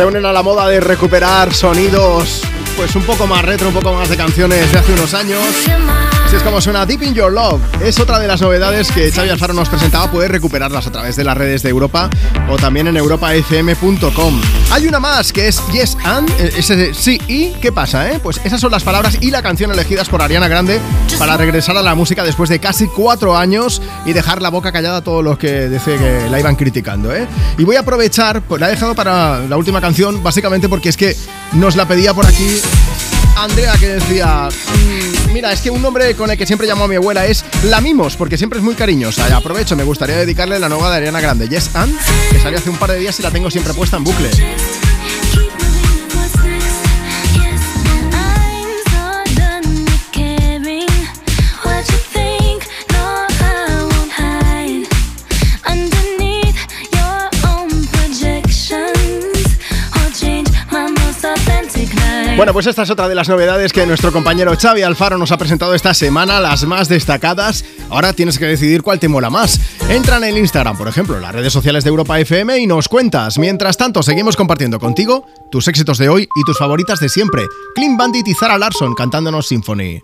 Se unen a la moda de recuperar sonidos pues un poco más retro, un poco más de canciones de hace unos años. Así es como suena Deep in Your Love. Es otra de las novedades que Xavi Alfaro nos presentaba. Puedes recuperarlas a través de las redes de Europa o también en europafm.com. Hay una más que es Yes and, eh, ese sí y. ¿Qué pasa, eh? Pues esas son las palabras y la canción elegidas por Ariana Grande para regresar a la música después de casi cuatro años y dejar la boca callada a todos los que dice que la iban criticando, ¿eh? Y voy a aprovechar, pues la he dejado para la última canción, básicamente porque es que nos la pedía por aquí Andrea que decía, "Mm, mira, es que un nombre con el que siempre llamo a mi abuela es La Mimos, porque siempre es muy cariñosa. Y aprovecho, me gustaría dedicarle la nueva de Ariana Grande, Yes and, que salió hace un par de días y la tengo siempre puesta en bucle. Bueno, pues esta es otra de las novedades que nuestro compañero Xavi Alfaro nos ha presentado esta semana, las más destacadas. Ahora tienes que decidir cuál te mola más. Entra en el Instagram, por ejemplo, las redes sociales de Europa FM y nos cuentas. Mientras tanto, seguimos compartiendo contigo tus éxitos de hoy y tus favoritas de siempre. Clean Bandit y Zara Larson cantándonos Symphony.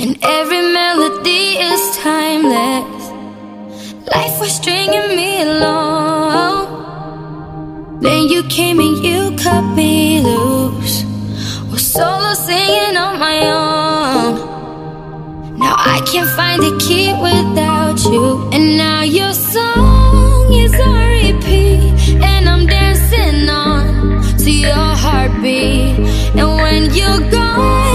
And every melody is timeless. Life was stringing me along. Then you came and you cut me loose. Was solo singing on my own. Now I can't find the key without you. And now your song is on repeat. And I'm dancing on to your heartbeat. And when you're gone,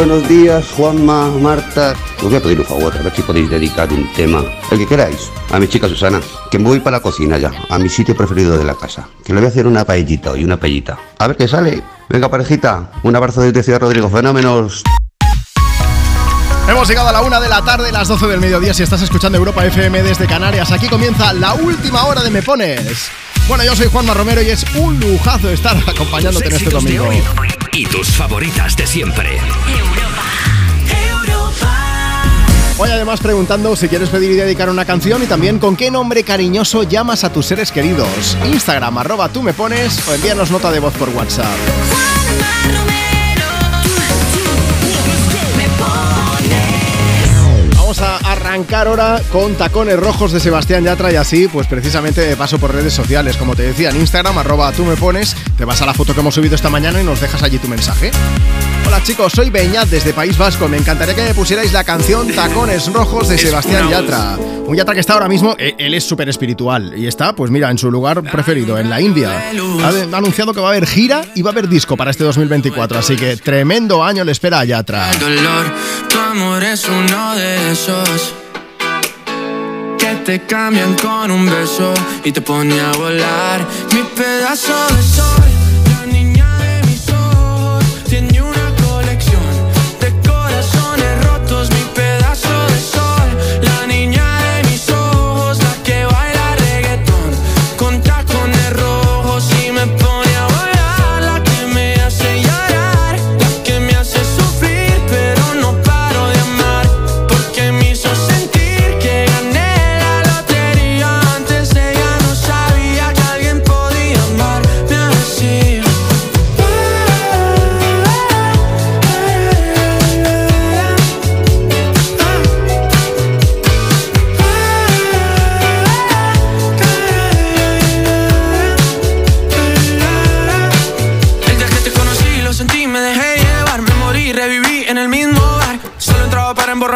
buenos días, Juanma, Marta. Os voy a pedir un favor, a ver si podéis dedicar un tema, el que queráis, a mi chica Susana, que me voy para la cocina ya, a mi sitio preferido de la casa, que le voy a hacer una paellita y una paellita. A ver qué sale. Venga, parejita, un abrazo desde Ciudad Rodrigo, fenómenos. Hemos llegado a la una de la tarde, las 12 del mediodía, si estás escuchando Europa FM desde Canarias. Aquí comienza la última hora de Me Pones. Bueno, yo soy Juanma Romero y es un lujazo estar acompañándote en este domingo. Y tus favoritas de siempre. Hoy además preguntando si quieres pedir y dedicar una canción y también con qué nombre cariñoso llamas a tus seres queridos. Instagram, arroba tú me pones o envíanos nota de voz por WhatsApp. A arrancar ahora con Tacones Rojos de Sebastián Yatra y así, pues precisamente paso por redes sociales, como te decía, en Instagram, arroba tú me pones, te vas a la foto que hemos subido esta mañana y nos dejas allí tu mensaje. Hola chicos, soy Beñat desde País Vasco. Me encantaría que me pusierais la canción Tacones Rojos de Sebastián Yatra. Un Yatra que está ahora mismo, eh, él es súper espiritual y está, pues mira, en su lugar preferido, en la India. Ha, anunciado que va a haber gira y va a haber disco para este 2024, así que tremendo año le espera a Yatra. El dolor, tu amor es uno de esos que te cambian con un beso y te pone a volar. Mi pedazo de sol, la niña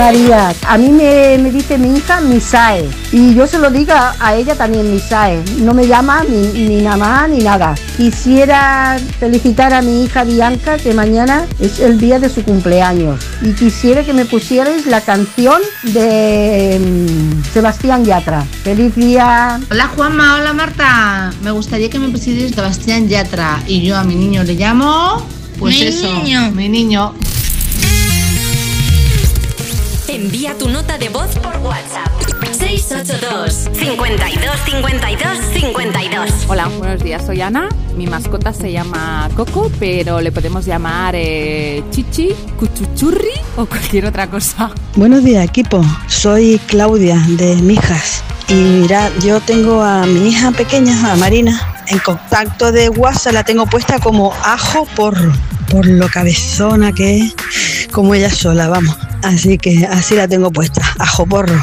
María, a mí me, me dice mi hija Misae y yo se lo digo a, a ella también Misae, no me llama ni, ni mamá ni nada. Quisiera felicitar a mi hija Bianca que mañana es el día de su cumpleaños y quisiera que me pusierais la canción de mm, Sebastián Yatra. Feliz día. Hola Juanma, hola Marta. Me gustaría que me pusierais Sebastián Yatra y yo a mi niño le llamo. Pues Mi eso, niño. mi niño. Envía tu nota de voz por WhatsApp. 682 52 52 52. Hola, buenos días. Soy Ana. Mi mascota se llama Coco, pero le podemos llamar eh, Chichi, Cuchuchurri o cualquier otra cosa. Buenos días equipo, soy Claudia de Mijas y mirad, yo tengo a mi hija pequeña, a Marina, en contacto de WhatsApp la tengo puesta como ajo porro, por lo cabezona que es, como ella sola, vamos. Así que así la tengo puesta, ajo porro.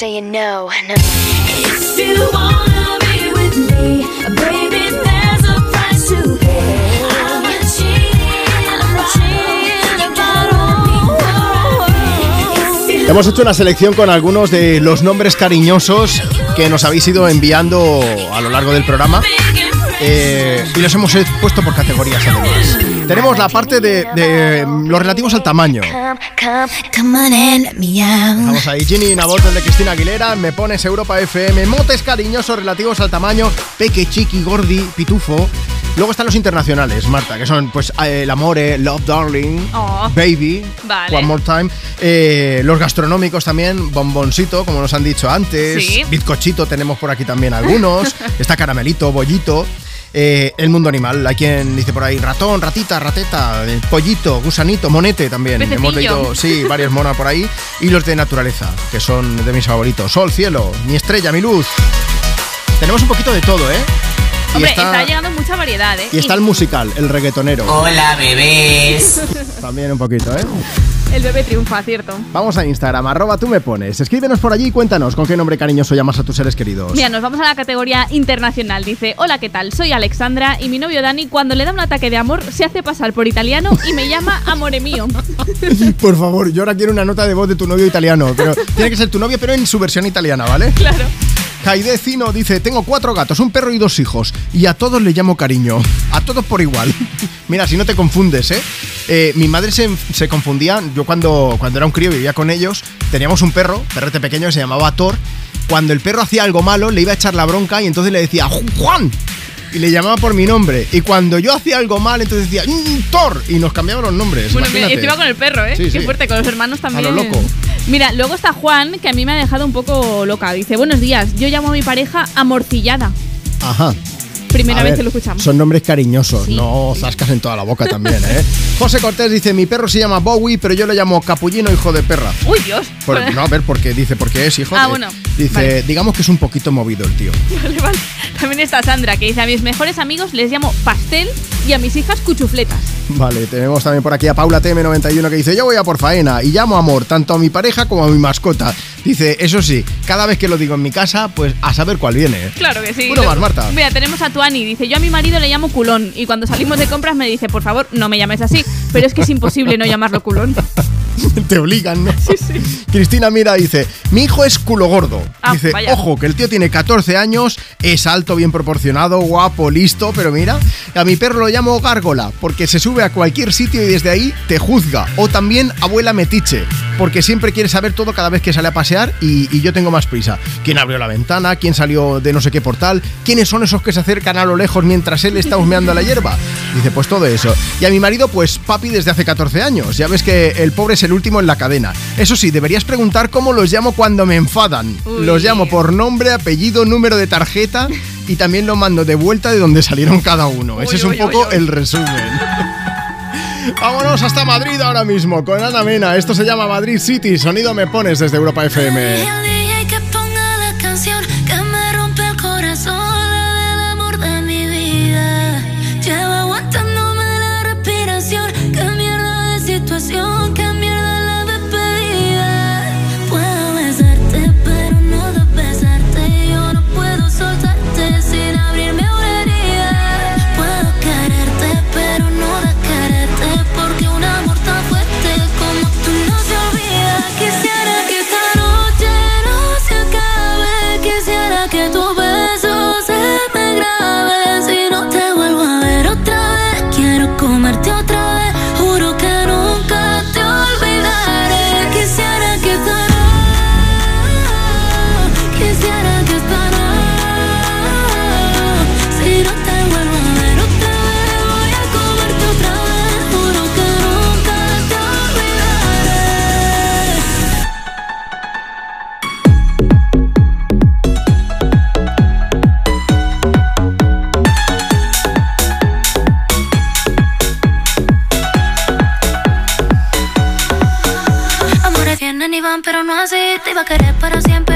Saying no, no. If you wanna be with me, baby, there's a price to pay. I'm a genie, I'm a genie in a bottle. If you Hemos hecho una selección con algunos de los nombres cariñosos que nos habéis ido enviando a lo largo del programa. Eh, y los hemos puesto por categorías además. Tenemos la parte de, de los relativos al tamaño. Vamos ahí, Ginny, Nabotes de Cristina Aguilera, me pones Europa FM, motes cariñosos relativos al tamaño, peque, chiqui, gordi, pitufo. Luego están los internacionales, Marta, que son pues eh, el amore, love darling, Oh. baby, Vale. one more time. Eh, los gastronómicos también, bomboncito, como nos han dicho antes. Sí. Bizcochito tenemos por aquí también algunos. Está caramelito, bollito. Eh, el mundo animal, hay quien dice por ahí ratón, ratita, rateta, eh, pollito, gusanito, monete también. Hemos leído, sí, varios monos por ahí. Y los de naturaleza, que son de mis favoritos. Sol, cielo, mi estrella, mi luz. Tenemos un poquito de todo, ¿eh? Y Hombre, está, está... llegando mucha variedad, ¿eh? y está el musical, el reggaetonero. Hola, bebés. También un poquito, ¿eh? El bebé triunfa, cierto. Vamos a Instagram, arroba tú me pones. Escríbenos por allí y cuéntanos con qué nombre cariñoso llamas a tus seres queridos. Mira, nos vamos a la categoría internacional. Dice, hola, ¿qué tal? Soy Alexandra y mi novio Dani cuando le da un ataque de amor se hace pasar por italiano y me llama amore mío. Por favor, yo ahora quiero una nota de voz de tu novio italiano. Pero tiene que ser tu novio, pero en su versión italiana, ¿vale? Claro. Jaide Cino dice, tengo cuatro gatos, un perro y dos hijos. Y a todos le llamo cariño. A todos por igual. Mira, si no te confundes, ¿eh? Eh, mi madre se, se confundía. Yo cuando, cuando era un crío vivía con ellos, teníamos un perro, perrete pequeño, que se llamaba Thor. Cuando el perro hacía algo malo, le iba a echar la bronca y entonces le decía, "Ju- Juan. Y le llamaba por mi nombre. Y cuando yo hacía algo mal, entonces decía, "Mm, Thor. Y nos cambiaban los nombres. Bueno, imagínate. encima con el perro, ¿eh? Sí, Qué sí. fuerte, con los hermanos también. lo loco. Mira, luego está Juan, que a mí me ha dejado un poco loca. Dice, buenos días, yo llamo a mi pareja amorcillada. Ajá. Primera vez que lo escuchamos. Son nombres cariñosos, no zascas en toda la boca también, ¿eh? José Cortés dice, mi perro se llama Bowie, pero yo le llamo Capullino, hijo de perra. Uy, Dios. Por- no, a ver, porque dice, porque es hijo Ah, de... bueno. Dice, Vale. digamos que es un poquito movido el tío. Vale, vale. También está Sandra, que dice a mis mejores amigos les llamo pastel y a mis hijas cuchufletas. Vale, tenemos también por aquí a Paula TM91 que dice, yo voy a por faena y llamo amor tanto a mi pareja como a mi mascota. Dice, eso sí, cada vez que lo digo en mi casa, pues a saber cuál viene. Claro que sí. Uno más, Marta. Mira, tenemos a Dice, yo a mi marido le llamo culón. Y cuando salimos de compras me dice, por favor, no me llames así. Pero es que es imposible no llamarlo culón. Te obligan, ¿no? Sí, sí. Cristina Mira dice, mi hijo es culo gordo. Ah, dice, vaya. ojo, que el tío tiene 14 años, es alto, bien proporcionado, guapo, listo, pero mira, a mi perro lo llamo gárgola, porque se sube a cualquier sitio y desde ahí te juzga. O también abuela metiche, porque siempre quiere saber todo cada vez que sale a pasear y, y yo tengo más prisa. ¿Quién abrió la ventana? ¿Quién salió de no sé qué portal? ¿Quiénes son esos que se acercan a lo lejos mientras él está husmeando la hierba? Dice, pues todo eso. Y a mi marido, pues papi desde hace 14 años. Ya ves que el pobre es el último en la cadena. Eso sí, deberías preguntar cómo los llamo cuando me enfadan. Uy. Los llamo por nombre, apellido, número de tarjeta y también lo mando de vuelta de donde salieron cada uno. Ese Uy, es un uy, poco uy, uy. el resumen. Vámonos hasta Madrid ahora mismo con Ana Mena. Esto se llama Madrid City. Sonido me pones desde Europa FM. Así. Te iba a querer para siempre,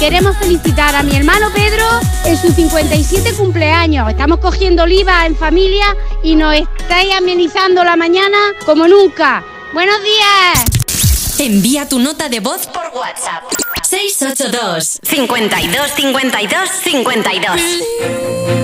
queremos felicitar a mi hermano Pedro en su 57 cumpleaños. Estamos cogiendo oliva en familia y nos estáis amenizando la mañana como nunca. Buenos días. Envía tu nota de voz por WhatsApp. 682 52 52 52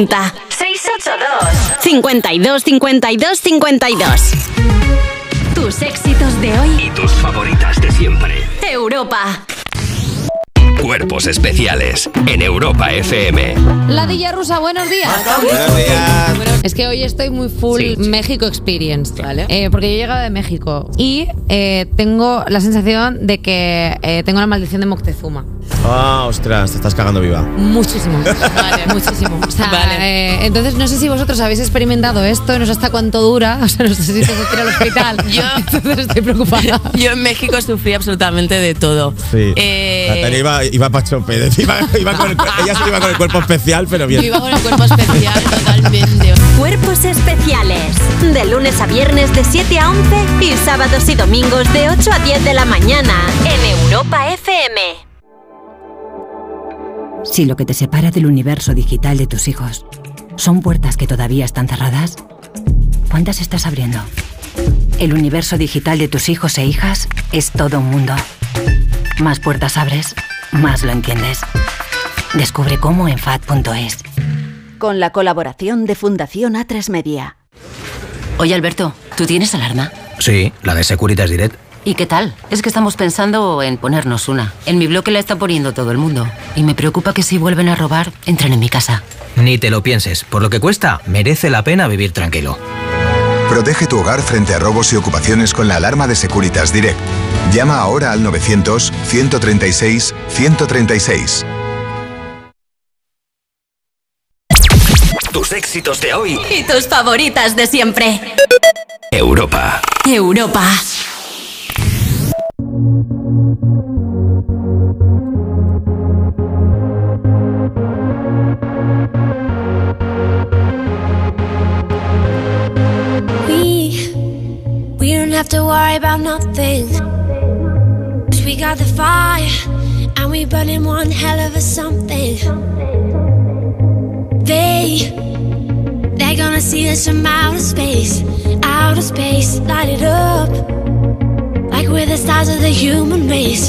Apunta. 682 52 52 52 Tus éxitos de hoy. Y tus favoritas de siempre. Europa. Cuerpos especiales en Europa FM. La Dilla Rusa, buenos días. Es que hoy estoy muy full México Experience, ¿vale? Eh, porque yo he llegado de México y eh, tengo la sensación de que eh, tengo la maldición de Moctezuma. Ah, ostras, te estás cagando viva. Muchísimo. Muchísimo. O sea, eh, entonces no sé si vosotros habéis experimentado esto, no sé hasta cuánto dura, o sea, no sé si te que ir al hospital. Yo, entonces estoy preocupada. Yo en México sufrí absolutamente de todo. Sí. Eh, Natalia iba, iba pa' chope. Iba, iba con el, ella sí iba con el cuerpo especial, pero bien. Yo iba con el cuerpo especial totalmente. Cuerpos especiales. De lunes a viernes de 7 a 11 y sábados y domingos de 8 a 10 de la mañana en Europa FM. Si lo que te separa del universo digital de tus hijos son puertas que todavía están cerradas, ¿cuántas estás abriendo? El universo digital de tus hijos e hijas es todo un mundo. Más puertas abres, más lo entiendes. Descubre cómo en FAD.es. Con la colaboración de Fundación A3 Media. Oye, Alberto, ¿tú tienes alarma? Sí, la de Securitas Direct. ¿Y qué tal? Es que estamos pensando en ponernos una. En mi bloque la está poniendo todo el mundo. Y me preocupa que si vuelven a robar, entren en mi casa. Ni te lo pienses. Por lo que cuesta, merece la pena vivir tranquilo. Protege tu hogar frente a robos y ocupaciones con la alarma de Securitas Direct. Llama ahora al 900-136-136. Tus éxitos de hoy. Y tus favoritas de siempre. Europa. Europa. Have to worry about nothing. 'Cause we got the fire and we burning one hell of a something. They they're gonna see us from outer space, outer space, light it up. Like we're the stars of the human race,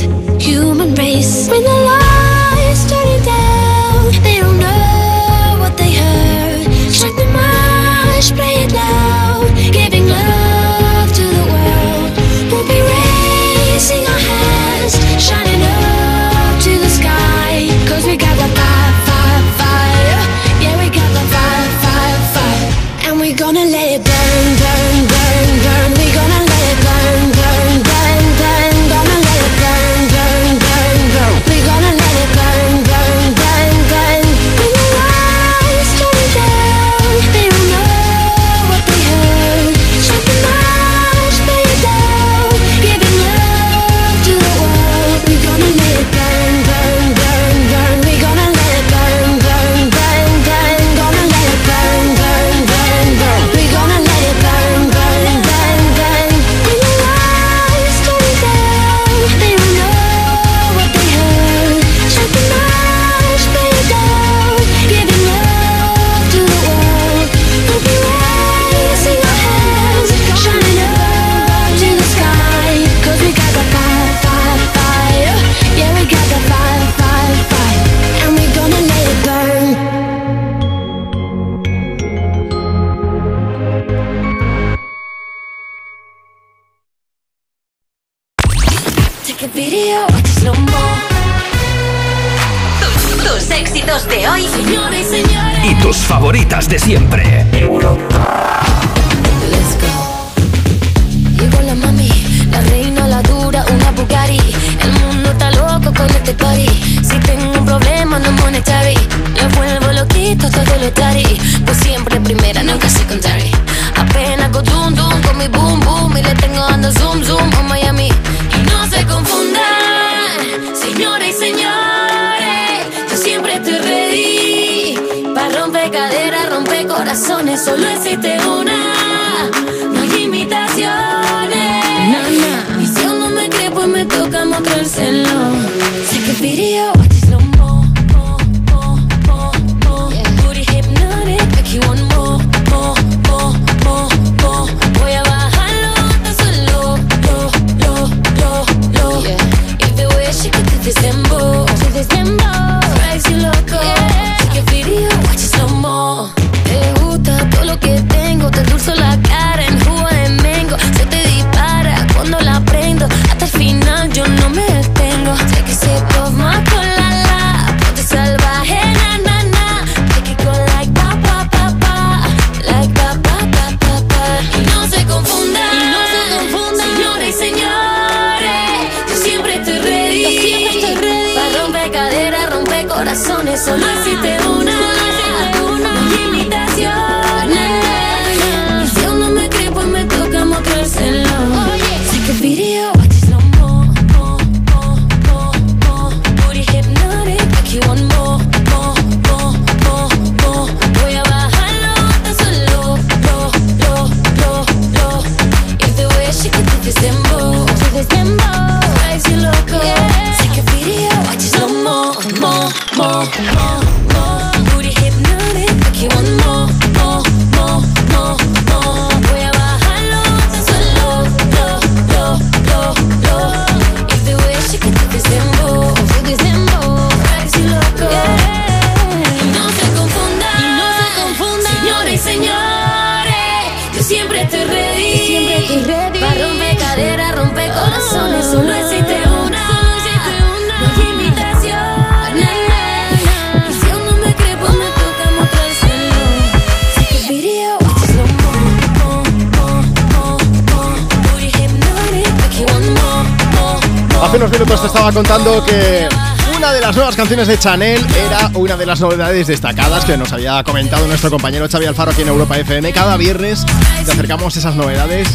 human race. When the lights turning down, they don't know what they heard. Strike the march, play it loud, de siempre. Contando que una de las nuevas canciones de Chanel era una de las novedades destacadas que nos había comentado nuestro compañero Xavi Alfaro aquí en Europa FM. Cada viernes te acercamos esas novedades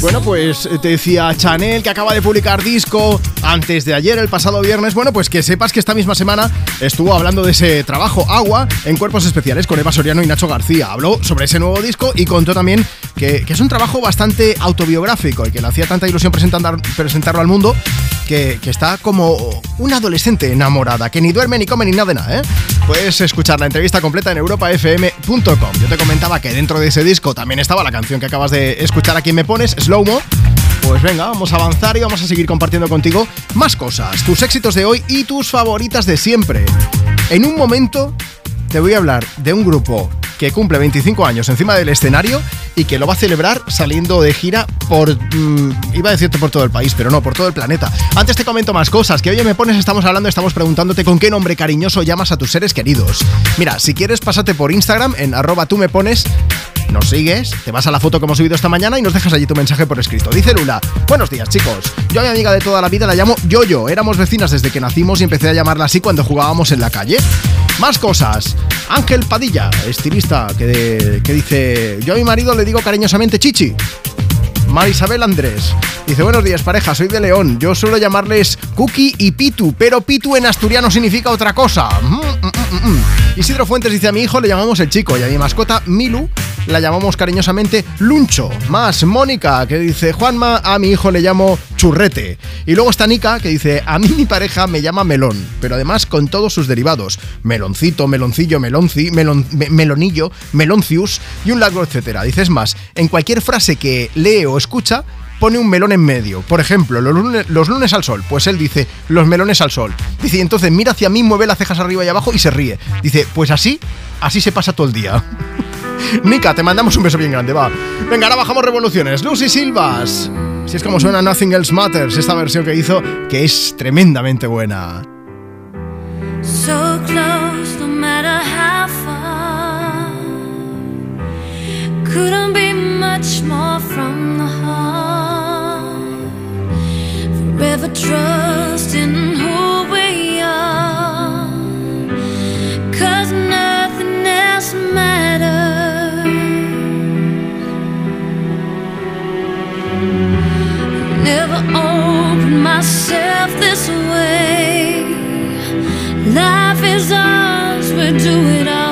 bueno, pues te decía Chanel que acaba de publicar disco antes de ayer, el pasado viernes. Bueno, pues que sepas que esta misma semana estuvo hablando de ese trabajo Agua en Cuerpos Especiales con Eva Soriano y Nacho García. Habló sobre ese nuevo disco y contó también que, que es un trabajo bastante autobiográfico y que le hacía tanta ilusión presentar- presentarlo al mundo que, está como una adolescente enamorada, que ni duerme, ni come, ni nada de nada, ¿eh? Puedes escuchar la entrevista completa en europafm.com. Yo te comentaba que dentro de ese disco también estaba la canción que acabas de escuchar aquí Me Pones, Slow Mo. Pues venga, vamos a avanzar y vamos a seguir compartiendo contigo más cosas, tus éxitos de hoy y tus favoritas de siempre. En un momento te voy a hablar de un grupo que cumple 25 años encima del escenario y que lo va a celebrar saliendo de gira por, mm, iba a decirte por todo el país, pero no, por todo el planeta. Antes te comento más cosas, que oye me pones, estamos hablando, estamos preguntándote con qué nombre cariñoso llamas a tus seres queridos. Mira, si quieres, pásate por Instagram en arroba tú me pones nos sigues, te vas a la foto que hemos subido esta mañana y nos dejas allí tu mensaje por escrito. Dice Lula, buenos días chicos, yo a mi amiga de toda la vida la llamo Yoyo, éramos vecinas desde que nacimos y empecé a llamarla así cuando jugábamos en la calle. Más cosas, Ángel Padilla, estilista, que, que dice, yo a mi marido le digo cariñosamente Chichi. Marisabel Andrés. Dice, buenos días pareja, soy de León. Yo suelo llamarles Cookie y Pitu, pero Pitu en asturiano significa otra cosa. Mm, Isidro Fuentes dice, a mi hijo le llamamos el chico y a mi mascota Milu la llamamos cariñosamente Luncho. Más Mónica, que dice, Juanma, a mi hijo le llamo Churrete. Y luego está Nika, que dice, a mí mi pareja me llama Melón, pero además con todos sus derivados. Meloncito, meloncillo, melonci, melon- me- melonillo, meloncius y un largo etcétera. Dices más, en cualquier frase que lee o escucha, pone un melón en medio. Por ejemplo, los lunes, al sol. Pues él dice, los melones al sol. Dice, y entonces mira hacia mí, mueve las cejas arriba y abajo y se ríe. Dice, pues así, así se pasa todo el día. Nika, te mandamos un beso bien grande, va. Venga, ahora bajamos revoluciones. Lucy Silvas. Si es como suena Nothing Else Matters, esta versión que hizo, que es tremendamente buena. So close, no matter how far. Couldn't be much more from the heart. Forever trusting who we are. Cause nothing else matters. Never opened myself this way. Life is ours, we do it our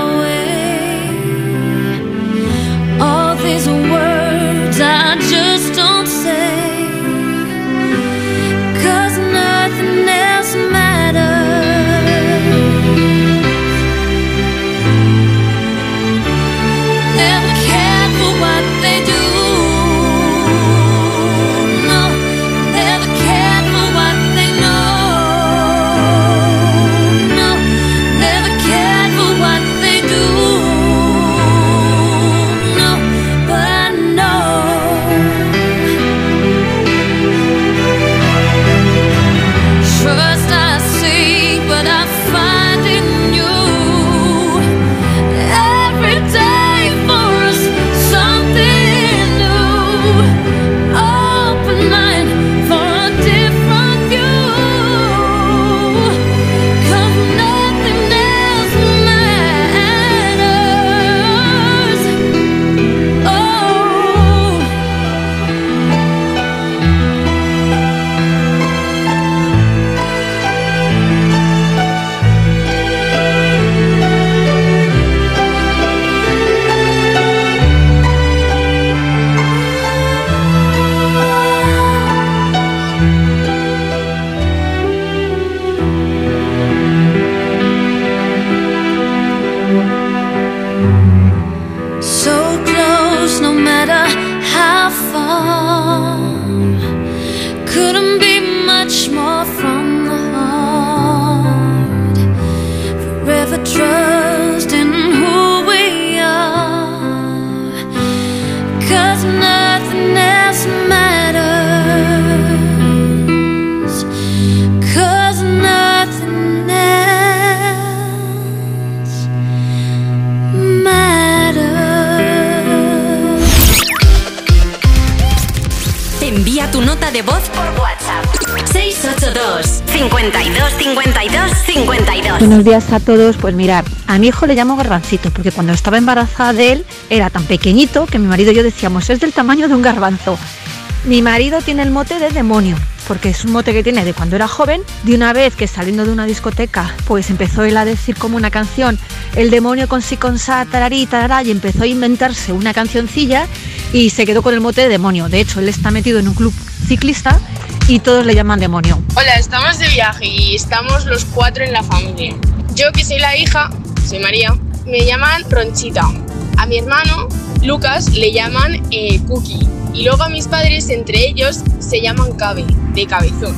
52 52 52. Buenos días a todos. Pues mirar, a mi hijo le llamo garbancito porque cuando estaba embarazada de él era tan pequeñito que mi marido y yo decíamos es del tamaño de un garbanzo. Mi marido tiene el mote de demonio porque es un mote que tiene de cuando era joven. De una vez que saliendo de una discoteca, pues empezó él a decir como una canción, el demonio con si con sa, tararí, tarará, y empezó a inventarse una cancioncilla y se quedó con el mote de demonio. De hecho, él está metido en un club ciclista y todos le llaman demonio. Hola, estamos de viaje y estamos los cuatro en la familia. Yo que soy la hija, soy María, me llaman Ronchita. A mi hermano, Lucas, le llaman eh, Cookie. Y luego a mis padres, entre ellos, se llaman Cabe, de cabezón.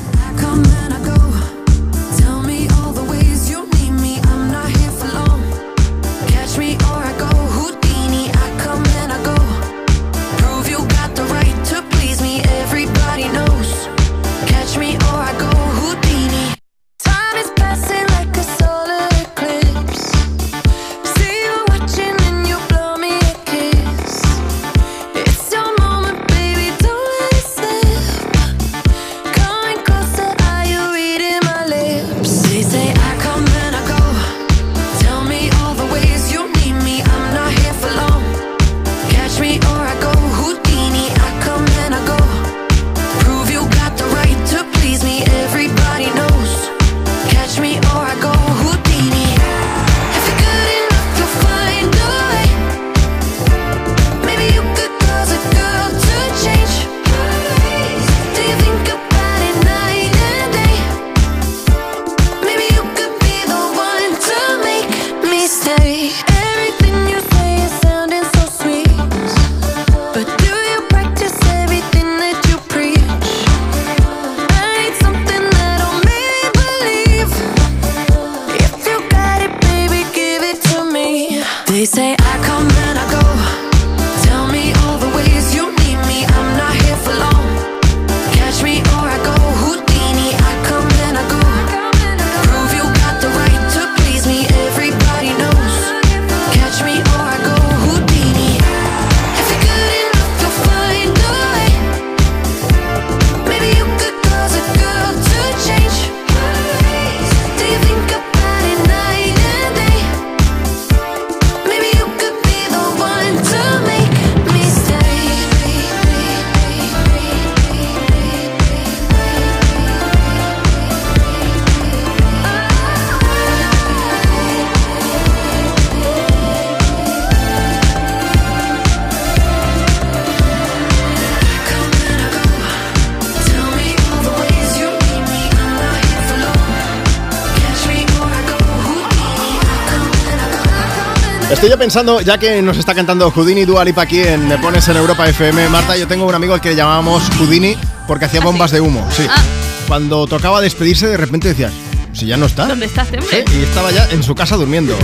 Pensando, ya que nos está cantando Houdini Dua Lipa aquí en Me Pones en Europa FM, Marta, yo tengo un amigo al que le llamábamos Houdini porque hacía bombas de humo, sí. Ah. Cuando tocaba despedirse, de repente decías, si ya no está. ¿Dónde estás, hombre? Sí, y estaba ya en su casa durmiendo.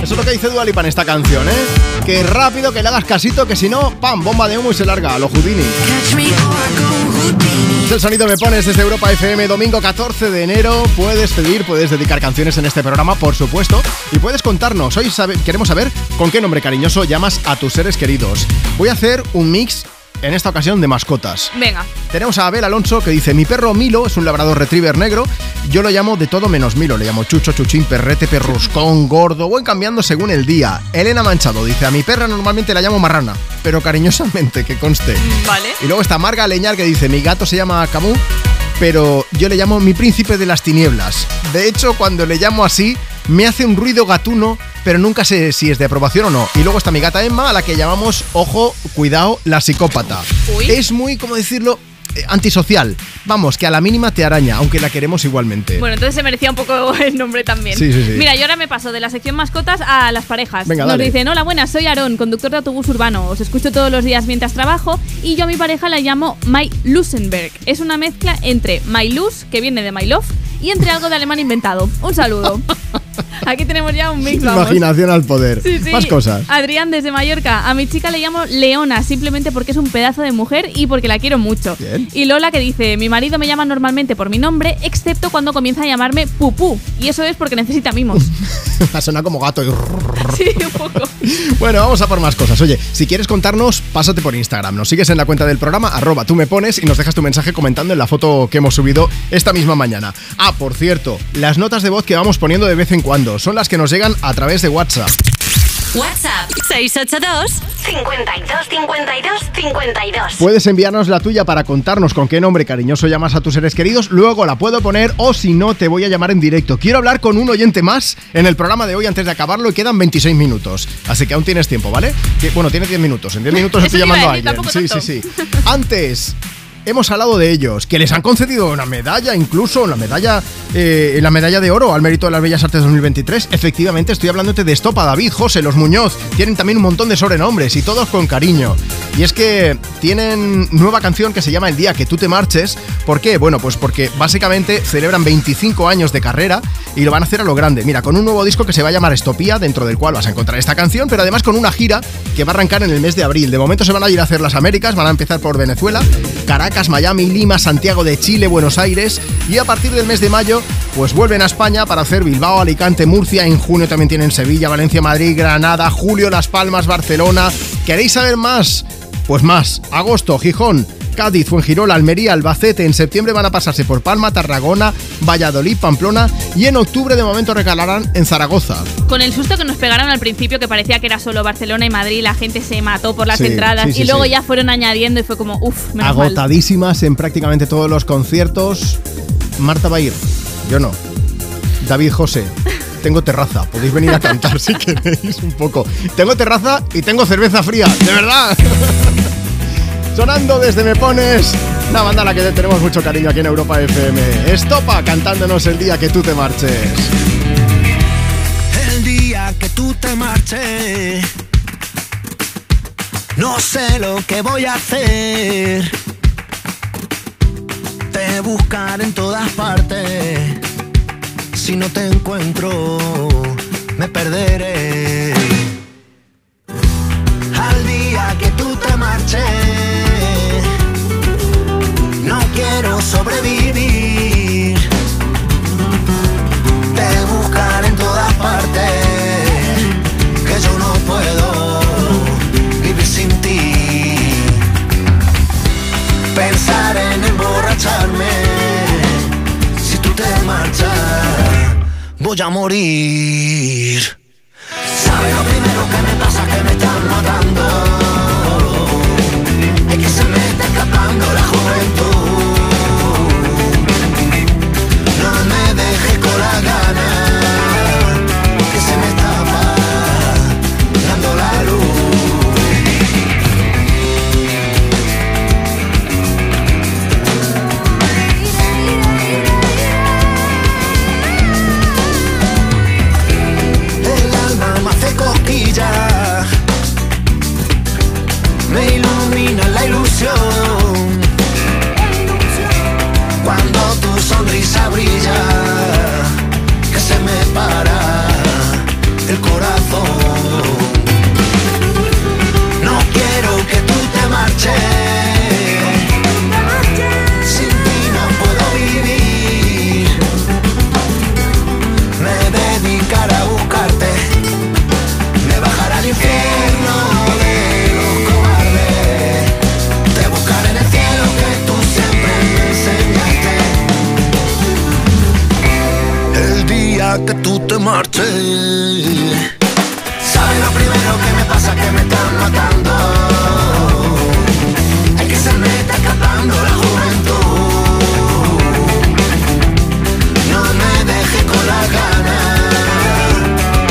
Eso es lo que dice Dua Lipa en esta canción, ¿eh? Que rápido, que le hagas casito, que si no, ¡pam! Bomba de humo y se larga, a lo Houdini. El sonido Me Pones desde Europa FM, domingo 14 de enero. Puedes pedir, puedes dedicar canciones en este programa, por supuesto. Y puedes contarnos. Hoy sabe- queremos saber con qué nombre cariñoso llamas a tus seres queridos. Voy a hacer un mix, en esta ocasión, de mascotas. Venga. Tenemos a Abel Alonso que dice: Mi perro Milo es un labrador retriever negro. Yo lo llamo de todo menos Milo. Le llamo Chucho, Chuchín, Perrete, Perruscón, Gordo. Voy cambiando según el día. Elena Manchado dice: A mi perra normalmente la llamo Marrana, pero cariñosamente, que conste. Vale. Y luego está Marga Leñar que dice: Mi gato se llama Camus, pero yo le llamo mi príncipe de las tinieblas. De hecho, cuando le llamo así, me hace un ruido gatuno, pero nunca sé si es de aprobación o no. Y luego está mi gata Emma, a la que llamamos, ojo, cuidado, la psicópata. Es muy, ¿cómo decirlo? Antisocial. Vamos, que a la mínima te araña, aunque la queremos igualmente. Bueno, entonces se merecía un poco el nombre también. Sí, sí, sí. Mira, yo ahora me paso de la sección mascotas a las parejas. Venga, Nos dale. dicen, hola, buenas, soy Aarón, conductor de autobús urbano. Os escucho todos los días mientras trabajo y yo a mi pareja la llamo My Lusenberg. Es una mezcla entre My Luz, que viene de My Love, y entre algo de alemán inventado. Un saludo. Aquí tenemos ya un mix, vamos. Imaginación al poder. Sí, sí. Más cosas. Adrián desde Mallorca. A mi chica le llamo Leona simplemente porque es un pedazo de mujer y porque la quiero mucho. Bien. Y Lola que dice, mi marido me llama normalmente por mi nombre, excepto cuando comienza a llamarme Pupú. Y eso es porque necesita mimos. Suena como gato. sí, un poco. Bueno, vamos a por más cosas. Oye, si quieres contarnos, pásate por Instagram. Nos sigues en la cuenta del programa, arroba tú me pones y nos dejas tu mensaje comentando en la foto que hemos subido esta misma mañana. Ah, por cierto, las notas de voz que vamos poniendo de vez en cuando son las que nos llegan a través de WhatsApp. WhatsApp 682 52 52 52. Puedes enviarnos la tuya para contarnos con qué nombre cariñoso llamas a tus seres queridos, luego la puedo poner o si no te voy a llamar en directo. Quiero hablar con un oyente más en el programa de hoy antes de acabarlo y quedan 26 minutos. Así que aún tienes tiempo, ¿vale? Que- bueno, tienes 10 minutos. En 10 minutos estoy te iba a llamando a alguien. Sí, sí, sí. Antes hemos hablado de ellos, que les han concedido una medalla, incluso la medalla, eh, la medalla de oro al mérito de las Bellas Artes 2023. Efectivamente, estoy hablándote de Estopa, David, José, los Muñoz. Tienen también un montón de sobrenombres y todos con cariño. Y es que tienen nueva canción que se llama El día que tú te marches. ¿Por qué? Bueno, pues porque básicamente celebran 25 años de carrera y lo van a hacer a lo grande. Mira, con un nuevo disco que se va a llamar Estopía, dentro del cual vas a encontrar esta canción, pero además con una gira que va a arrancar en el mes de abril. De momento se van a ir a hacer las Américas, van a empezar por Venezuela, Caracas, Miami, Lima, Santiago de Chile, Buenos Aires y a partir del mes de mayo pues vuelven a España para hacer Bilbao, Alicante, Murcia, en junio también tienen Sevilla, Valencia, Madrid, Granada, julio Las Palmas, Barcelona. ¿Queréis saber más? Pues más, agosto, Gijón, Cádiz, Fuengirola, Almería, Albacete. En septiembre van a pasarse por Palma, Tarragona, Valladolid, Pamplona y en octubre de momento recalarán en Zaragoza. Con el susto que nos pegaron al principio, que parecía que era solo Barcelona y Madrid, la gente se mató por las Sí, entradas sí, sí, y luego ya fueron añadiendo y fue como, uff, menos mal. Agotadísimas en prácticamente todos los conciertos. Marta va a ir, yo no. David José, tengo terraza, podéis venir a cantar si queréis un poco. Tengo terraza y tengo cerveza fría, de verdad. Sonando desde Me Pones, una banda a la que tenemos mucho cariño aquí en Europa FM. Estopa cantándonos el día que tú te marches. El día que tú te marches, no sé lo que voy a hacer. Te buscaré en todas partes. Si no te encuentro, me perderé. Al día que tú te marches, sobrevivir. Te buscaré en todas partes, que yo no puedo vivir sin ti. Pensar en emborracharme, si tú te marchas, voy a morir. ¿Sabes lo primero que me pasa? Que me están matando. Es que se me está escapando la están matando. Es que se me está escapando la juventud. No me dejes con la gana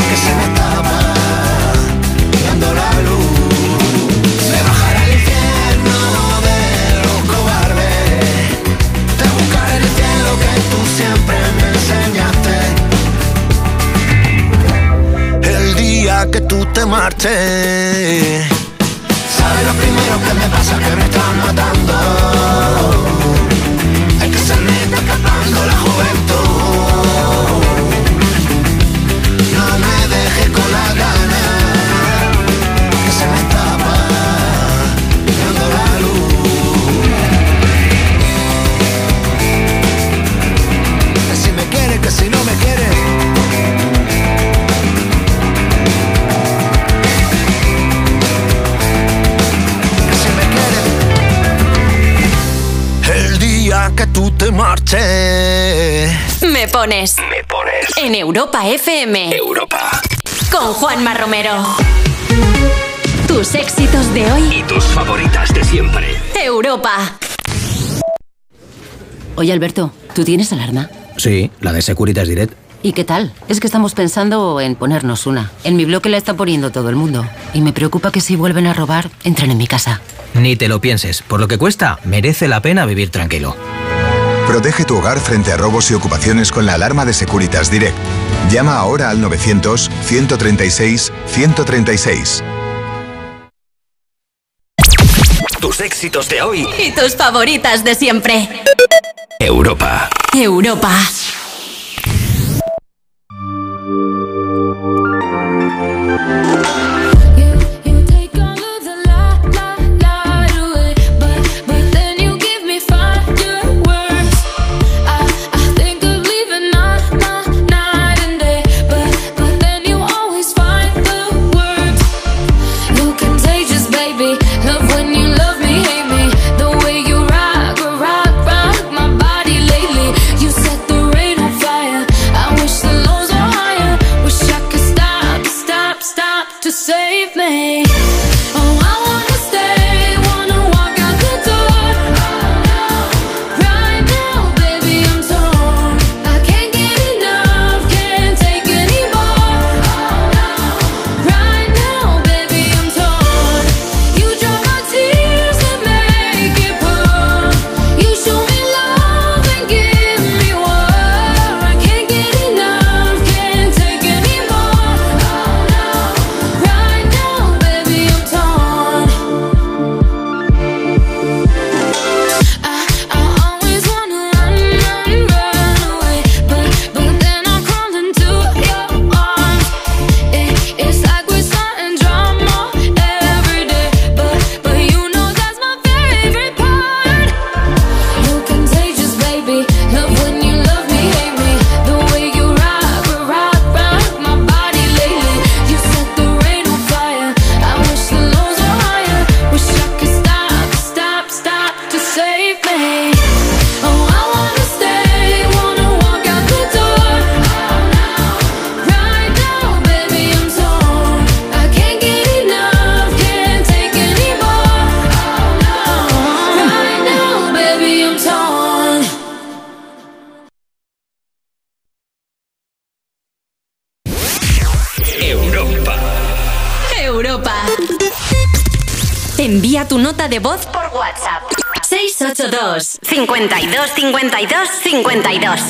que se me está apagando la luz. Me bajaré al infierno de los cobardes. Te buscaré el cielo que tú siempre me enseñaste. El día que tú te marches. Europa FM. Europa. Con Juanma Romero. Tus éxitos de hoy. Y tus favoritas de siempre. Europa. Oye, Alberto, ¿tú tienes alarma? Sí, la de Securitas Direct. ¿Y qué tal? Es que estamos pensando en ponernos una. En mi bloque la está poniendo todo el mundo. Y me preocupa que si vuelven a robar, entren en mi casa. Ni te lo pienses. Por lo que cuesta, merece la pena vivir tranquilo. Protege tu hogar frente a robos y ocupaciones con la alarma de Securitas Direct. Llama ahora al 900-136-136. Tus éxitos de hoy. Y tus favoritas de siempre. Europa. Europa.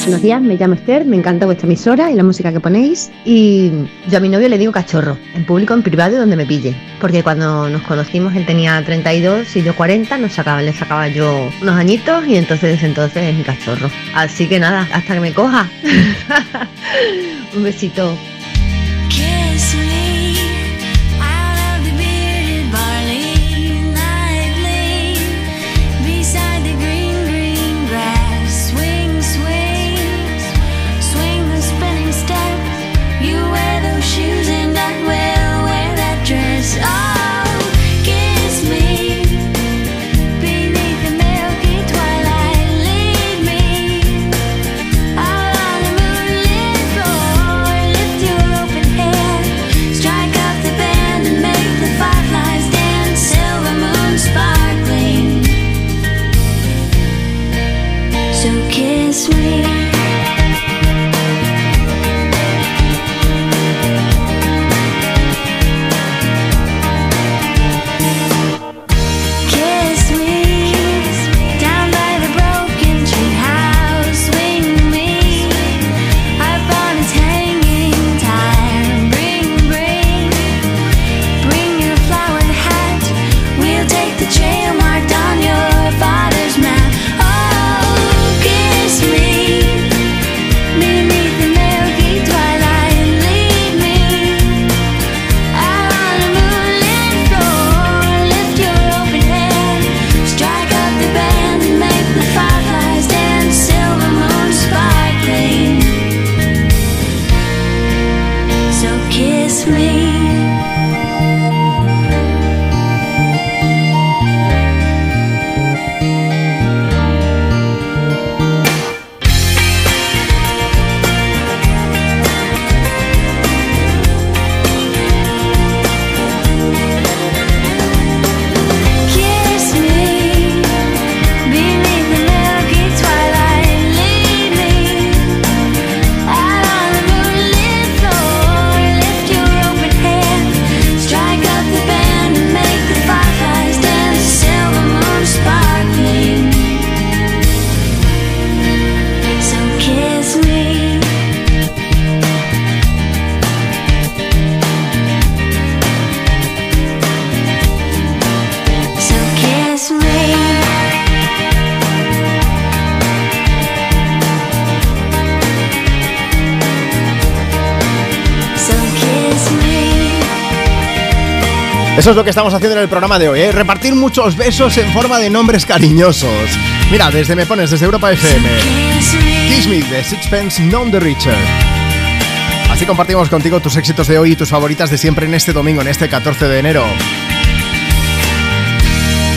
Buenos días, me llamo Esther, me encanta vuestra emisora y la música que ponéis. Y yo a mi novio le digo cachorro, en público, en privado y donde me pille. Porque cuando nos conocimos él tenía 32 y yo 40, nos sacaba, le sacaba yo unos añitos y entonces entonces es mi cachorro. Así que nada, hasta que me coja. Un besito. Eso es lo que estamos haciendo en el programa de hoy, ¿eh? repartir muchos besos en forma de nombres cariñosos. Mira, desde Me Pones, desde Europa FM. Kiss Me de Sixpence Non the Richer. Así compartimos contigo tus éxitos de hoy y tus favoritas de siempre en este domingo, en este 14 de enero.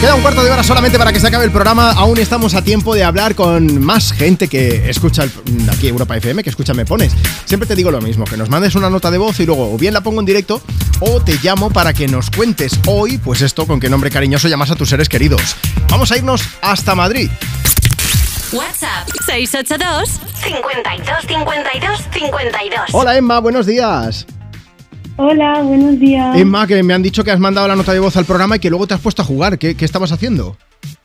Queda un cuarto de hora solamente para que se acabe el programa. Aún estamos a tiempo de hablar con más gente que escucha el- aquí Europa FM, que escucha Me Pones. Siempre te digo lo mismo, que nos mandes una nota de voz y luego o bien la pongo en directo o te llamo para que nos cuentes hoy, pues esto, con qué nombre cariñoso llamas a tus seres queridos. Vamos a irnos hasta Madrid. WhatsApp 682 52 52 52. Hola Emma, buenos días. Hola, buenos días. Emma, que me han dicho que has mandado la nota de voz al programa y que luego te has puesto a jugar. ¿Qué, qué estabas haciendo?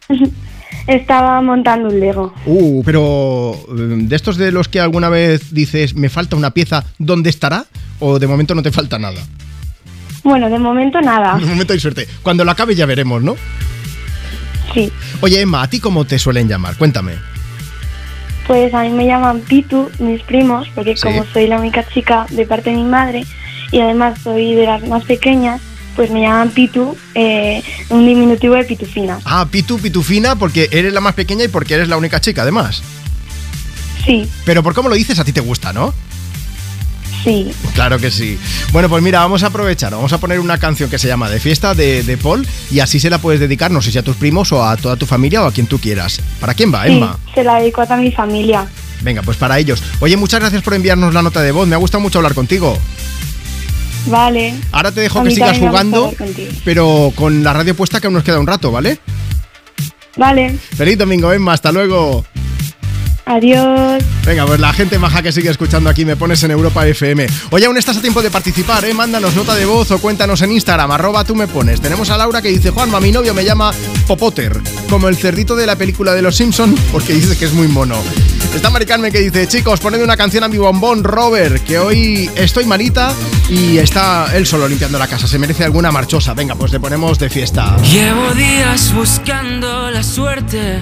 Estaba montando un Lego. Uh, pero eh, de estos de los que alguna vez dices, me falta una pieza, ¿dónde estará? ¿O de momento no te falta nada? Bueno, de momento nada. De momento hay suerte. Cuando lo acabe ya veremos, ¿no? Sí. Oye, Emma, ¿a ti cómo te suelen llamar? Cuéntame. Pues a mí me llaman Pitu, mis primos, porque Sí. como soy la única chica de parte de mi madre y además soy de las más pequeñas, pues me llaman Pitu, eh, un diminutivo de Pitufina. Ah, Pitu, Pitufina, porque eres la más pequeña y porque eres la única chica, además. Sí, Pero por cómo lo dices, a ti te gusta, ¿no? Sí. Claro que sí. Bueno, pues mira, vamos a aprovechar. Vamos a poner una canción que se llama De Fiesta de, de Paul y así se la puedes dedicar, no sé si a tus primos o a toda tu familia o a quien tú quieras. ¿Para quién va, Sí, Emma? se la dedico a toda mi familia. Venga, pues para ellos. Oye, muchas gracias por enviarnos la nota de voz. Me ha gustado mucho hablar contigo. Vale. Ahora te dejo A que sigas jugando, pero con la radio puesta que aún nos queda un rato, ¿vale? Vale, Feliz domingo, Emma. Hasta luego. Adiós. Venga, pues la gente maja que sigue escuchando aquí me pones en Europa FM. Oye, aún estás a tiempo de participar, ¿eh? Mándanos nota de voz o cuéntanos en Instagram, arroba tú me pones. Tenemos a Laura que dice, Juanma, mi novio me llama Popotter, como el cerdito de la película de los Simpson, porque dice que es muy mono. Está Mari Carmen que dice, chicos, poned una canción a mi bombón Robert, que hoy estoy malita y está él solo limpiando la casa. Se merece alguna marchosa. Venga, pues le ponemos de fiesta. Llevo días buscando la suerte,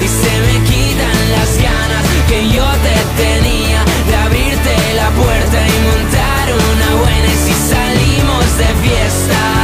Y se me quitan las ganas que yo te tenía de abrirte la puerta y montar una buena. Si salimos de fiesta,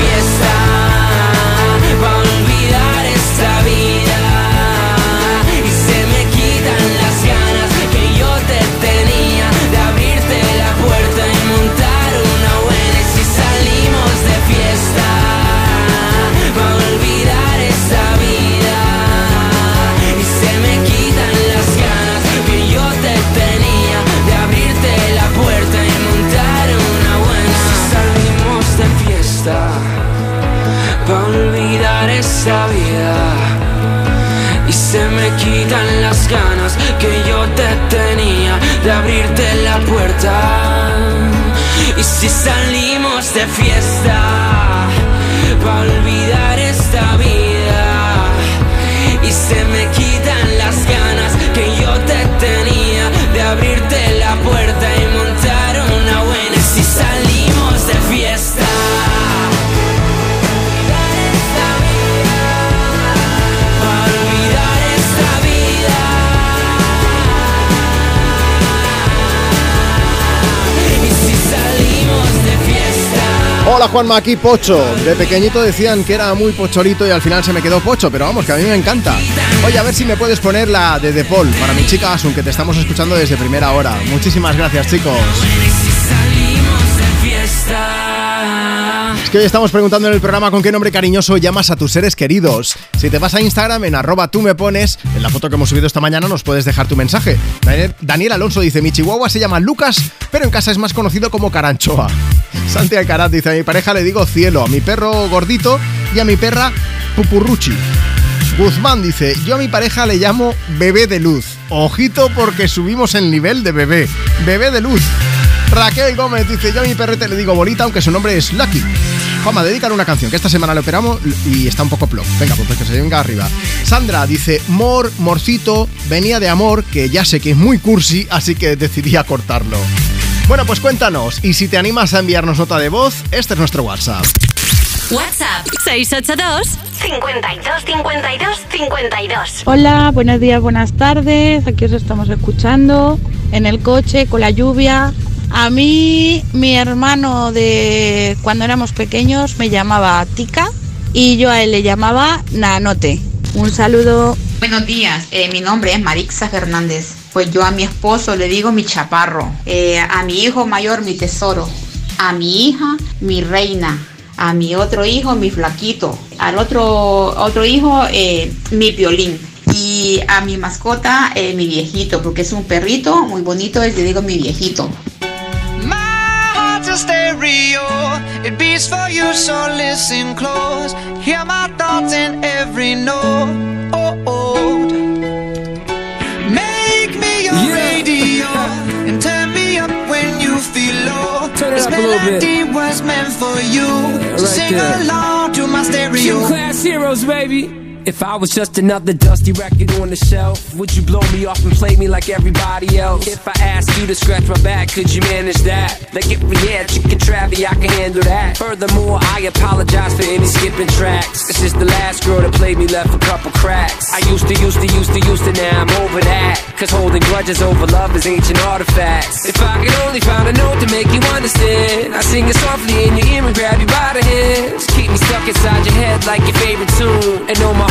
va a olvidar esa vida. Y se me quitan las ganas que yo te tenía de abrirte la puerta. Y si salimos de fiesta, va a olvidar esta vida. Y se me quitan las ganas que yo te tenía de abrirte la puerta Juanma, aquí Pocho. De pequeñito decían que era muy pocholito y al final se me quedó Pocho, pero vamos, que a mí me encanta. Oye, a ver si me puedes poner la de De Paul para mi chica Asun, que te estamos escuchando desde primera hora. Muchísimas gracias, chicos. Que hoy estamos preguntando en el programa con qué nombre cariñoso llamas a tus seres queridos. Si te vas a Instagram en arroba tú me pones, en la foto que hemos subido esta mañana nos puedes dejar tu mensaje. Daniel Alonso dice, mi chihuahua se llama Lucas, pero en casa es más conocido como Caranchoa. Santi Alcaraz dice, a mi pareja le digo cielo, a mi perro gordito y a mi perra Pupurruchi. Guzmán dice, yo a mi pareja le llamo bebé de luz. Ojito porque subimos el nivel de bebé. Bebé de luz. Raquel Gómez dice, yo a mi perrete le digo bolita, aunque su nombre es Lucky. Juanma, dedican una canción que esta semana le operamos y está un poco plop. Venga, pues que se venga arriba. Sandra dice, Mor, Morcito, venía de amor, que ya sé que es muy cursi, así que decidí cortarlo. Bueno, pues cuéntanos, y si te animas a enviarnos nota de voz, este es nuestro WhatsApp. WhatsApp 682 52 52 52. Hola, buenos días, buenas tardes. Aquí os estamos escuchando en el coche con la lluvia. A mí, mi hermano de cuando éramos pequeños me llamaba Tica y yo a él le llamaba Nanote. Un saludo. Buenos días, eh, mi nombre es Marixa Fernández. Pues yo a mi esposo le digo mi chaparro, eh, a mi hijo mayor mi tesoro, a mi hija mi reina, a mi otro hijo mi flaquito, al otro, otro hijo eh, mi violín y a mi mascota mi viejito, porque es un perrito muy bonito, le digo mi viejito. Stereo. It beats for you, so listen close. Hear my thoughts in every note. Oh, oh. Make me your radio and turn me up when you feel low. Turn this up a little bit. melody was meant for you. so right sing there. along to my stereo. Gym class heroes, baby. If I was just another dusty record on the shelf, would you blow me off and play me like everybody else? If I asked you to scratch my back, could you manage that? Like if we had chicken travy, I can handle that. Furthermore, I apologize for any skipping tracks. This is the last girl that played me left a couple cracks. I used to, used to, used to, used to, now I'm over that. Cause holding grudges over love is ancient artifacts. If I could only find a note to make you understand, I sing it softly in your ear and grab you by the hands. Keep me stuck inside your head like your favorite tune. And know my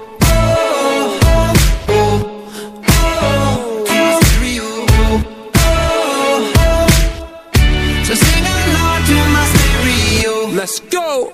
Let's go.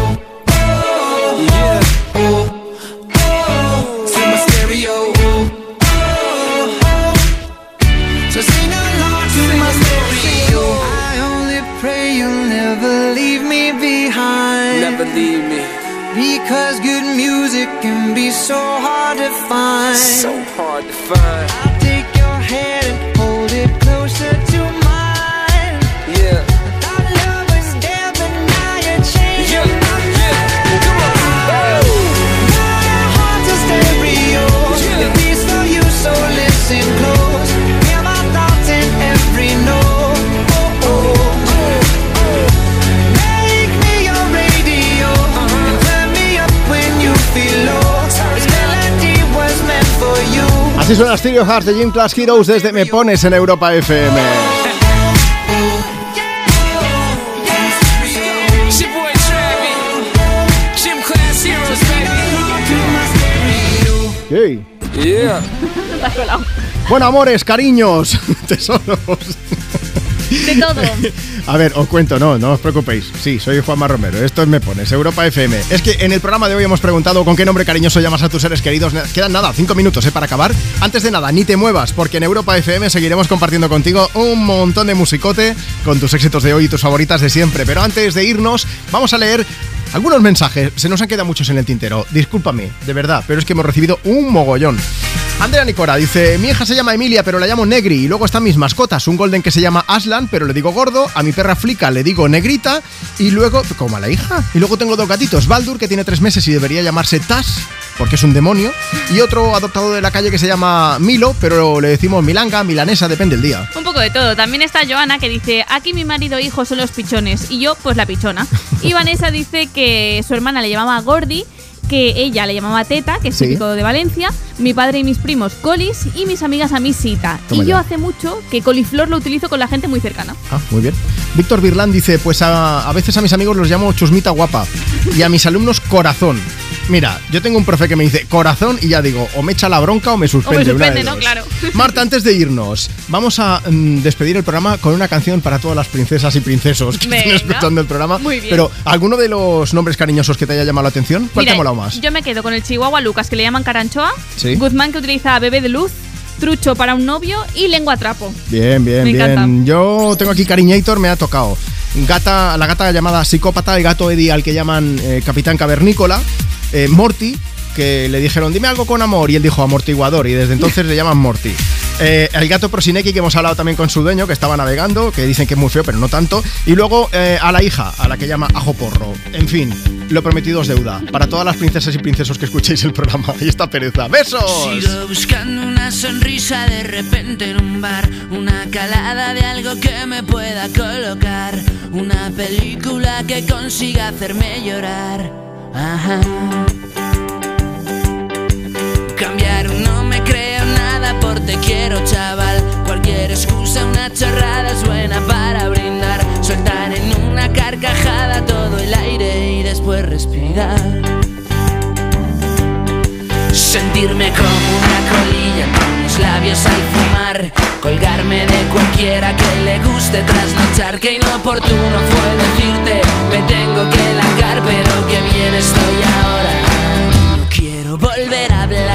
me. Because good music can be so hard to find. So hard to find. Así Así suena Stereo Heart de Gym Class Heroes desde Me Pones en Europa FM. Hey. Yeah. Bueno, amores, cariños, tesoros. De todo. A ver, os cuento, no, no os preocupéis. Sí, soy Juanma Romero, esto es Me Pones, Europa FM. Es que en el programa de hoy hemos preguntado con qué nombre cariñoso llamas a tus seres queridos. Quedan nada, cinco minutos ¿eh? para acabar. Antes de nada, ni te muevas, porque en Europa FM seguiremos compartiendo contigo un montón de musicote con tus éxitos de hoy y tus favoritas de siempre. Pero antes de irnos, vamos a leer algunos mensajes. Se nos han quedado muchos en el tintero. Discúlpame, de verdad, pero es que hemos recibido un mogollón. Andrea Nicora dice, mi hija se llama Emilia, pero la llamo Negri. Y luego están mis mascotas, un golden que se llama Aslan, pero le digo gordo. A mi perra Flica le digo negrita. Y luego, como a la hija. Y luego tengo dos gatitos, Baldur, que tiene tres meses y debería llamarse Tas, porque es un demonio. Y otro adoptado de la calle que se llama Milo, pero le decimos Milanga, milanesa, depende del día. Un poco de todo. También está Joana que dice, aquí mi marido e hijo son los pichones y yo pues la pichona. Y Vanessa dice que su hermana le llamaba Gordi, que ella le llamaba Teta, que es Sí. típico de Valencia, mi padre y mis primos Colis y mis amigas Amisita. Toma y yo ya. hace mucho que coliflor lo utilizo con la gente muy cercana. Ah, muy bien. Víctor Virlán dice, pues a, a veces a mis amigos los llamo chusmita guapa y a mis alumnos corazón. Mira, yo tengo un profe que me dice corazón y ya digo, o me echa la bronca o me O suspende. me una de suspende, ¿no? Claro. Marta, antes de irnos, vamos a mm, despedir el programa con una canción para todas las princesas y princesos que Venga. estén escuchando el programa. Muy bien. Pero, ¿alguno de los nombres cariñosos que te haya llamado la atención? ¿Cuál te Mira, ha molado más? Yo me quedo con el Chihuahua Lucas, que le llaman Caranchoa, Sí. Guzmán, que utiliza bebé de luz, Trucho para un novio y lengua trapo. Bien, bien, Me bien. encanta. Yo tengo aquí Cariñator, me ha tocado. Gata, la gata llamada Psicópata, el gato Eddie al que llaman eh, Capitán Cavernícola, eh, Morty, que le dijeron dime algo con amor y él dijo amortiguador y desde entonces le llaman Morty. Eh, el gato Prosineki que hemos hablado también con su dueño que estaba navegando, que dicen que es muy feo pero no tanto. Y luego eh, a la hija, a la que llama Ajo Porro. En fin, lo prometido es deuda. Para todas las princesas y princesos que escuchéis el programa. Ahí está pereza. ¡Besos! Sigo buscando una sonrisa de repente en un bar, una calada de algo que me pueda colocar, una película que consiga hacerme llorar. Ajá. Te quiero chaval. Cualquier excusa, una chorrada es buena para brindar. Soltar en una carcajada todo el aire y después respirar. Sentirme como una colilla con los labios al fumar Colgarme de cualquiera que le guste trasnochar Que inoportuno fue decirte Me tengo que largar pero que bien estoy ahora No quiero volver a hablar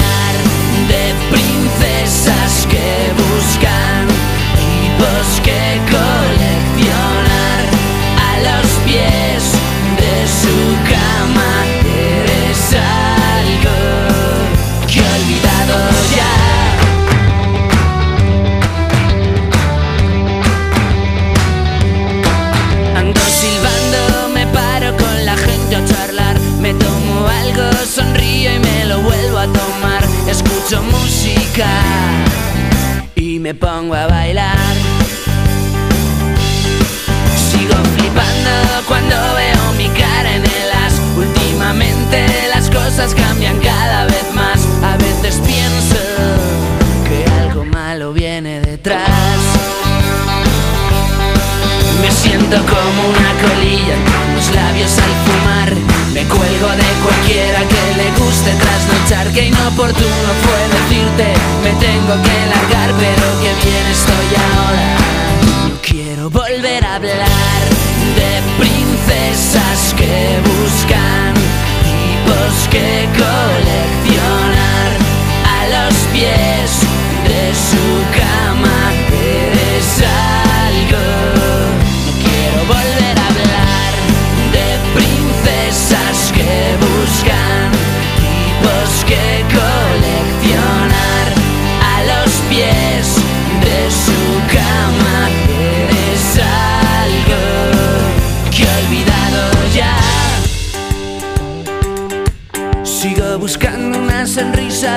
me pongo a bailar. Sigo flipando cuando veo mi cara en el as. Últimamente las cosas cambian cada vez más. A veces pienso que algo malo viene detrás. Me siento como una colilla con los labios al fumar. Me cuelgo de cualquiera que le guste trasnochar. Que inoportuno fue decirte, me tengo que largar, pero que bien estoy ahora. No quiero volver a hablar de princesas que buscan tipos que coleccionar a los pies de su cama.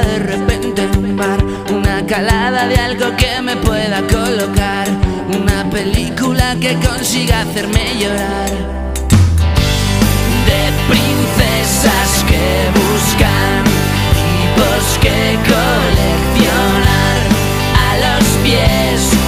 De repente en un bar, una calada de algo que me pueda colocar, una película que consiga hacerme llorar. De princesas que buscan tipos que coleccionan pies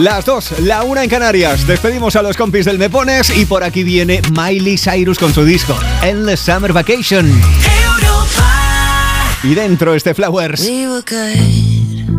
Las dos, la una en Canarias. Despedimos a los compis del Me Pones y por aquí viene Miley Cyrus con su disco Endless Summer Vacation. Y dentro este Flowers. We.